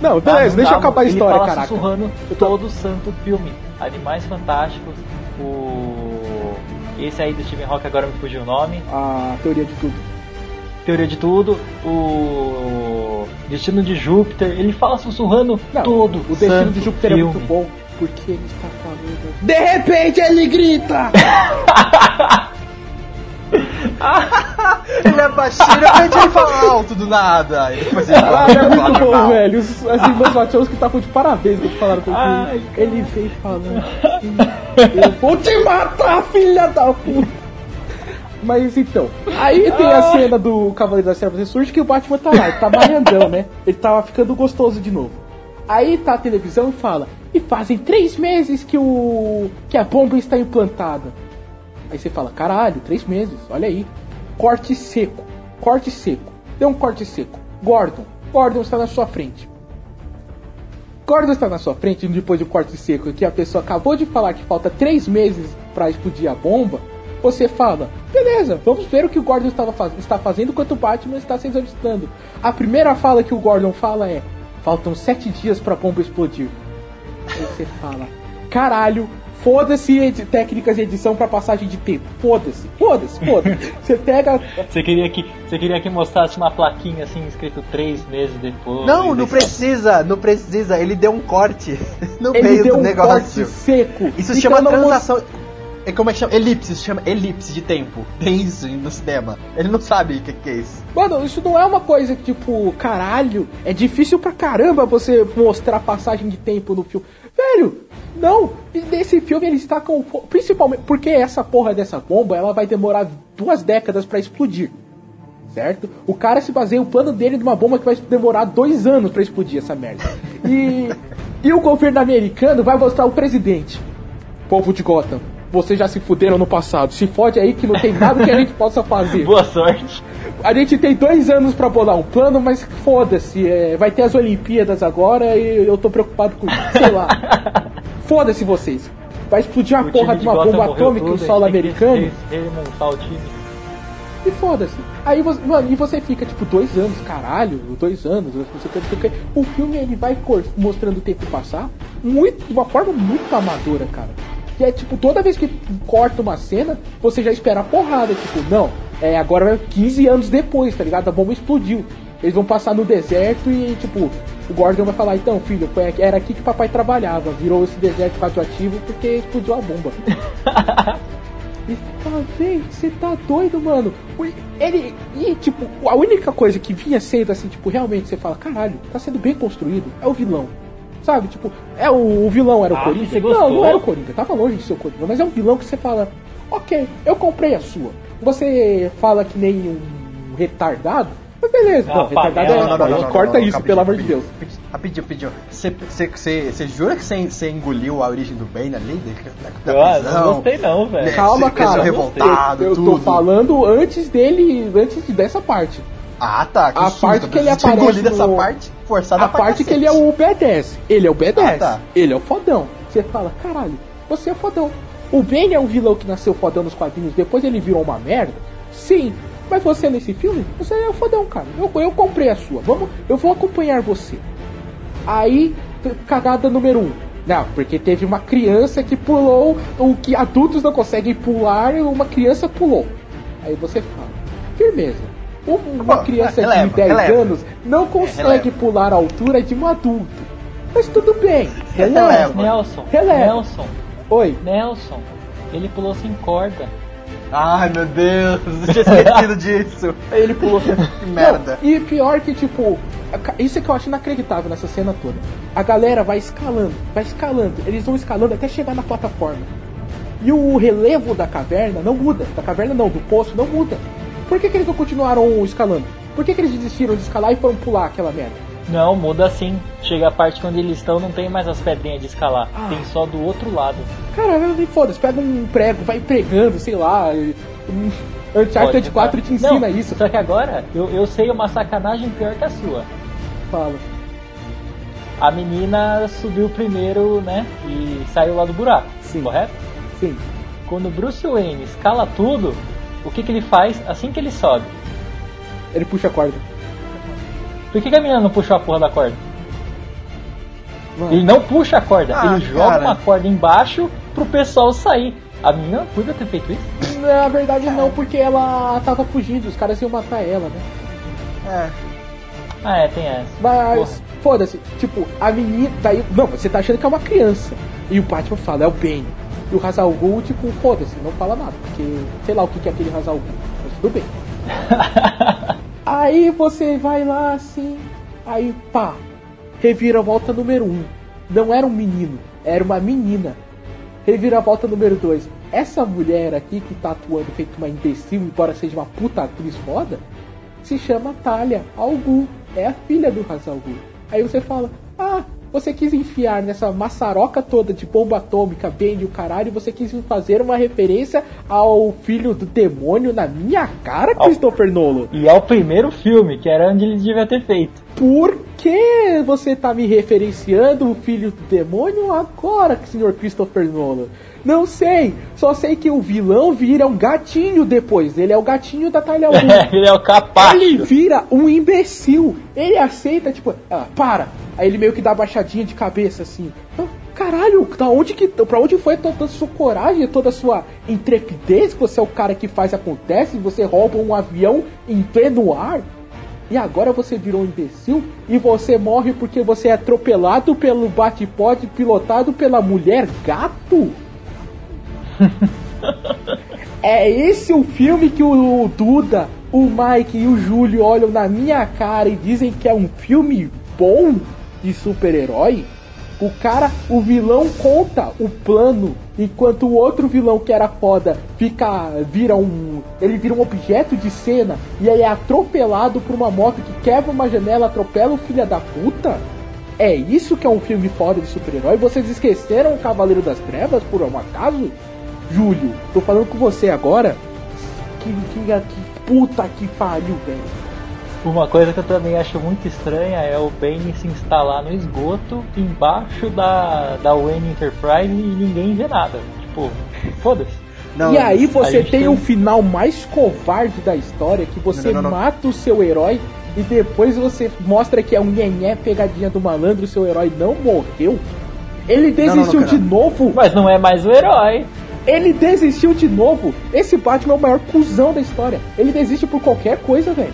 Não, Ah, beleza, não deixa dá, eu acabar a ele história, fala caraca. sussurrando todo o santo filme. Animais Fantásticos, o. Esse aí do Stephen Hawking agora me fugiu o nome. A teoria de tudo. Teoria de Tudo, o Destino de Júpiter, ele fala sussurrando Não, todo o destino santo de Júpiter é filme. muito bom. Porque ele está falando. De repente ele grita! Ele é baixinho, de repente ele fala alto do nada. Ele Ah, é fala muito bom, velho. Os- As irmãs Wachowski estavam de parabéns quando falaram com ele. Ele veio falando assim, Eu vou te matar, filha da puta! Mas então, aí tem a cena do Cavaleiro das Trevas Ressurge que o Batman tá lá, ele tá malhandão, né? Ele tava ficando gostoso de novo. Aí tá a televisão e fala, e fazem três meses que o. que a bomba está implantada. Aí você fala, caralho, três meses, olha aí. Corte seco, corte seco. Deu um corte seco. Gordon, Gordon está na sua frente. Gordon está na sua frente depois do corte seco que a pessoa acabou de falar que falta três meses para explodir a bomba. Você fala, beleza, vamos ver o que o Gordon estava faz- está fazendo enquanto o Batman está se exercitando. A primeira fala que o Gordon fala é: faltam sete dias para a bomba explodir. Aí você fala, caralho, foda-se técnicas de edição para passagem de tempo. Foda-se, foda-se, foda-se. Você pega. Você queria que você queria que mostrasse uma plaquinha assim escrito três meses depois. Não, não precisa, não precisa. Ele deu um corte no Ele meio deu do um negócio. corte seco. Isso Então chama transação. É como é que chama? Elipse, isso chama elipse de tempo. Tem isso no cinema. Ele não sabe o que, que é isso. Mano, isso não é uma coisa que, tipo, caralho, é difícil pra caramba você mostrar passagem de tempo no filme. Velho, não, nesse filme eles com. Principalmente porque essa porra dessa bomba ela vai demorar duas décadas pra explodir. Certo? O cara se baseia o plano dele numa bomba que vai demorar dois anos pra explodir essa merda. E, e o governo americano vai mostrar o presidente. Povo de Gotham, vocês já se fuderam no passado. Se fode aí que não tem nada que a gente possa fazer. Boa sorte. A gente tem dois anos pra bolar um plano, mas foda-se, é, vai ter as Olimpíadas agora e eu tô preocupado com sei lá. Foda-se vocês. Vai explodir uma O porra de uma bomba atômica em tudo, solo americano re- Remontar o time. e foda-se. Aí você, mano, e você fica tipo dois anos, caralho, dois anos, não sei o que, o filme ele vai mostrando o tempo passar muito, de uma forma muito amadora, cara. Que é tipo, toda vez que corta uma cena, você já espera a porrada, tipo, não, é agora vai 15 anos depois, tá ligado? A bomba explodiu. Eles vão passar no deserto e, tipo, o Gordon vai falar, então, filho, foi aqui- era aqui que papai trabalhava, virou esse deserto radioativo porque explodiu a bomba. E fala, vem, você tá doido, mano. Ele. E, tipo, a única coisa que vinha sendo assim, tipo, realmente você fala, caralho, tá sendo bem construído, é o vilão. Sabe, tipo, é o, o vilão era o Ah, Coringa. você Não, não era o Coringa, tava longe de ser o Coringa, mas é um vilão que você fala, ok, eu comprei a sua. Você fala que nem um retardado, mas beleza, Ah, não, retardado é. não, não, não, corta isso, pelo amor de Deus. rapidinho, Rapidinho. Você jura que você engoliu a origem do Bane ali? Da, da Ah, prisão? não gostei não, velho. Né, Calma, você cara. revoltado, eu, eu tô falando antes dele, antes dessa parte. Ah, tá. Que A susto, parte que ele eu aparece essa no- parte forçada a parte que cacete. ele é o B10. Ele é o B10. Ah, tá. Ele é o fodão. Você fala, caralho, você é fodão. O Bane é um vilão que nasceu fodão nos quadrinhos, depois ele virou uma merda. Sim, mas você nesse filme, você é um fodão, cara. Eu, eu comprei a sua. Vamos, eu vou acompanhar você. Aí, cagada número um. Não, porque teve uma criança que pulou o que adultos não conseguem pular, uma criança pulou. Aí você fala, firmeza. Uma Pô, criança releva, de 10 releva. anos não consegue releva. pular a altura de um adulto. Mas tudo bem, Releva. releva. Nelson, Releva. Nelson, Oi, Nelson. Ele pulou sem corda. Ai meu Deus, eu tinha esquecido disso. ele pulou. Que merda. Não, e pior que, tipo, isso é que eu acho inacreditável nessa cena toda. A galera vai escalando, vai escalando, eles vão escalando até chegar na plataforma. E o relevo da caverna não muda. Da caverna não, do poço não muda. Por que, que eles não continuaram escalando? Por que, que eles desistiram de escalar e foram pular aquela merda? Não, muda sim. Chega a parte onde eles estão, não tem mais as pedrinhas de escalar. Ah. Tem só do outro lado. Cara, foda-se, pega um prego, vai pregando, sei lá. Uncharted Pode, 4 tá? te ensina Não, isso. Só que agora eu, eu sei uma sacanagem pior que a sua. Fala. A menina subiu primeiro, né? E saiu lá do buraco. Sim. Correto? Sim. Quando o Bruce Wayne escala tudo, o que, que ele faz assim que ele sobe? Ele puxa a corda. Por que, que a menina não puxou a porra da corda? Mano. Ele não puxa a corda, Ah, ele joga cara. uma corda embaixo pro pessoal sair. A menina podia ter feito isso. Na verdade não, porque ela tava fugindo, os caras iam matar ela, né? É. Ah, é, tem essa. Mas, foda-se, tipo, a menina. Daí, não, você tá achando que é uma criança. E o Batman fala, é o Bane. E o Hazal Ghul, tipo, foda-se, não fala nada. Porque sei lá o que que é aquele Hazal Ghul. Mas tudo bem. aí você vai lá assim. Aí, pá. Reviravolta número 1. Um. Não era um menino, era uma menina. Reviravolta número 2. Essa mulher aqui que tá atuando feito uma imbecil, embora seja uma puta atriz foda, se chama Talia Al Ghul. É a filha do Hazal Ghul. Aí você fala, ah, você quis enfiar nessa maçaroca toda de bomba atômica, bem e o caralho, e você quis fazer uma referência ao filho do demônio na minha cara, Christopher Nolan. E é o primeiro filme, que era onde ele devia ter feito. Por que você tá me referenciando o filho do demônio agora, senhor Christopher Nolan? Não sei, só sei que o vilão vira um gatinho depois. Ele é o gatinho da Talia Al Ghul. ele é o Ele capacho. vira um imbecil. Ele aceita, tipo, ela, para. Aí ele meio que dá baixadinha de cabeça assim. Ah, Caralho, da onde que, pra onde foi toda a sua coragem, toda a sua intrepidez? Que você é o cara que faz acontece, você rouba um avião em pleno ar. E agora você virou um imbecil e você morre porque você é atropelado pelo bate-pote pilotado pela mulher gato? É esse o filme que o Duda, o Mike e o Júlio olham na minha cara e dizem que é um filme bom de super-herói? O cara, o vilão conta o plano, enquanto o outro vilão que era foda fica, vira um, ele vira um objeto de cena e aí é atropelado por uma moto que quebra uma janela, atropela o filho da puta? É isso que é um filme foda de super-herói? Vocês esqueceram o Cavaleiro das Trevas por um acaso? Júlio, tô falando com você agora. Que, que, que puta que pariu, velho. Uma coisa que eu também acho muito estranha é o Bane se instalar no esgoto embaixo da, da Wayne Enterprise e ninguém vê nada. Tipo, foda-se. Não, e aí você tem tem- o final mais covarde da história, que você Não, não, não. mata o seu herói e depois você mostra que é um nhenhé pegadinha do malandro, seu herói não morreu. Ele não, não, desistiu de novo. Mas não é mais o herói. Ele desistiu de novo. Esse Batman é o maior cuzão da história. Ele desiste por qualquer coisa, velho.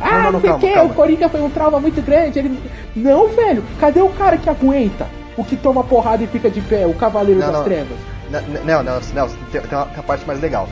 Ah, não, não, porque calma. o Coringa foi um trauma muito grande. Ele... Não, velho. Cadê o cara que aguenta? O que toma porrada e fica de pé, o Cavaleiro Não, das não. Trevas. Não, não, não, tem, tem uma, tem uma parte mais legal.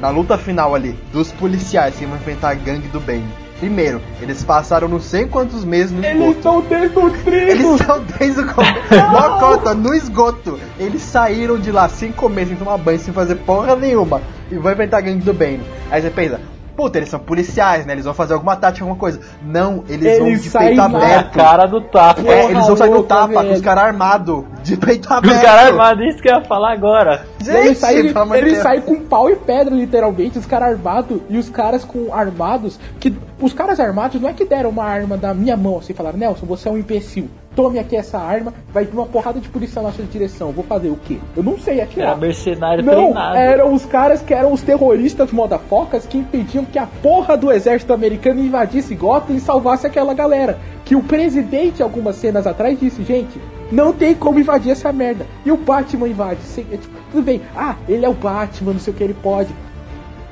Na luta final ali, dos policiais que vão enfrentar a gangue do bem. Primeiro, eles passaram não sei quantos meses no Eles esgoto. estão desnutridos. Eles estão desde o começo. Não conta, no esgoto. Eles saíram de lá sem comer, sem tomar banho, sem fazer porra nenhuma. E vão enfrentar a gangue do bem. Aí você pensa, puta, eles são policiais, né? Eles vão fazer alguma tática, alguma coisa. Não, eles, vão Eles de saem peito aberto. cara do tapa. É, eles vão sair no louca, tapa com os velho. caras armados, De peito aberto. cara armado, isso que eu ia falar agora. Gente, ele sai, ele, ele sai com pau e pedra, literalmente, os caras armados e os caras com armados. que Os caras armados não é que deram uma arma da minha mão assim, falaram, Nelson, você é um imbecil. Tome aqui essa arma, vai vir uma porrada de polícia na sua direção. Vou fazer o quê? Eu não sei Era atirar. mercenário Não, treinado. eram os caras que eram os terroristas modafocas que impediam que a porra do exército americano invadisse Gotham e salvasse aquela galera. Que o presidente, algumas cenas atrás, disse, gente, não tem como invadir essa merda. E o Batman invade. Sem- é tipo, tudo bem, ah, ele é o Batman, não sei o que ele pode.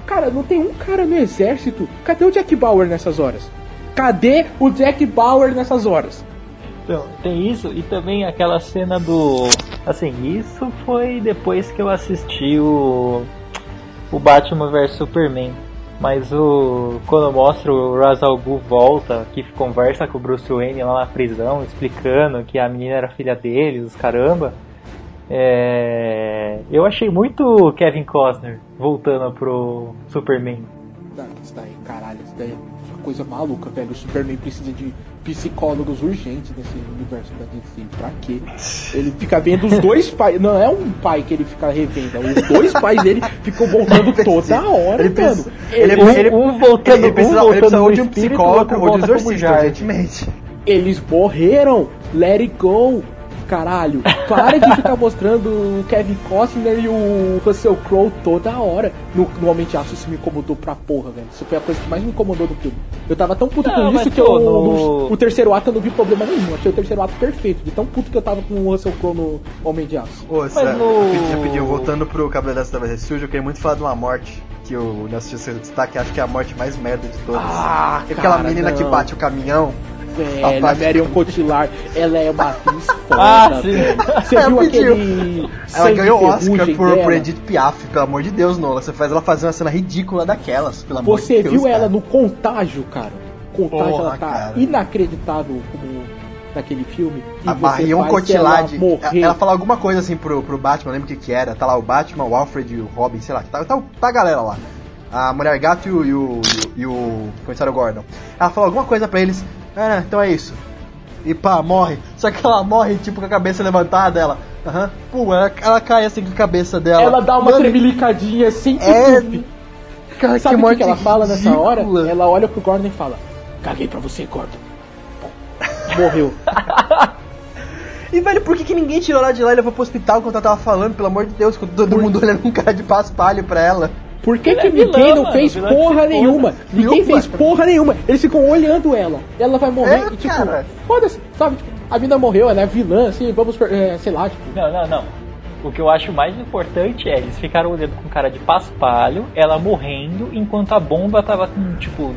Cara, não tem um cara no exército. Cadê o Jack Bauer nessas horas? Cadê o Jack Bauer nessas horas? Então, tem isso e também aquela cena do. Assim, isso foi depois que eu assisti o. O Batman vs Superman. Mas o. Quando mostra o Ra's al volta, que conversa com o Bruce Wayne lá na prisão, explicando que a menina era filha dele, os caramba. É, eu achei muito Kevin Costner voltando pro Superman. Isso daí, caralho, isso daí é coisa maluca, velho. O Superman precisa de psicólogos urgentes nesse universo da DC. Pra quê? Ele fica vendo os dois pais. Não é um pai que ele fica revendo, é os dois pais dele ficam voltando toda hora, Ele mano. precisa- Ele- ele- Um, ele- um voltando, Ele precisa, um ele precisa voltando ou de um psicólogo ou de um exorcista, urgentemente. Eles morreram! Let it go! Caralho, para de ficar mostrando o Kevin Costner e o Russell Crowe toda hora. No, no Homem de Aço isso me incomodou pra porra, velho. Isso foi a coisa que mais me incomodou do filme. Eu tava tão puto Não, com mas, isso que eu, no- no- o terceiro ato eu não vi problema nenhum. Achei o terceiro ato perfeito. De tão puto que eu tava com o Russell Crowe no Homem de Aço. Ô, sério, no- rapidinho, rapidinho, voltando pro Cabelo dessa vez sujo, eu queria muito falar de uma morte que o Nelson Justiça destaque, acho que é a morte mais merda de todas. Ah, É aquela cara, menina que não. bate o caminhão. Velho, A a parte- Marion Cotillard, ela é uma atriz foda, Ah, sim. velho. Você É, viu aquele. Ela ganhou Oscar por, por Edith Piaf, pelo amor de Deus, Nola. Você faz ela fazer uma cena ridícula daquelas, pelo amor Você de Deus. viu cara. ela no contágio, cara? Contágio, Porra, ela tá cara. inacreditável como naquele filme. A você Marion Cotillard, ela ela fala alguma coisa assim pro, pro Batman, lembra o que que era? Tá lá o Batman, o Alfred e o Robin, sei lá, tá, tá, tá a galera lá. A Mulher Gato e o, e o, e o, Comissário Gordon. Ela fala alguma coisa pra eles, ah, então é isso. E pá, morre. Só que ela morre, tipo, com a cabeça levantada, ela... Aham, pô, ela, ela cai assim com a cabeça dela. Ela dá uma Mano, tremelicadinha sem É... Cara, Sabe o que, que ela fala nessa hora? Ela olha pro Gordon e fala: Caguei pra você, Gordon. Morreu. E, velho, por que, que ninguém tirou ela de lá e levou pro hospital quando ela tava falando? Pelo amor de Deus, com todo mundo olhando um cara de paspalho pra ela. Por que, que é vilã, não mano, fez que porra nenhuma? foda. Ninguém fez porra nenhuma. Eles ficam olhando ela. Ela vai morrer É, e tipo, foda-se, sabe? Tipo, a mina morreu, ela é vilã, assim, vamos, é, sei lá, tipo. Não, não, não. O que eu acho mais importante é eles ficaram olhando com cara de paspalho, ela morrendo, enquanto a bomba tava com, tipo,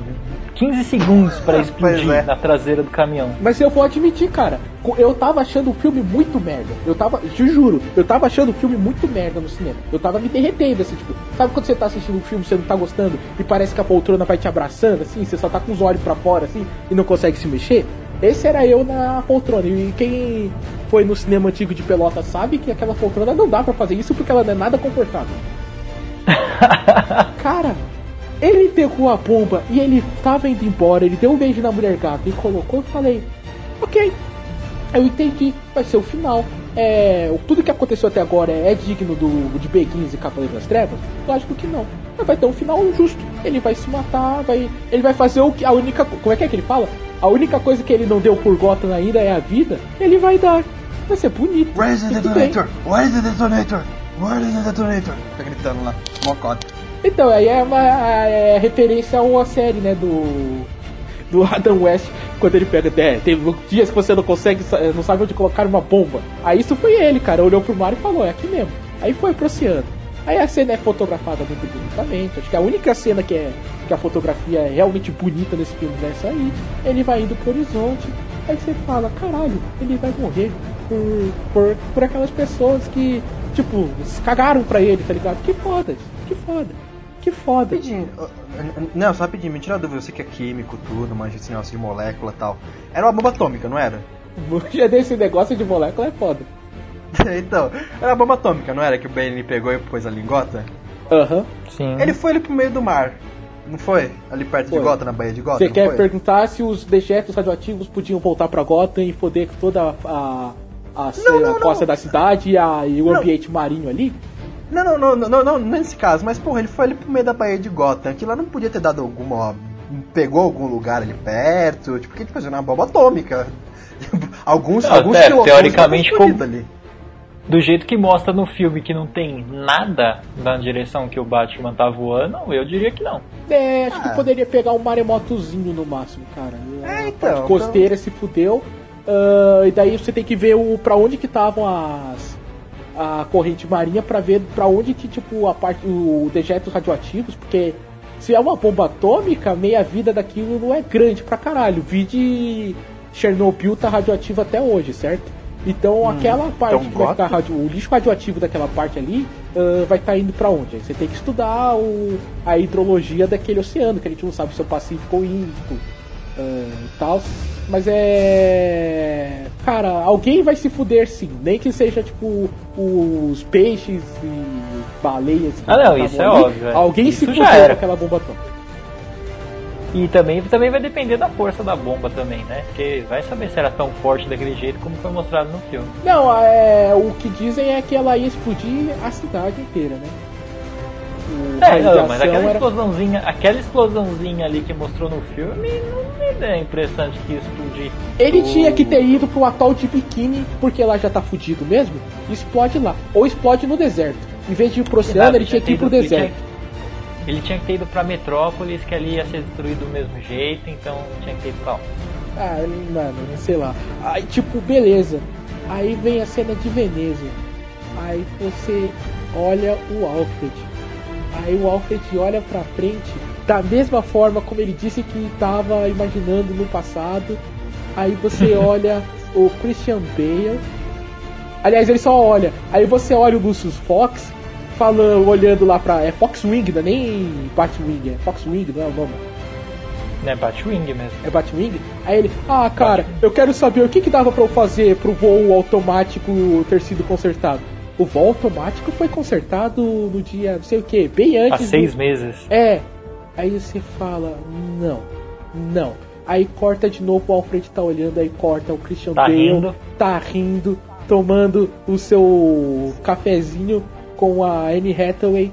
15 segundos pra explodir é. na traseira do caminhão. Mas eu vou admitir, cara, eu tava achando o filme muito merda. Eu tava, te juro, eu tava achando o filme muito merda no cinema. Eu tava me derretendo, assim, tipo, sabe quando você tá assistindo um filme, você não tá gostando e parece que a poltrona vai te abraçando, assim, você só tá com os olhos pra fora, assim, e não consegue se mexer? Esse era eu na poltrona. E quem foi no cinema antigo de Pelota sabe que aquela poltrona não dá pra fazer isso porque ela não é nada confortável. Cara, ele pegou a bomba e ele tava indo embora, ele deu um beijo na mulher gata e colocou e falei, ok, eu entendi, vai ser o final. É, o- tudo que aconteceu até agora é digno do, de Beguins e Cavaleiro das Trevas? Lógico que não. Mas vai ter um final justo. Ele vai se matar, vai. Ele vai fazer o que. A única. co- Como é que é que ele fala? A única coisa que ele não deu por Gotham ainda é a vida. Ele vai dar. Vai ser bonito. Where is the detonator? Where is the detonator? Where is the detonator? Tá gritando lá, mocota. Então, aí é uma é referência à série, né, do do Adam West, quando ele pega, é, teve dias que você não consegue, não sabe onde colocar uma bomba. Aí isso foi ele, cara, olhou pro mar e falou, é aqui mesmo. Aí foi pro oceano. Aí a cena é fotografada muito bonitamente, acho que a única cena que é que a fotografia é realmente bonita nesse filme é essa aí. Ele vai indo pro horizonte, aí você fala, caralho, ele vai morrer por, por, por aquelas pessoas que, tipo, cagaram pra ele, tá ligado? Que foda, que foda. Que foda. Rapidinho, não, só rapidinho, me tira a dúvida, eu sei que é químico, tudo, manja esse negócio de molécula e tal. Era uma bomba atômica, não era? Já desse negócio de molécula é foda. então, era uma bomba atômica, não era? Que o Bane pegou e pôs a lingota? Aham. Sim. Ele foi ali pro meio do mar, não foi? Ali perto Foi. de Gota, na Baía de Gota? Você quer foi? perguntar se os dejetos radioativos podiam voltar pra Gotham e foder toda a, a, Não, não, a costa não. da cidade e, a- e o Não. ambiente marinho ali? Não, não, não, não, não, não, nesse caso, mas porra, ele foi ali pro meio da Baía de Gotham. Aquilo lá não podia ter dado alguma. Pegou algum lugar ali perto, tipo, que fazendo uma bomba atômica. alguns, Não, alguns teoricamente, escondidos ali. Do jeito que mostra no filme que não tem nada na direção que o Batman tá voando, eu diria que não. É, acho Ah. que poderia pegar um maremotozinho no máximo, cara. É, A então, parte costeira se fudeu. ah, e daí você tem que ver o para onde que estavam as a corrente marinha pra ver pra onde que tipo a parte o dejetos radioativos, porque se é uma bomba atômica, meia vida daquilo não é grande pra caralho. Vi de Chernobyl tá radioativo até hoje, certo? Então aquela parte então que vai ficar radio- o lixo radioativo daquela parte ali ah, vai estar indo pra onde? Aí você tem que estudar o, a hidrologia daquele oceano, que a gente não sabe se é o Pacífico ou Índico ah, e tal. Mas é. Cara, alguém vai se fuder sim. Nem que seja tipo os peixes e baleias. Ah, não, isso é ali. óbvio, é. Alguém Isso se era. com aquela bomba atômica. E também, também vai depender da força da bomba também, né? Porque vai saber se era tão forte daquele jeito como foi mostrado no filme. Não, é, o que dizem é que ela ia explodir a cidade inteira, né? É, não, mas aquela era- explosãozinha, aquela explosãozinha ali que mostrou no filme não me dá a impressão de que explodir. Ele tinha que ter ido pro atol de biquíni, porque lá já tá fudido mesmo. Explode lá. Ou explode no deserto. Em vez de ir pro oceano, Exato, ele tinha que ir pro tinha- deserto. Ele tinha que ter ido pra Metrópolis, que ali ia ser destruído do mesmo jeito, então tinha que ter ido pra lá. Ah, mano, sei lá. Aí, tipo, beleza. Aí vem a cena de Veneza. Aí você olha o Alfred. Aí o Alfred olha pra frente da mesma forma como ele disse que tava imaginando no passado. Aí você olha o Christian Bale. Aliás, ele só olha. Aí você olha o Lucius Fox falando, olhando lá pra. É Foxwing, não é nem Batwing, é Foxwing, não é o nome. Né, Batwing mesmo. É Batwing? Aí ele, ah, cara, eu quero saber o que, que dava pra eu fazer pro voo automático ter sido consertado. O voo automático foi consertado no dia, não sei o que, bem Há antes. do- seis meses. É. Aí você fala, não, não. Aí corta de novo, o Alfred tá olhando, aí corta o Christian Tá Bale, rindo. tá rindo, tomando o seu cafezinho com a Anne Hathaway.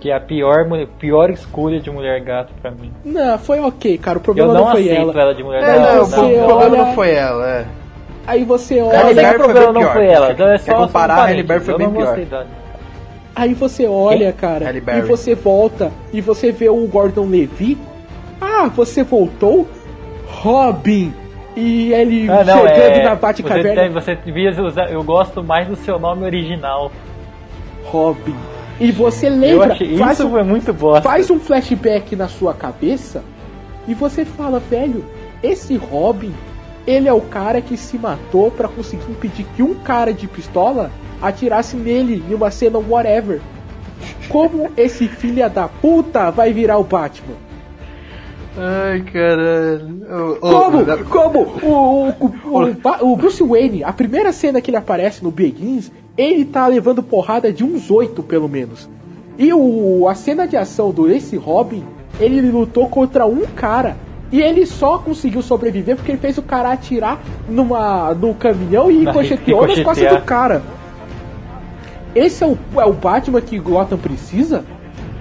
Que é a pior, pior escolha de mulher gato pra mim. Não, foi ok, cara, o Eu problema não, não, foi aceito ela. ela. de mulher É, gato. não, o você problema olha- não foi ela, é. Aí você olha. que Berry o foi problema bem não pior. foi ela, Quer- então é quer só um comparar, Halle. Berry foi bem pior. Aí você olha, Quem? cara, Halle e você volta e você vê o Gordon Levi. Ah, você voltou? Robin! E ele Ah, não, chegando é. na Você, Batcaverna. tem- você devia usar. Eu gosto mais do seu nome original. Robin. E você lembra, achei, faz, isso um, foi muito bosta. faz um flashback na sua cabeça e você fala, velho, esse Robin, ele é o cara que se matou pra conseguir impedir que um cara de pistola atirasse nele em uma cena whatever. Como esse filho da puta vai virar o Batman? Ai, caralho. Como? ô, Como? O, o, o, o Bruce Wayne, a primeira cena que ele aparece no Begins, ele tá levando porrada de uns oito, pelo menos. E o, a cena de ação do esse Robin, ele lutou contra um cara. E ele só conseguiu sobreviver porque ele fez o cara atirar numa, no caminhão e ricocheteou nas costas do cara. Esse é o, é o Batman que Gotham precisa?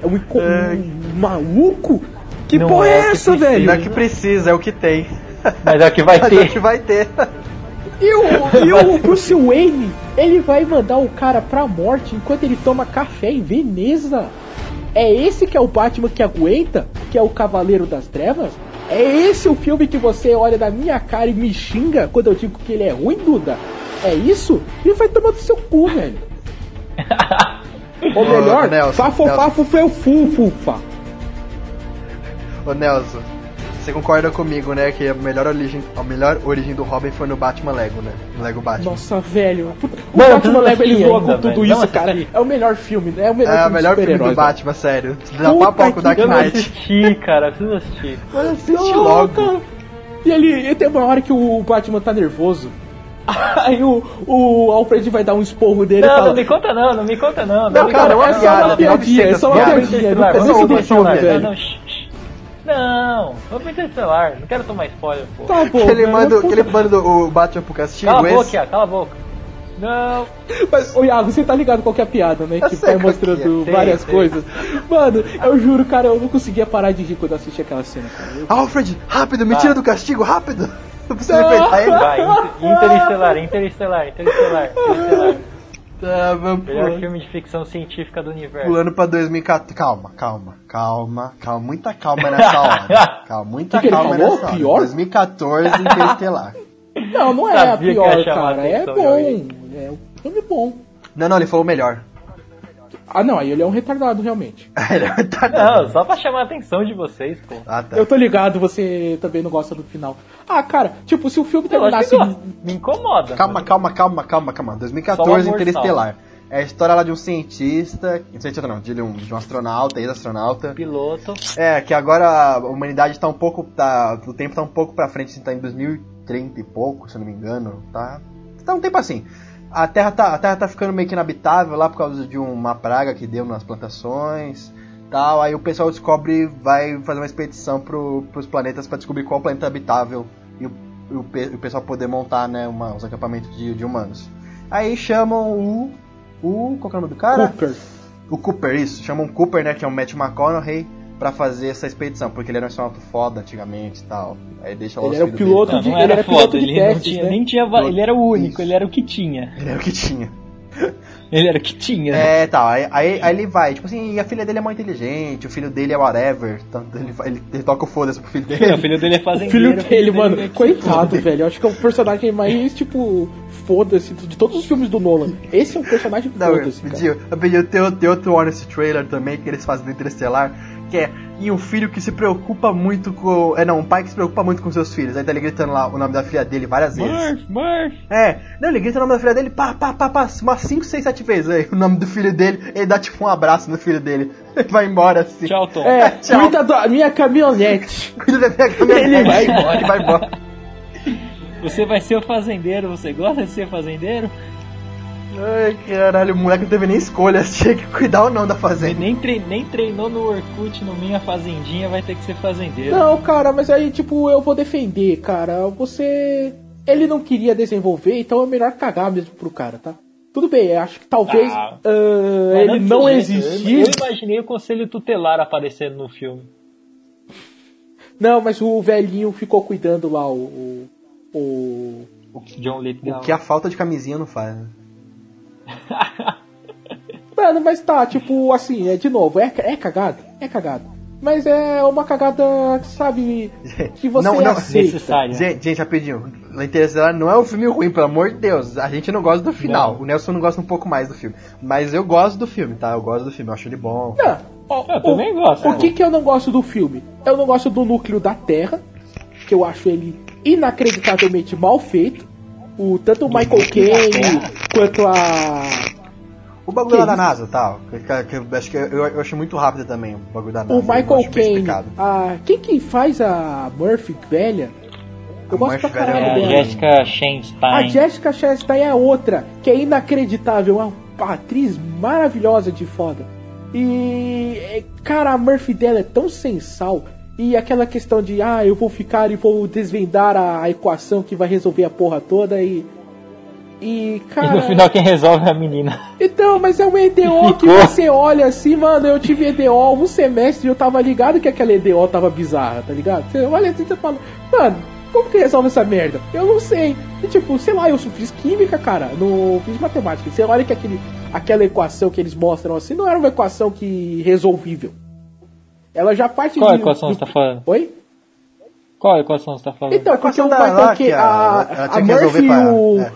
É um, inco- um maluco? Que Não porra é é, essa, precisa. velho? Não é que precisa, é o que tem. Mas é o que vai Mas é o ter. que vai ter. E o, e o Bruce Wayne, ele vai mandar o cara pra morte enquanto ele toma café em Veneza. É esse que é o Batman que aguenta? Que é o Cavaleiro das Trevas? É esse o filme que você olha na minha cara e me xinga quando eu digo que ele é ruim, Duda? É isso? Ele vai tomar do seu cu, velho. Ou melhor, Nelson, Fafofafo foi o Fufufa. Ô Nelson, você concorda comigo, né? Que a melhor origem, a melhor origem do Robin foi no Batman Lego, né? No Lego Batman. Nossa, velho. O Mano, eu Batman não Lego ele assisti ainda, com tudo velho, não isso, cara. assisti. É o melhor filme, né? É o melhor É filme melhor filme do Batman, sério. Dá papo com o Dark Eu não Knight. assisti, cara. Preciso assistir. Mas assiste Não, logo. cara. E ele, ele tem uma hora que o Batman tá nervoso. Aí o, o Alfred vai dar um esporro dele e Não, fala. não me conta não, não me conta não. Não, me cara, conta, é uma é só uma piadinha, é só uma 900 piadinha. piadas. No Vamos começo do deixar lá, filme, não, velho. não, shh, shh. Não, vamos pro Interestelar. Não quero tomar spoiler, pô. Tá bom. Que ele mas manda, que ele manda o Batman pro castigo. Cala a esse- boca, cala a boca. Não. Mas, ô Iago, você tá ligado qual que é a piada, né? Eu Que vai mostrando é. Sei, várias sei. coisas. Mano, eu juro, cara, eu não conseguia parar de rir quando eu assisti aquela cena, cara. Eu- Alfred, rápido, me Tá. tira do castigo, rápido! Eu preciso Não. enfrentar ele. Vai, Inter- Interestelar, Interestelar, Interestelar, Interestelar. Tá, vamos Melhor pulando, filme de ficção científica do universo. pulando pra 2014. Calma, calma, calma, calma. Muita calma nessa hora. Calma, muita Que que calma nessa hora. Pior? 2014, Interestelar. Não, não é a Sabia que pior, a cara. É bom. É um filme bom. Não, não, ele falou melhor. Ah, não, aí ele é um retardado, realmente. Ele é retardado. Não, só pra chamar a atenção de vocês, pô. Ah, tá. Eu tô ligado, você também não gosta do final. Ah, cara, tipo, se o filme Eu acho que terminasse. gosto. Me incomoda. Calma, calma, calma, calma, calma. Só 2014, o amor Interestelar. É a história lá de um cientista. Cientista não, de um, de um astronauta, ex-astronauta. Piloto. É, que agora a humanidade tá um pouco. Tá, o tempo tá um pouco pra frente, assim, tá em 2030 e pouco, se eu não me engano. Tá. Tá um tempo assim. A Terra tá, a terra tá ficando meio que inabitável lá por causa de uma praga que deu nas plantações. Tal, aí o pessoal descobre, vai fazer uma expedição pro, pros planetas pra descobrir qual planeta é habitável e o, o, pe- o pessoal poder montar né, uma, os acampamentos de, de humanos. Aí chamam o. O. Qual é o nome do cara? Cooper. O Cooper, isso. Chamam o Cooper, né? Que é o Matthew McConaughey, pra fazer essa expedição, porque ele era um astronauta foda antigamente e tal. Aí deixa Ele os era o piloto Não, de- não ele era era foda, piloto de ele não tinha, né? nem tinha, ele era o único, Isso. ele era o que tinha. Dele. Ele era o que tinha. Ele era o que tinha. É, tá. Aí, aí, aí ele vai. Tipo assim, e a filha dele é muito inteligente, o filho dele é whatever. Tanto ele, ele, ele toca o foda-se pro filho Não, o dele. filho dele é O fazendeiro. filho dele, mano, é que se coitado, velho. Eu acho que é o personagem mais, tipo, foda-se de todos os filmes do Nolan. Esse é um personagem Não, eu foda-se, pedi, eu pedi tem outro Honest Trailer também que eles fazem do Interestelar, que é e um filho que se preocupa muito com. É não, um pai que se preocupa muito com seus filhos. Aí tá ele gritando lá o nome da filha dele várias vezes. Murph, Murph. É, não, ele grita o nome da filha dele, pá, pá, pá, pá, umas 5, 6, 7 vezes. Aí o nome do filho dele, ele dá tipo um abraço no filho dele. Ele vai embora assim. Tchau, Tom. É, Tchau. cuida da minha caminhonete. Cuida da minha caminhonete. Ele vai embora. Ele vai embora. Você vai ser o fazendeiro, você gosta de ser fazendeiro? Ai, caralho, o moleque não teve nem escolha, tinha que cuidar ou não da fazenda. nem, tre- nem treinou no Orkut, no Minha Fazendinha, vai ter que ser fazendeiro. Não, cara, mas aí, tipo, eu vou defender, cara. Você. Ele não queria desenvolver, então é melhor cagar mesmo pro cara, tá? Tudo bem, acho que talvez Ah, Mas ele desse não jeito, existir. Eu, eu imaginei o conselho tutelar aparecendo no filme. Não, mas o velhinho ficou cuidando lá, o. o, o- O John Lithgow. O que a falta de camisinha não faz, né? Mano, mas tá, tipo, assim, é de novo, é, é cagada? É cagada. Mas é uma cagada, sabe, que você Não, não, aceita. necessária. Gente, gente, rapidinho. O Interestelar não é um filme ruim, pelo amor de Deus. A gente não gosta do final. Não. O Nelson não gosta um pouco mais do filme. Mas eu gosto do filme, tá? Eu gosto do filme, eu acho ele bom. Não, Eu também gosto. O que, que eu não gosto do filme? Eu não gosto do núcleo da Terra, que eu acho ele inacreditavelmente mal feito. O, tanto o Michael Caine quanto a. O bagulho Que lá da? NASA, tal. Que, que- que eu acho que eu, eu acho muito rápido também o bagulho da NASA. O Michael Caine. A, quem que faz a Murphy velha? Eu A gosto Murphy pra caralho velha É, a dela. Jessica Chastain. A Jessica Chastain é a outra, que é inacreditável, é uma atriz maravilhosa de foda. E, é, cara, a Murphy dela é tão sensal. E aquela questão de, ah, eu vou ficar e vou desvendar a, equação que vai resolver a porra toda e. E, cara. E no final quem resolve é a menina. Então, mas é um EDO que você olha assim, mano, eu tive EDO um semestre e eu tava ligado que aquela EDO tava bizarra, tá ligado? Você olha assim e você fala, mano, como que resolve essa merda? Eu não sei. E, tipo, sei lá, eu fiz química, cara, não fiz matemática. Você olha que aquele, aquela equação que eles mostram assim não era uma equação que resolvível. Ela já parte Qual de- equação do- você tá falando? Oi? Qual equação você tá falando? Então, porque equação o da Michael Caine, que a- a, a Murphy e o... é.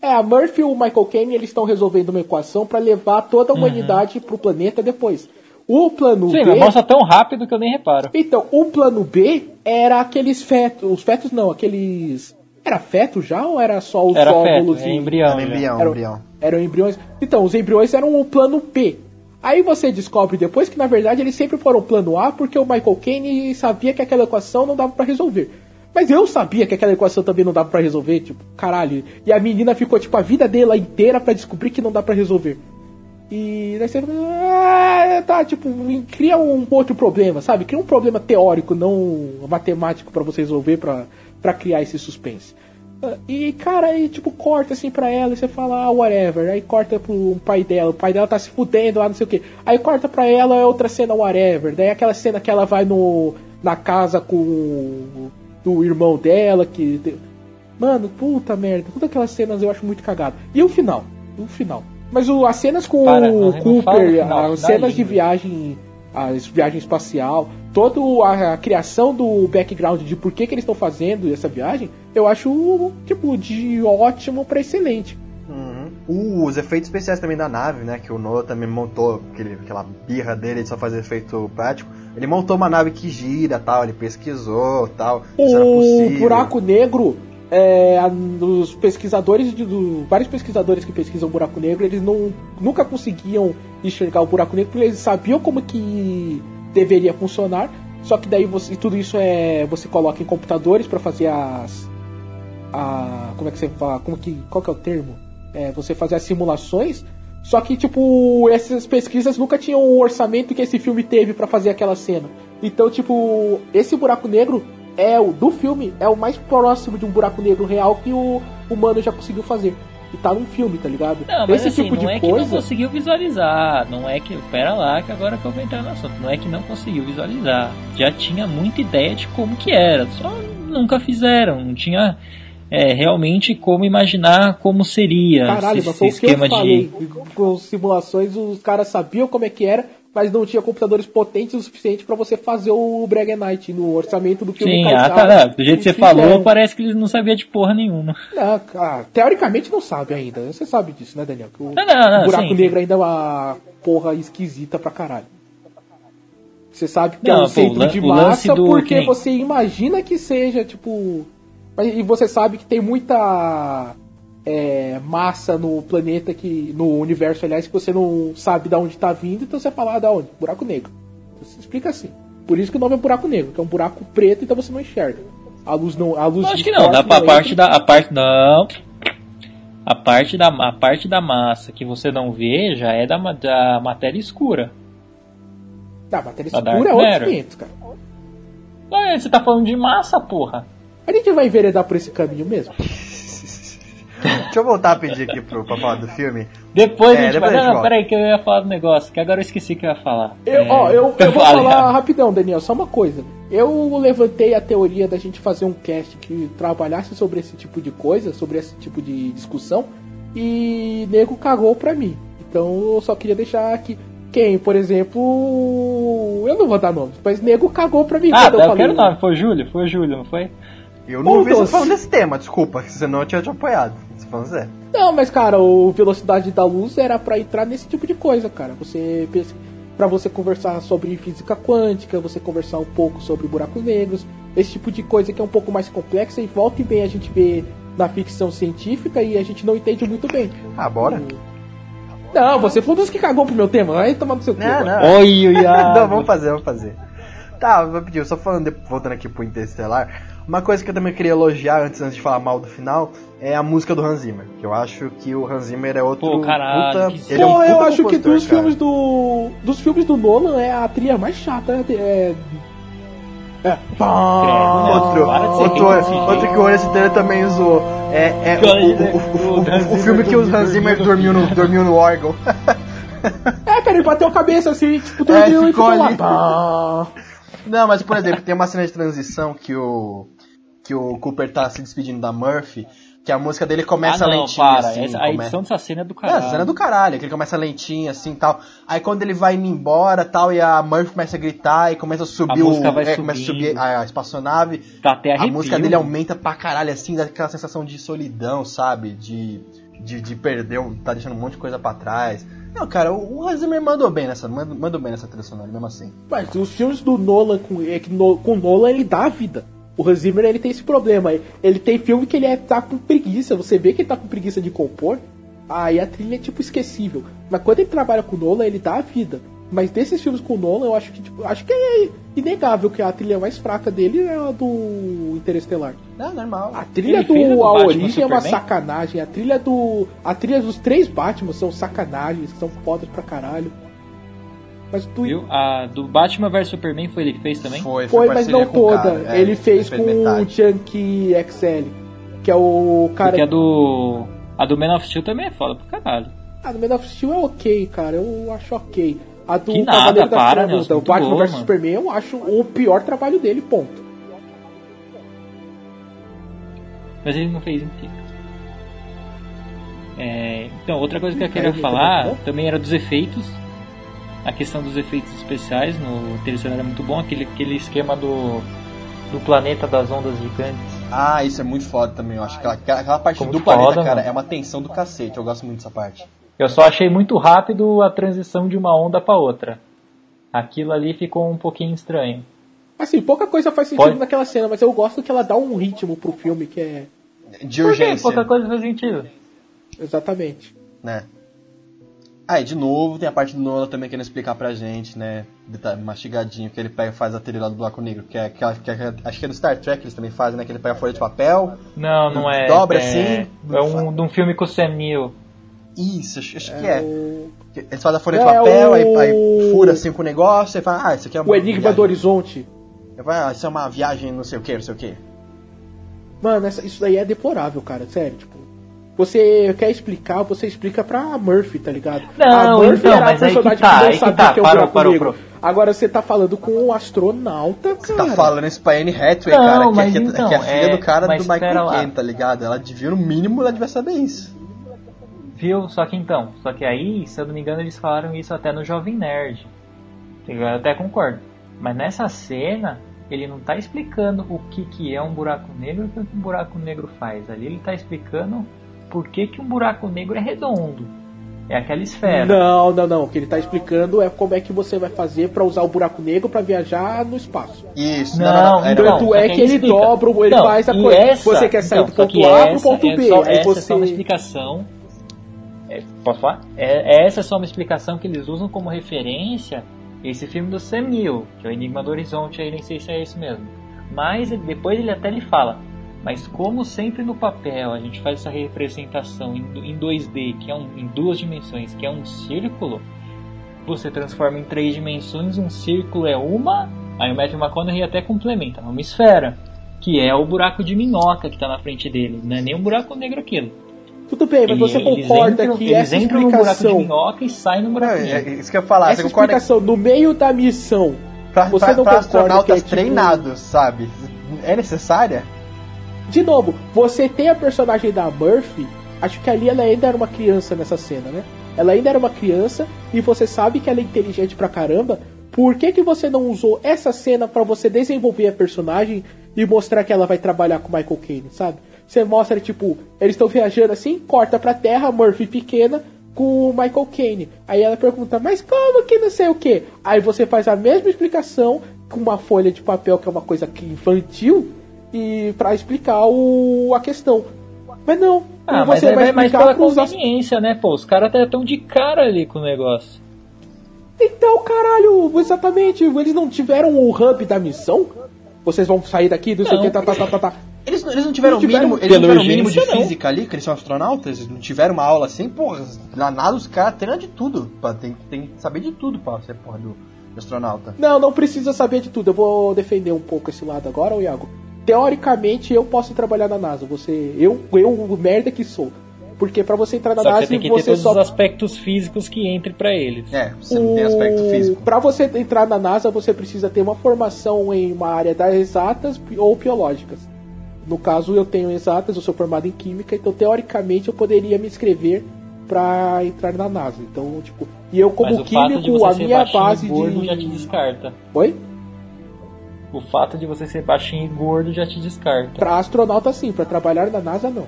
É, a Murphy e o Michael Caine, eles estão resolvendo uma equação pra levar toda a humanidade pro planeta depois. O plano Uhum. Sim, B... mas mostra tão rápido que eu nem reparo. Então, o plano B era aqueles fetos... Os fetos não, aqueles... Era feto já ou era só os Era feto, óvulos é e- embrião. Era embrião, Era- embrião. eram embriões. Então, os embriões eram o plano B. Aí você descobre depois que na verdade eles sempre foram plano A porque o Michael Caine sabia que aquela equação não dava pra resolver. Mas eu sabia que aquela equação também não dava pra resolver, tipo, caralho. E a menina ficou tipo a vida dela inteira pra descobrir que não dá pra resolver. E daí você ah, tá, tipo, cria um outro problema, sabe? Cria um problema teórico, não matemático para você resolver pra criar esse suspense. E, cara, aí, tipo, corta assim pra ela e você fala, ah, whatever. Aí corta pro pai dela, o pai dela tá se fudendo lá, não sei o que. Aí corta pra ela, é outra cena, whatever. Daí aquela cena que ela vai no, na casa com o do irmão dela, que. Mano, puta merda. Todas aquelas cenas eu acho muito cagado. E o final? O final. Mas o, as cenas com Para, o Cooper, final, as cenas de viagem, as viagem espacial, toda a, a criação do background de por que, que eles estão fazendo essa viagem, eu acho, tipo, de ótimo pra excelente. Uhum. Os efeitos especiais também da nave, né? Que o Noah também montou, aquele, aquela birra dele de só fazer efeito prático. Ele montou uma nave que gira tal, ele pesquisou tal. O buraco negro, é, os pesquisadores, de, do- vários pesquisadores que pesquisam buraco negro, eles não, nunca conseguiam enxergar o buraco negro porque eles sabiam como que deveria funcionar. Só que daí você, tudo isso é você coloca em computadores para fazer as a como é que você fala, como que qual que é o termo? É, você fazer as simulações. Só que tipo essas pesquisas nunca tinham o orçamento que esse filme teve para fazer aquela cena. Então tipo esse buraco negro é o do filme é o mais próximo de um buraco negro real que o humano já conseguiu fazer. E tá num filme, tá ligado? Não, mas esse assim, tipo não de é que não coisa. conseguiu visualizar, não é que. Pera lá, que agora que eu vou entrar no assunto. Não é que não conseguiu visualizar. Já tinha muita ideia de como que era, só nunca fizeram, não tinha é, realmente como imaginar como seria Caralho, esse, esse o que eu esquema falei. de. Com simulações, os caras sabiam como é que era, mas não tinha computadores potentes o suficiente pra você fazer o Night no orçamento do filme. Sim, Kaizar, ah, tá, do jeito que você fizeram. falou, parece que eles não sabiam de porra nenhuma. Não, cara, teoricamente não sabe ainda. Você sabe disso, né, Daniel? Que o, Não, não, não, o buraco sim. negro ainda é uma porra esquisita pra caralho. Você sabe que é Não, um pô, centro o de o massa porque que você imagina que seja, tipo. E você sabe que tem muita é, massa no planeta que. no universo, aliás, que você não sabe de onde tá vindo, então você fala, ah, da onde? Buraco negro. Você explica assim. Por isso que o nome é buraco negro, que é um buraco preto, então você não enxerga. A luz não. A luz acho que não, dá pra não parte entra. da. A parte. Não. A parte da, a parte da massa que você não vê já é da, da matéria escura. Tá, matéria Da escura é outro Matter. 500, cara. Ué, você tá falando de massa, porra. A gente vai enveredar por esse caminho mesmo? Deixa eu voltar a pedir aqui pro, pra falar do filme. Depois É, a gente depois vai. a gente Não, volta. peraí, que eu ia falar do negócio, que agora eu esqueci que eu ia falar. Eu, É, ó, eu, eu vou falar rapidão, Daniel, só uma coisa. Eu levantei a teoria da gente fazer um cast que trabalhasse sobre esse tipo de coisa, sobre esse tipo de discussão, e nego cagou pra mim. Então eu só queria deixar aqui. Quem, por exemplo. Eu não vou dar nomes, mas nego cagou pra mim. Ah, quando eu falei. quero nome. Foi o Júlio? Foi o Júlio, não foi? Eu não Ô, vi você falando desse tema, desculpa, senão eu tinha te apoiado. Sério. Não, mas cara, o velocidade da luz era pra entrar nesse tipo de coisa, cara. Você pensa para você conversar sobre física quântica, você conversar um pouco sobre buracos negros, esse tipo de coisa que é um pouco mais complexa e volta e bem a gente vê na ficção científica e a gente não entende muito bem. Ah, bora? Não, você foi um dos que cagou pro meu tema, vai tomar no seu cu. Não, não. Oi, oi, não, vamos fazer, vamos fazer. Tá, vou pedir, só falando, voltando aqui pro Interestelar, uma coisa que eu também queria elogiar antes, antes de falar mal do final é a música do Hans Zimmer. Que eu acho que o Hans Zimmer é outro Pô, caralho, puta. que Ele é um Pô, eu acho que dos cara. filmes do. Dos filmes do Nolan é a trilha mais chata. É. É. Outro, Para de ser outro, outro jeito. que o Horace Taylor também zoou. É, é o, o- o- o- o filme que o Hans Zimmer dormiu no, dormiu no órgão. É, cara, ele bateu a cabeça assim, tipo, É, dormiu e ficou lá. Pá. Não, mas por exemplo, tem uma cena de transição que o que o Cooper tá se despedindo da Murphy, que a música dele começa ah, não, lentinha para. assim, Essa- a edição dessa cena é do É, caralho. a cena do caralho, que ele começa lentinho assim, tal. Aí quando ele vai indo embora, tal, e a Murphy começa a gritar e começa a subir A o música vai é, começa a subir a, a espaçonave. Tá até A arrepio. música dele aumenta pra caralho assim, dá aquela sensação de solidão, sabe? De de, de perder, um- tá deixando um monte de coisa pra trás. Não, cara, o, Hans Zimmer mandou bem nessa, mandou, mandou bem nessa trilha sonora, mesmo assim. Mas os filmes do Nolan com, é que no, com o Nolan ele dá vida. O Hans Zimmer ele tem esse problema. Ele tem filme que ele é, tá com preguiça. Você vê que ele tá com preguiça de compor. Aí a trilha é tipo esquecível. Mas quando ele trabalha com o Nolan, ele dá a vida. Mas desses filmes com o Nolan, eu acho que tipo, acho que é inegável que a trilha mais fraca dele é a do Interestelar. Não, normal. A trilha do do A Batman Origem é uma sacanagem. A trilha do. A trilha dos três Batman são sacanagens, são fodas pra caralho. Mas tu Viu? A do Batman vs Superman foi ele que fez também? Foi, foi, mas parceria não o toda. cara, é, ele fez com o. Chunky XL, que é o cara. Porque a do. A do Man of Steel também é foda pra caralho. A do Man of Steel é ok, cara. Eu acho ok. A do Que nada, Cavaleiro das para, Trevas, do muito Batman boa, vs mano. Superman, eu acho o pior trabalho dele, ponto. Mas ele não fez inteiro. É, então, outra coisa que eu queria falar também era dos efeitos. A questão dos efeitos especiais no Interestelar é muito bom. Aquele, aquele esquema do, do planeta das ondas gigantes. Ah, isso é muito foda também, eu acho. Aquela, aquela- aquela parte Ficou do muito planeta, foda, cara, mano. é uma tensão do cacete. Eu gosto muito dessa parte. Eu só achei muito rápido a transição de uma onda para outra. Aquilo ali ficou um pouquinho estranho. Assim, pouca coisa faz sentido Pode- naquela cena, mas eu gosto que ela dá um ritmo pro filme que é. De Por quê? urgência. Pouca coisa faz sentido. Exatamente. né? Aí, de novo, tem a parte do Nola também querendo explicar pra gente, né? deta- Mastigadinho, que ele pega e faz a trilha lá do Buraco Negro, que é, que é- que é- acho que é do Star Trek eles também fazem, né? Que ele pega a folha de papel. Não, não é. Dobra é, assim. É um, de um filme com o Sam Neill. Isso, acho, acho que É é. o, Eles fazem a folha de papel, o- aí, aí fura assim com o negócio, e fala, ah, isso aqui é uma. o Enigma viagem. do Horizonte. Aí fala, Ah, isso é uma viagem não sei o que, não sei o que. Mano, essa- isso daí é deplorável, cara, sério, tipo. Você quer explicar, você explica pra Murphy, tá ligado? Não, a Murphy então, era a mas aí que personagem tá, não que sabia tá, que é o parou, buraco parou, negro. parou. Agora você tá falando com um astronauta, Você cara. tá falando isso pra Anne Hathaway, Não, cara, que, é- mas que, é- então, que é filha é- do cara mas do Michael. Caine, tá ligado? Ela devia, no mínimo, ela devia saber isso. Viu? Só que então, só que aí, se eu não me engano, eles falaram isso até no Jovem Nerd. Eu até concordo. Mas nessa cena, ele não tá explicando o que, que é um buraco negro e o que um buraco negro faz. Ali ele tá explicando por que, que um buraco negro é redondo. É aquela esfera. Não, não, não. O que ele tá explicando é como é que você vai fazer pra usar o buraco negro pra viajar no espaço. Isso, Não, não, não, não. é, então, não. Só é que ele explica. dobra, ele Não, faz a coisa. essa- você quer sair então, do só ponto A pro essa ponto é B. só- aí essa você. é só uma explicação. É, posso falar? É, essa é só uma explicação que eles usam como referência esse filme do Sam Neill, que é o Enigma do Horizonte, aí nem sei se é isso mesmo. Mas depois ele até lhe fala. Mas como sempre no papel a gente faz essa representação em, em 2D, que é um, em duas dimensões, que é um círculo, você transforma em três dimensões, um círculo é uma, aí o Matthew McConaughey até complementa, uma esfera, que é o buraco de minhoca que está na frente dele, não é nem um buraco negro aquilo. Tudo bem, mas você eles concorda entram- que eles essa entram no buraco de explicação. minhoca e saem no buraco é, negro. é isso que eu ia falar. Essa você concorda explicação no meio da missão. pra, você pra, não pra astronautas que é tipo- treinados, sabe? É necessária? De novo, você tem a personagem da Murphy. Acho que ali ela ainda era uma criança nessa cena, né? Ela ainda era uma criança e você sabe que ela é inteligente pra caramba. Por que, que você não usou essa cena pra você desenvolver a personagem e mostrar que ela vai trabalhar com Michael Caine, sabe? Você mostra, tipo, eles estão viajando assim, corta pra terra, Murphy pequena, com o Michael Caine. Aí ela pergunta, mas como que não sei o que? Aí você faz a mesma explicação com uma folha de papel, que é uma coisa que infantil, e pra explicar o, a questão. Mas não, Ah, mas você aí vai vai mais explicar pela conveniência, né? Pô, os caras estão de cara ali com o negócio. Então, caralho, exatamente, eles não tiveram o hub da missão? Vocês vão sair daqui, não sei o Não. que, tá, tá, tá, tá, tá. Eles, eles não tiveram o Não tiveram mínimo, eles não tiveram o mínimo de não. física ali, que eles são astronautas, eles não tiveram uma aula assim, porra, na nada os caras treinam de tudo, pá, tem, tem que saber de tudo pra ser porra do, do astronauta. Não, não precisa saber de tudo. Eu vou defender um pouco esse lado agora, ô Iago. Teoricamente, eu posso trabalhar na NASA. Você, eu, eu, o merda que sou. Porque pra você entrar na Só que NASA, você tem que ter você todos só os aspectos físicos que entrem pra eles. É, você não tem aspecto físico. Para você entrar na NASA, você precisa ter uma formação em uma área das exatas ou biológicas. No caso, eu tenho exatas, eu sou formado em química, então teoricamente eu poderia me inscrever para entrar na NASA. Então, tipo, e eu como químico, a minha base de já te descarta. Oi? O fato de você ser baixinho e gordo já te descarta. Para astronauta sim, para trabalhar na NASA não.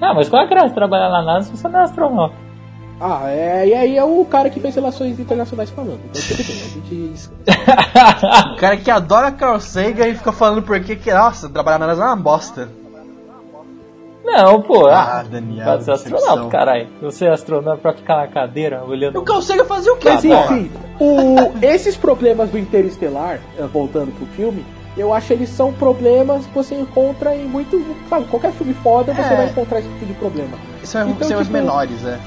Ah, mas qual é a graça de trabalhar na NASA se você não é astronauta? Ah, é, e aí é o cara que fez relações internacionais falando. Então tudo bem, a gente O cara que adora Carl Sagan e fica falando por que que, nossa, trabalhar na NASA é uma bosta. Não, pô. Ah, Ah, Daniel. pra ser astronauta, caralho. Você é astronauta pra ficar na cadeira olhando. Eu consigo fazer o quê? Mas porra? enfim, o- esses problemas do Interestelar, eh, voltando pro filme, eu acho que eles são problemas que você encontra em muito. Sabe, qualquer filme foda você É. vai encontrar esse tipo de problema. São, Então, são os tipo, menores, é.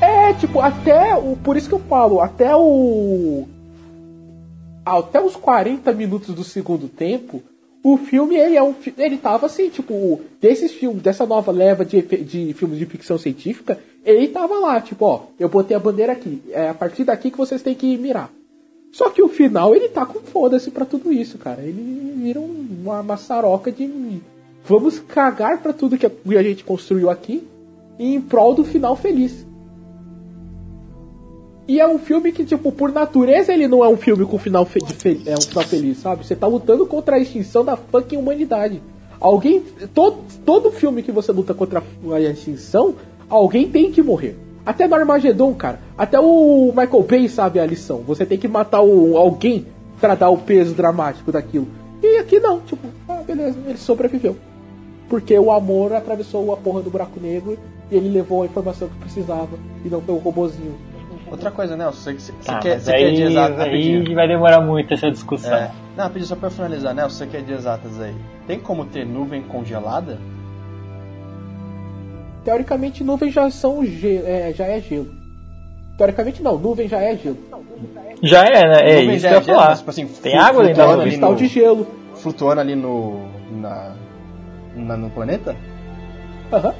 É, tipo, até o. Por isso que eu falo, até o. Até os 40 minutos do segundo tempo, o filme ele é um. Ele tava assim, tipo, desses filmes, dessa nova leva de, de filmes de ficção científica, ele tava lá, tipo, ó, eu botei a bandeira aqui. É a partir daqui que vocês têm que mirar. Só que o final ele tá com foda-se pra tudo isso, cara. Ele vira um- uma maçaroca de. Vamos cagar pra tudo que a gente construiu aqui em prol do final feliz. E é um filme que, tipo, por natureza ele não é um filme com final, fe é um final feliz, sabe? Você tá lutando contra a extinção da fucking humanidade. Alguém. Todo, todo filme que você luta contra a extinção, alguém tem que morrer. Até no Armagedon, cara. Até o Michael Bay sabe a lição. Você tem que matar o, alguém pra dar o peso dramático daquilo. E aqui não, tipo, ah, beleza, ele sobreviveu. Porque o amor atravessou a porra do buraco negro e ele levou a informação que precisava. E não foi o robozinho. Outra coisa, Nelson, você, você, Ah, quer, você quer aí, de exatas aí rapidinho? vai demorar muito essa discussão. É. Não, rapidinho, só pra finalizar, Nelson, você quer de exatas aí. Tem como ter nuvem congelada? Teoricamente, nuvens já são ge é, já é gelo. Teoricamente não, nuvem já é gelo. Já é, né? É Nuvem isso já que eu ia gelo, falar. mas, tipo assim, Tem água dentro da É um nuvem? cristal no- de gelo. Flutuando ali no. Na, na- no planeta? Aham.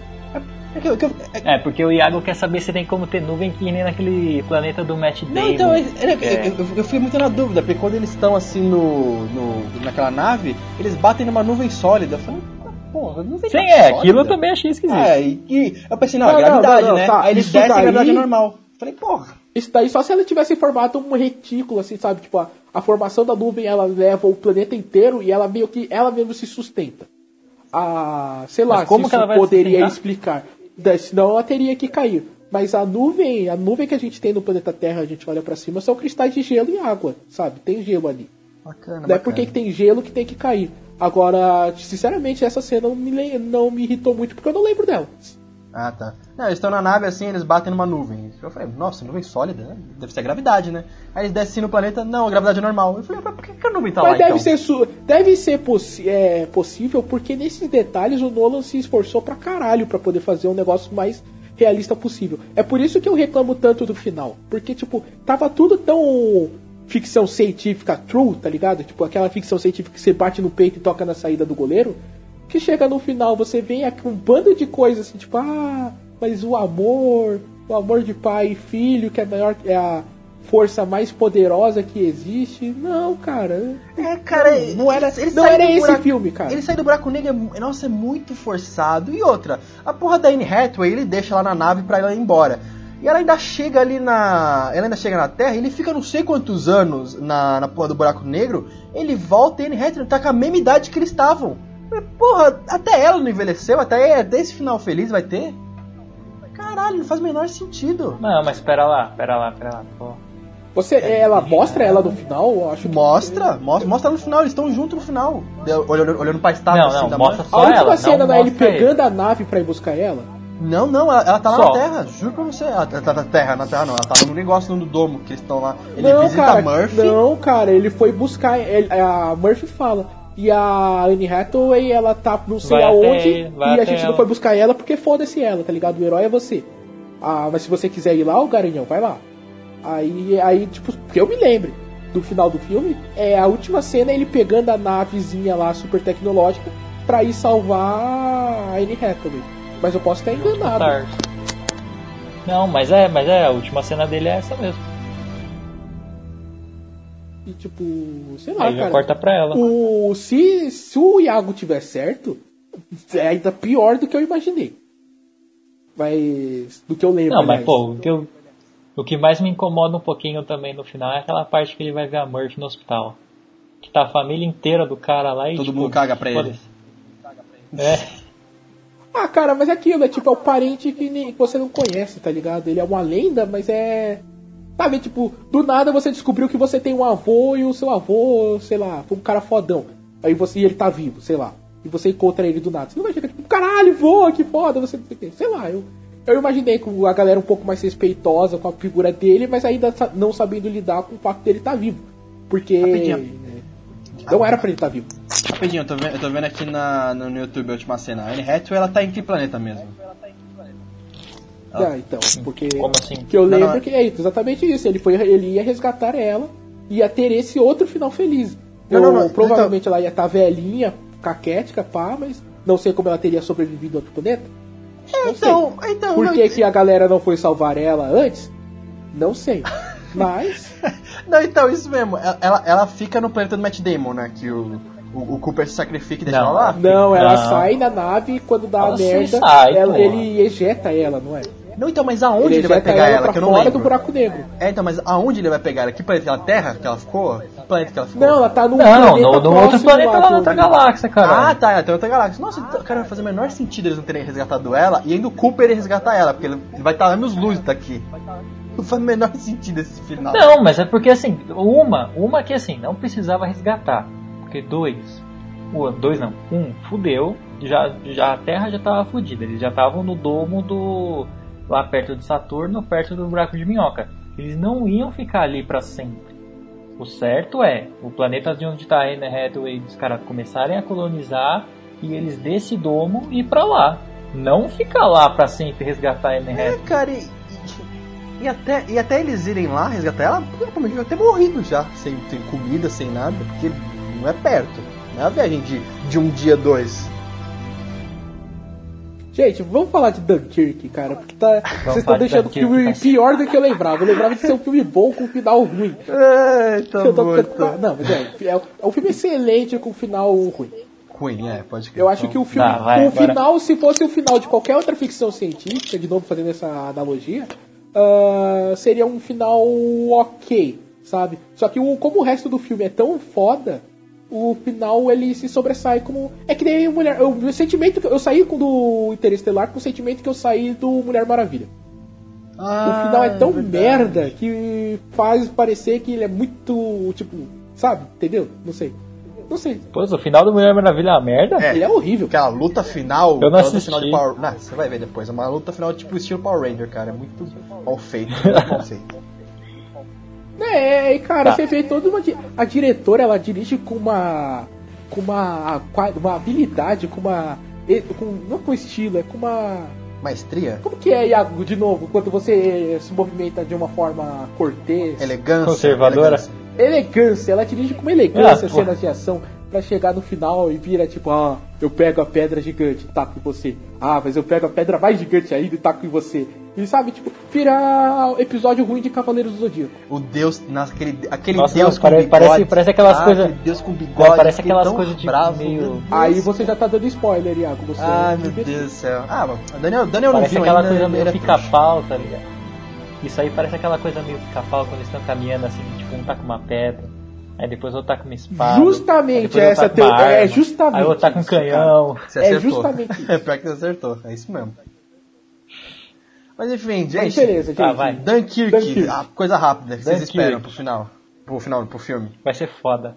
É que, que eu- é- É, porque o Iago quer saber se tem como ter nuvem que nem naquele planeta do Matt Damon. Não, então, é- é- É. eu, eu, eu fiquei muito na dúvida, porque quando eles estão assim no, no. naquela nave, eles batem numa nuvem sólida. Eu falei, "Ah, porra, nuvem Sim, tá é, sólida?" aquilo eu também achei esquisito. É, e, e eu pensei, não, Não, é gravidade, não, não, né? tá, Aí eles isso descem a daí- gravidade é normal. Eu Falei, porra. Isso daí só se ela tivesse formado um retículo, assim, sabe? Tipo, a, a formação da nuvem ela leva o planeta inteiro e ela meio que ela mesmo se sustenta. A, sei lá, Mas como se que ela poderia explicar. Senão ela teria que cair. Mas a nuvem, a nuvem que a gente tem no planeta Terra, a gente olha pra cima, são cristais de gelo e água, sabe? Tem gelo ali. Bacana, Não é porque que tem gelo que tem que cair. Agora, sinceramente, essa cena não me, não me irritou muito porque eu não lembro dela. Ah, tá. Não, eles estão na nave assim, eles batem numa nuvem. Eu falei, nossa, nuvem sólida, né? Deve ser a gravidade, né? Aí eles descem no planeta, não, a gravidade é normal. Eu falei, mas por que que a nuvem tá Mas lá deve então? ser, su- deve ser possi- é, possível porque nesses detalhes o Nolan se esforçou pra caralho pra poder fazer um negócio mais realista possível. É por isso que eu reclamo tanto do final. Porque, tipo, tava tudo tão ficção científica true, tá ligado? Tipo, aquela ficção científica que você bate no peito e toca na saída do goleiro. Que chega no final, você vem aqui um bando de coisas assim, tipo, ah, mas o amor, o amor de pai e filho, que é maior, é a força mais poderosa que existe. Não, cara. É, cara, Não era- eles não era esse buraco- filme, cara. Ele sai do buraco negro, é, nossa, é muito forçado. E outra, a porra da Anne Hathaway, ele deixa lá na nave pra ela ir embora. E ela ainda chega ali na. Ela ainda chega na Terra, ele fica não sei quantos anos na, na porra do buraco negro. Ele volta e Anne Hathaway tá com a mesma idade que eles estavam. Porra, até ela não envelheceu, até, até esse final feliz vai ter? Caralho, não faz o menor sentido. Não, mas pera lá, pera lá, pera lá. Pô. Você, ela mostra ela no final, eu acho que Mostra, mostra, mostra no final, eles estão juntos no final. Olhando, olhando pra estátua Não, assim não, da mostra mãe. só a última ela, cena não é ele mostra ele. pegando a nave pra ir buscar ela. Não, não, ela, ela tá lá Só. na Terra, juro pra você. Ela tá na Terra, na Terra não, ela tá no negócio no domo que eles estão lá. Ele não, visita cara, a Murphy. não, cara, ele foi buscar, ele- a Murphy fala. E a Anne Hathaway, ela tá não sei Vai aonde, ele, e a gente não ela. foi buscar ela porque foda-se ela, tá ligado? O herói é você. Ah, mas se você quiser ir lá, o Garanhão, vai lá. Aí, aí, tipo, que eu me lembre do final do filme, é a última cena ele pegando a navezinha lá super tecnológica pra ir salvar a Anne Hathaway. Mas eu posso estar enganado. Não, mas é, mas é, a última cena dele é essa mesmo. E tipo, sei lá, Aí já cara. corta pra ela. O, se, se o Iago tiver certo, é ainda pior do que eu imaginei. Mas. Do que eu lembro. Não, mas aliás. pô, o que, eu, o que mais me incomoda um pouquinho também no final é aquela parte que ele vai ver a Murphy no hospital. Que tá a família inteira do cara lá e. Todo tipo, mundo caga pra ele. É, Ah, cara, mas é aquilo, é tipo, é o parente que, nem- que você não conhece, tá ligado? Ele é uma lenda, mas é. Sabe, tipo, do nada você descobriu que você tem um avô e o seu avô, sei lá, foi um cara fodão. Aí você e ele tá vivo, sei lá. e você encontra ele do nada. Você não vai chegar tipo, caralho, voa, que foda, você não sei lá, eu, eu imaginei com a galera um pouco mais respeitosa com a figura dele, mas ainda não sabendo lidar com o fato dele estar vivo. Porque. Rapidinho. Não era pra ele estar vivo. Rapidinho, eu tô, vendo, eu tô vendo aqui na, no, no YouTube a última cena. A Anne Hathaway, ela tá em que planeta mesmo? Ah, então, porque. Como assim? Que eu Não, lembro não, que é exatamente isso. Ele, foi, ele ia resgatar ela, ia ter esse outro final feliz. Não, não, Ou não, provavelmente ela ia estar velhinha, caquética, pá, mas não sei como ela teria sobrevivido ao outro planeta. Não Então, sei. então. Por não, que, que a galera não foi salvar ela antes? Não sei. Mas. Não, então, isso mesmo. Ela, ela, fica no planeta do Matt Damon, né? Que o, o, o Cooper se sacrifica e deixa Não. ela lá. Não, ela Não. sai na nave e quando dá Ela a merda, sai, ela- ele ejeta ela, não é? Não, então, mas aonde ele ele, vai pegar ela? pra Que eu não fora lembro. do buraco negro. É, então, mas aonde ele vai pegar ela? Que planeta? Aquela Terra que ela ficou? Que planeta que ela ficou? Não, ela tá num Não, planeta no, no outro planeta lá que na outra galáxia, cara. Ah, tá, ela tem outra galáxia. Nossa, então, cara, vai fazer o menor sentido eles não terem resgatado ela e ainda o Cooper resgatar ela, porque ele vai estar anos luz daqui. Não faz o menor sentido esse final. Não, mas é porque assim, uma, uma que assim, não precisava resgatar. Porque dois, dois não, um, fudeu, já, já a Terra já tava fudida, eles já estavam no domo do. Lá perto de Saturno, perto do buraco de minhoca. Eles não iam ficar ali pra sempre. O certo é, o planeta de onde tá a Anne Hathaway, os caras começarem a colonizar e eles desse domo ir pra lá. Não ficar lá pra sempre resgatar a Anne Hathaway. É, cara, e, e- e até, e até eles irem lá resgatar ela, provavelmente vai ter morrido já, sem, sem comida, sem nada, porque não é perto. Não é a viagem de, de um dia, dois. Gente, vamos falar de Dunkirk, cara, porque tá, vocês estão de deixando o filme tá. pior do que eu lembrava. Eu lembrava de ser um filme bom com um final ruim. É, tá Eu tô bom, então. Não, mas é, é, é um filme excelente com um final ruim. Ruim, é, pode crer. Eu acho que o filme, Tá, vai, o agora. final, se fosse o final de qualquer outra ficção científica, de novo fazendo essa analogia, ah, seria um final ok, sabe? Só que o, como o resto do filme é tão foda, o final ele se sobressai como. É que nem mulher. O meu sentimento que eu saí com do Interestelar com o sentimento que eu saí do Mulher Maravilha. o final é tão merda que faz parecer que ele é muito. Tipo, sabe? Entendeu? Não sei. Não sei. Pô, o final do Mulher Maravilha é uma merda? É. Ele é horrível. Aquela luta final. Eu não assisti. final de Power... Não, você vai ver depois. É uma luta final tipo estilo Power Ranger, cara. É muito mal feito. Muito mal feito. É, e cara, Tá. você vê toda uma. di- A diretora, ela dirige com uma. Com uma. Uma habilidade, com uma. Com, não com estilo, é com uma. Maestria? Como que é, Iago, de novo, quando você se movimenta de uma forma cortês? Elegância. Conservadora? elegância. Elegância, ela dirige com uma elegância Ah, cenas de ação pra chegar no final e vira tipo, ah, eu pego a pedra gigante e taco em você. Ah, mas eu pego a pedra mais gigante ainda e taco em você. E sabe, tipo, vira episódio ruim de Cavaleiros do Zodíaco. O Deus, naquele, aquele Nossa, Deus não, com parece- bigode. parece- parece aquelas ah, coisas- Deus com bigode. É, parece aquelas coisas de bravo, meio-. Aí você já tá dando spoiler, Iago. Você Ai, meu Deus do céu. Ah, mano, Daniel, Daniel não Parece viu aquela ainda, coisa meio é pica-pau, tá ligado? Isso aí parece aquela coisa meio pica-pau quando eles estão caminhando assim, tipo, um tá com uma pedra, aí depois outro tá com uma espada. Justamente essa tá uma teo- é justamente Aí outro tá com um canhão. Você É acertou. justamente isso. É pior que você acertou. É isso mesmo. Mas enfim, Mas gente. beleza, gente. Tá, vai. Dunkirk, Dunkirk. ah, coisa rápida que vocês esperam pro final. Pro final, pro filme. Vai ser foda.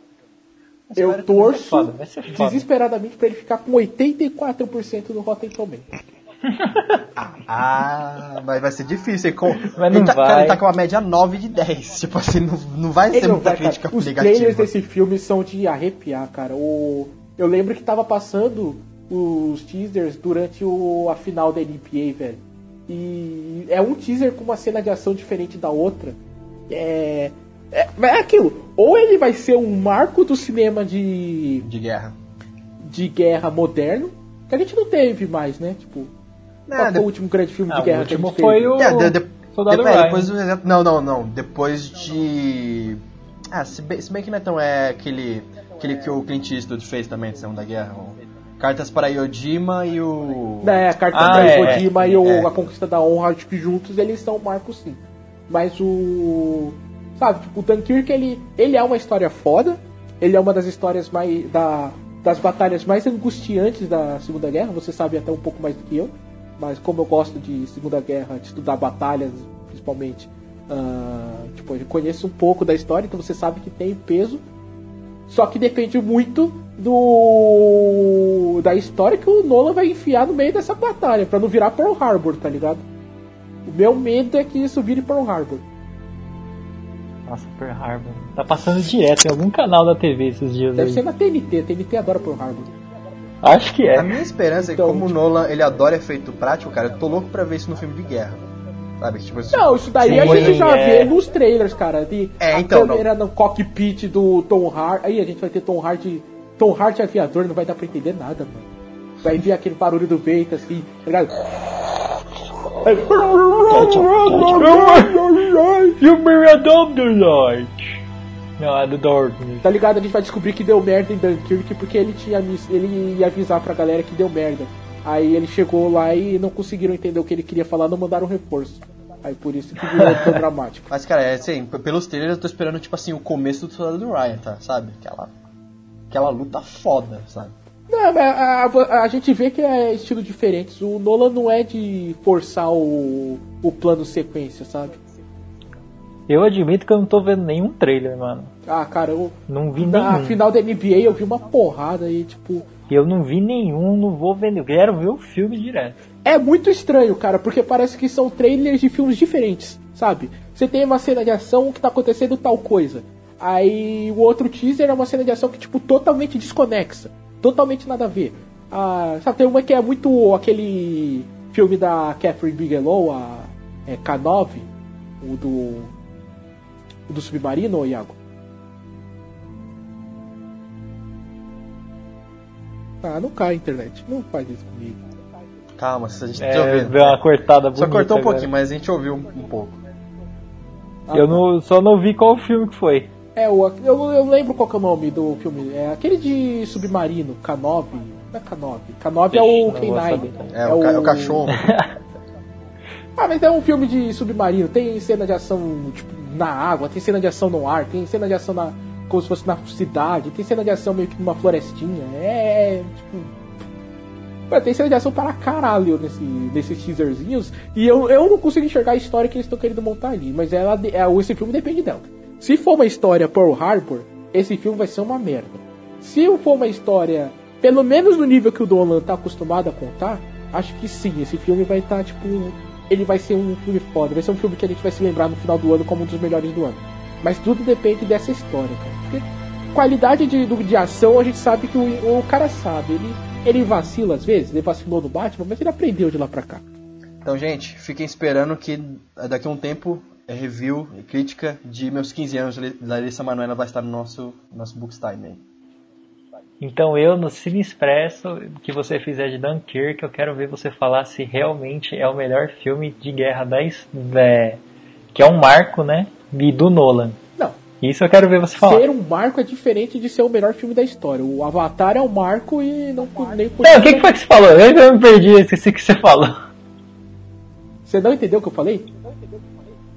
Eu Vai ser torço foda, vai ser foda. desesperadamente pra ele ficar com 84% no Rotten Tomatoes. Ah, mas vai ser difícil. hein? Com... Mas não ele tá, vai. Cara, ele tá com uma média 9 de 10. Tipo assim, não, não vai ser Ele não muita vai, cara. crítica Os negativa. trailers desse filme são de arrepiar, cara. O... Eu lembro que tava passando os teasers durante o... a final da NBA, velho. E é um teaser com uma cena de ação diferente da outra. É. É, mas é aquilo. Ou ele vai ser um marco do cinema de, De guerra. de guerra moderno, que a gente não teve mais, né? Tipo, É, qual foi de- o último grande filme Ah, de o guerra que a último gente foi teve? o É, de, de, Soldado depois, Ryan. depois do- Não, não, não. Depois de. Ah, se bem, se bem que não é tão. É aquele. Aquele que o Clint Eastwood fez também, de Segunda Guerra. o Cartas para Yojima e o. É, a carta Ah, da é, Kojima e o, é. a Conquista da Honra, acho que juntos eles são marcos sim. Mas o. Sabe, tipo, o Dunkirk ele, ele é uma história foda. Ele é uma das histórias mais. Da, das batalhas mais angustiantes da Segunda Guerra. Você sabe até um pouco mais do que eu. Mas como eu gosto de Segunda Guerra, de estudar batalhas, principalmente. ah, tipo, eu conheço um pouco da história, então você sabe que tem peso. Só que depende muito do da história que o Nolan vai enfiar no meio dessa batalha, pra não virar Pearl Harbor, tá ligado? O meu medo é que isso vire Pearl Harbor. Nossa, Pearl Harbor. Tá passando direto em algum canal da TV esses dias Deve aí. ser na TNT, a TNT adora Pearl Harbor. Acho que A é. minha esperança é que Então, como o Nolan ele adora efeito prático, cara, eu tô louco pra ver isso no filme de guerra. Sabe? Tipo, assim, Não, isso daí a gente já é. vê nos trailers, cara. De É, a então, câmera no cockpit do Tom Hart. Aí a gente vai ter Tom Hart. Tom Hart aviador, não vai dar pra entender nada, mano. Vai vir aquele barulho do vento assim, tá ligado? Filme Adom do Light. Não, é do Darkness. Tá ligado? A gente vai descobrir que deu merda em Dunkirk porque ele tinha ele ia avisar pra galera que deu merda. Aí ele chegou lá e não conseguiram entender o que ele queria falar, não mandaram reforço. Aí por isso que virou tão dramático. Mas, cara, é assim, pelos trailers eu tô esperando, tipo assim, o começo do Soldado do Ryan, tá? Sabe? Aquela, aquela luta foda, sabe? Não, mas a, a- a gente vê que é estilo diferentes. O Nolan não é de forçar o, o plano sequência, sabe? Eu admito que eu não tô vendo nenhum trailer, mano. Ah, cara, eu, Não vi na nenhum. final da NBA eu vi uma porrada aí, tipo. Eu não vi nenhum, não vou ver. Eu quero ver o filme direto. É muito estranho, cara, porque parece que são trailers de filmes diferentes, sabe? Você tem uma cena de ação que tá acontecendo tal coisa. Aí o outro teaser é uma cena de ação que, tipo, totalmente desconexa. Totalmente nada a ver. Ah, sabe, tem uma que é muito aquele filme da Catherine Bigelow, a é, K9, o do. O do submarino, Iago? Ah, não cai a internet. Não faz isso comigo. Calma, se a gente tá É, ouvindo. ver uma cortada bonita. Só cortou um agora. pouquinho, mas a gente ouviu um, um pouco. Ah, Eu tá. não, só não vi qual filme que foi. É, o, eu, eu lembro qual que é o nome do filme. É aquele de submarino, K9. Não é K9. K9 é o Ixi, não vou K9. saber. É, o, ca- é o cachorro. Ah, mas é um filme de submarino. Tem cena de ação tipo, na água, tem cena de ação no ar, tem cena de ação na, como se fosse na cidade, tem cena de ação meio que numa florestinha. É, é, tipo. Tem cena de ação para caralho nesse, nesses teaserzinhos. E eu, eu não consigo enxergar a história que eles estão querendo montar ali. Mas ela, é, esse filme depende dela. Se for uma história Pearl Harbor, esse filme vai ser uma merda. Se for uma história, pelo menos no nível que o Dolan tá acostumado a contar, acho que sim, esse filme vai estar, tipo. Ele vai ser um filme foda, vai ser um filme que a gente vai se lembrar no final do ano como um dos melhores do ano. Mas tudo depende dessa história, cara. Porque qualidade de, de ação a gente sabe que o, o cara sabe. Ele, ele vacila às vezes, ele vacilou no Batman, mas ele aprendeu de lá pra cá. Então, gente, fiquem esperando que daqui a um tempo é review e crítica de meus 15 anos de Larissa Manoela vai estar no nosso, nosso Bookstime aí. Então eu, no Cine Expresso, que você fizer de Dunkirk, eu quero ver você falar se realmente é o melhor filme de guerra da, da- que é um marco, né? E do Nolan. Não, Isso eu quero ver você falar. ser um marco é diferente de ser o melhor filme da história. O Avatar é um marco e não nem por Não, o que, que foi que você falou? Eu ainda me perdi, eu esqueci o que você falou. Você não entendeu o que eu falei?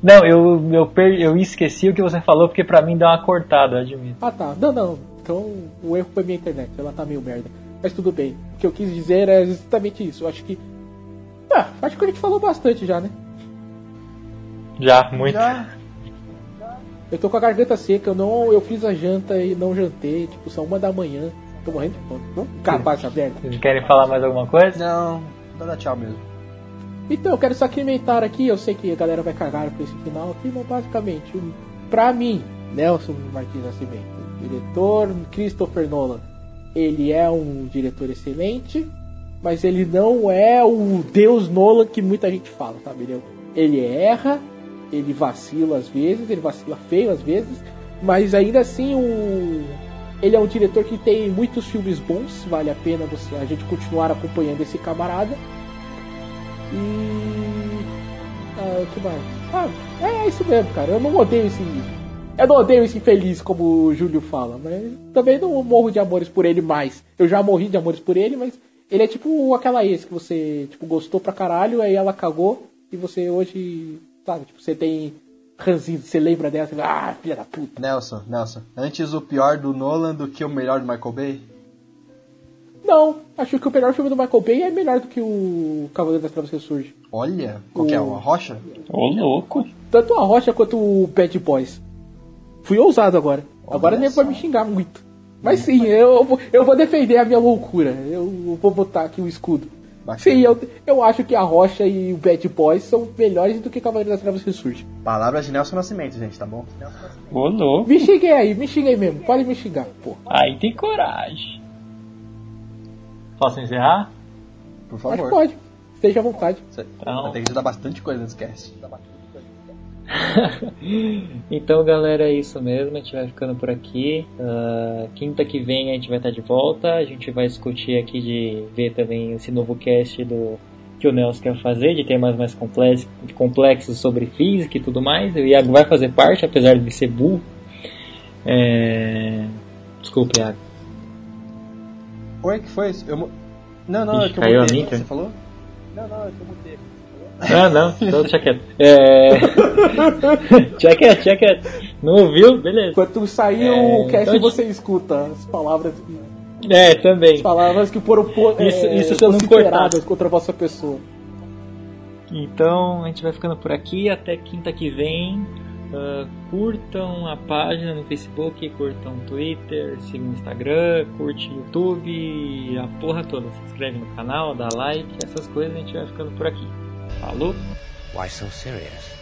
Não, eu, eu, per- eu esqueci o que você falou porque pra mim deu uma cortada, eu admito. Ah tá, não, não. Então o erro foi minha internet, ela tá meio merda. Mas tudo bem. O que eu quis dizer é exatamente isso. Eu acho que. Ah, acho que a gente falou bastante já, né? Já, muito. Já, Eu tô com a garganta seca, eu não. Eu fiz a janta e não jantei, tipo, são uma da manhã. Tô morrendo de fome. Vamos acabar essa merda. Vocês querem falar mais alguma coisa? não, dá dar tchau mesmo. Então, eu quero só acrescentar aqui, eu sei que a galera vai cagar pra esse final aqui, mas basicamente, pra mim, Nelson Martins Nascimento, diretor Christopher Nolan, ele é um diretor excelente, mas ele não é o Deus Nolan que muita gente fala, sabe? Ele, é- ele erra, ele vacila às vezes, ele vacila feio às vezes, mas ainda assim o, ele é um diretor que tem muitos filmes bons, vale a pena você, a gente continuar acompanhando esse camarada. E. Ah, o que mais? Ah, é isso mesmo, cara. Eu não odeio esse. Eu não odeio esse infeliz, como o Júlio fala, mas também não morro de amores por ele mais. Eu já morri de amores por ele, mas ele é tipo aquela ex que você tipo, gostou pra caralho, aí ela cagou e você hoje, sabe, tipo, você tem ranzinho, você lembra dela, você fala, ah, filha da puta. Nelson, Nelson, antes o pior do Nolan do que o melhor do Michael Bay? Não, acho que o melhor filme do Michael Bay é melhor do que o Cavaleiro das Trevas Ressurge. Olha, qual que é? O- Uma rocha? Ô, louco. Tanto a Rocha quanto o Bad Boys. Fui ousado agora. Agora Olha nem vai me xingar muito. Mas sim, eu, eu vou defender a minha loucura. Eu vou botar aqui o escudo. Sim, eu, eu acho que a Rocha e o Bad Boys são melhores do que Cavaleiro das Trevas Ressurge. Palavras de Nelson Nascimento, gente, tá bom? Ô, louco. Me xinguei aí, me xinguei mesmo. Pode me xingar, pô. Aí tem coragem. Posso encerrar? Por favor. pode. Esteja à vontade. Então- vai ter que ajudar bastante coisa nesse cast. então, galera, é isso mesmo. A gente vai ficando por aqui. Ah, quinta que vem a gente vai estar de volta. A gente vai discutir aqui de ver também esse novo cast do que o Nelson quer fazer, de temas mais complexos, complexos sobre física e tudo mais. O Iago vai fazer parte, apesar de ser burro. É... Desculpa, Iago. Oi, que foi isso? Eu Não, não, Ixi, é que eu caiu a mudei. minha, cara. Você falou? Ah, não, então deixa quieto. É... Deixa quieto, deixa quieto. Não ouviu? Beleza. Enquanto sair É, o cast, então- você escuta as palavras, É, também. as palavras que foram po- Isso- é, isso vociferadas contra a vossa pessoa. Então a gente vai ficando por aqui. Até quinta que vem. Ah, curtam a página no Facebook, curtam o Twitter, sigam no Instagram, curte o YouTube, a porra toda. Se inscreve no canal, dá like, essas coisas a gente vai ficando por aqui. Falou? Why so serious?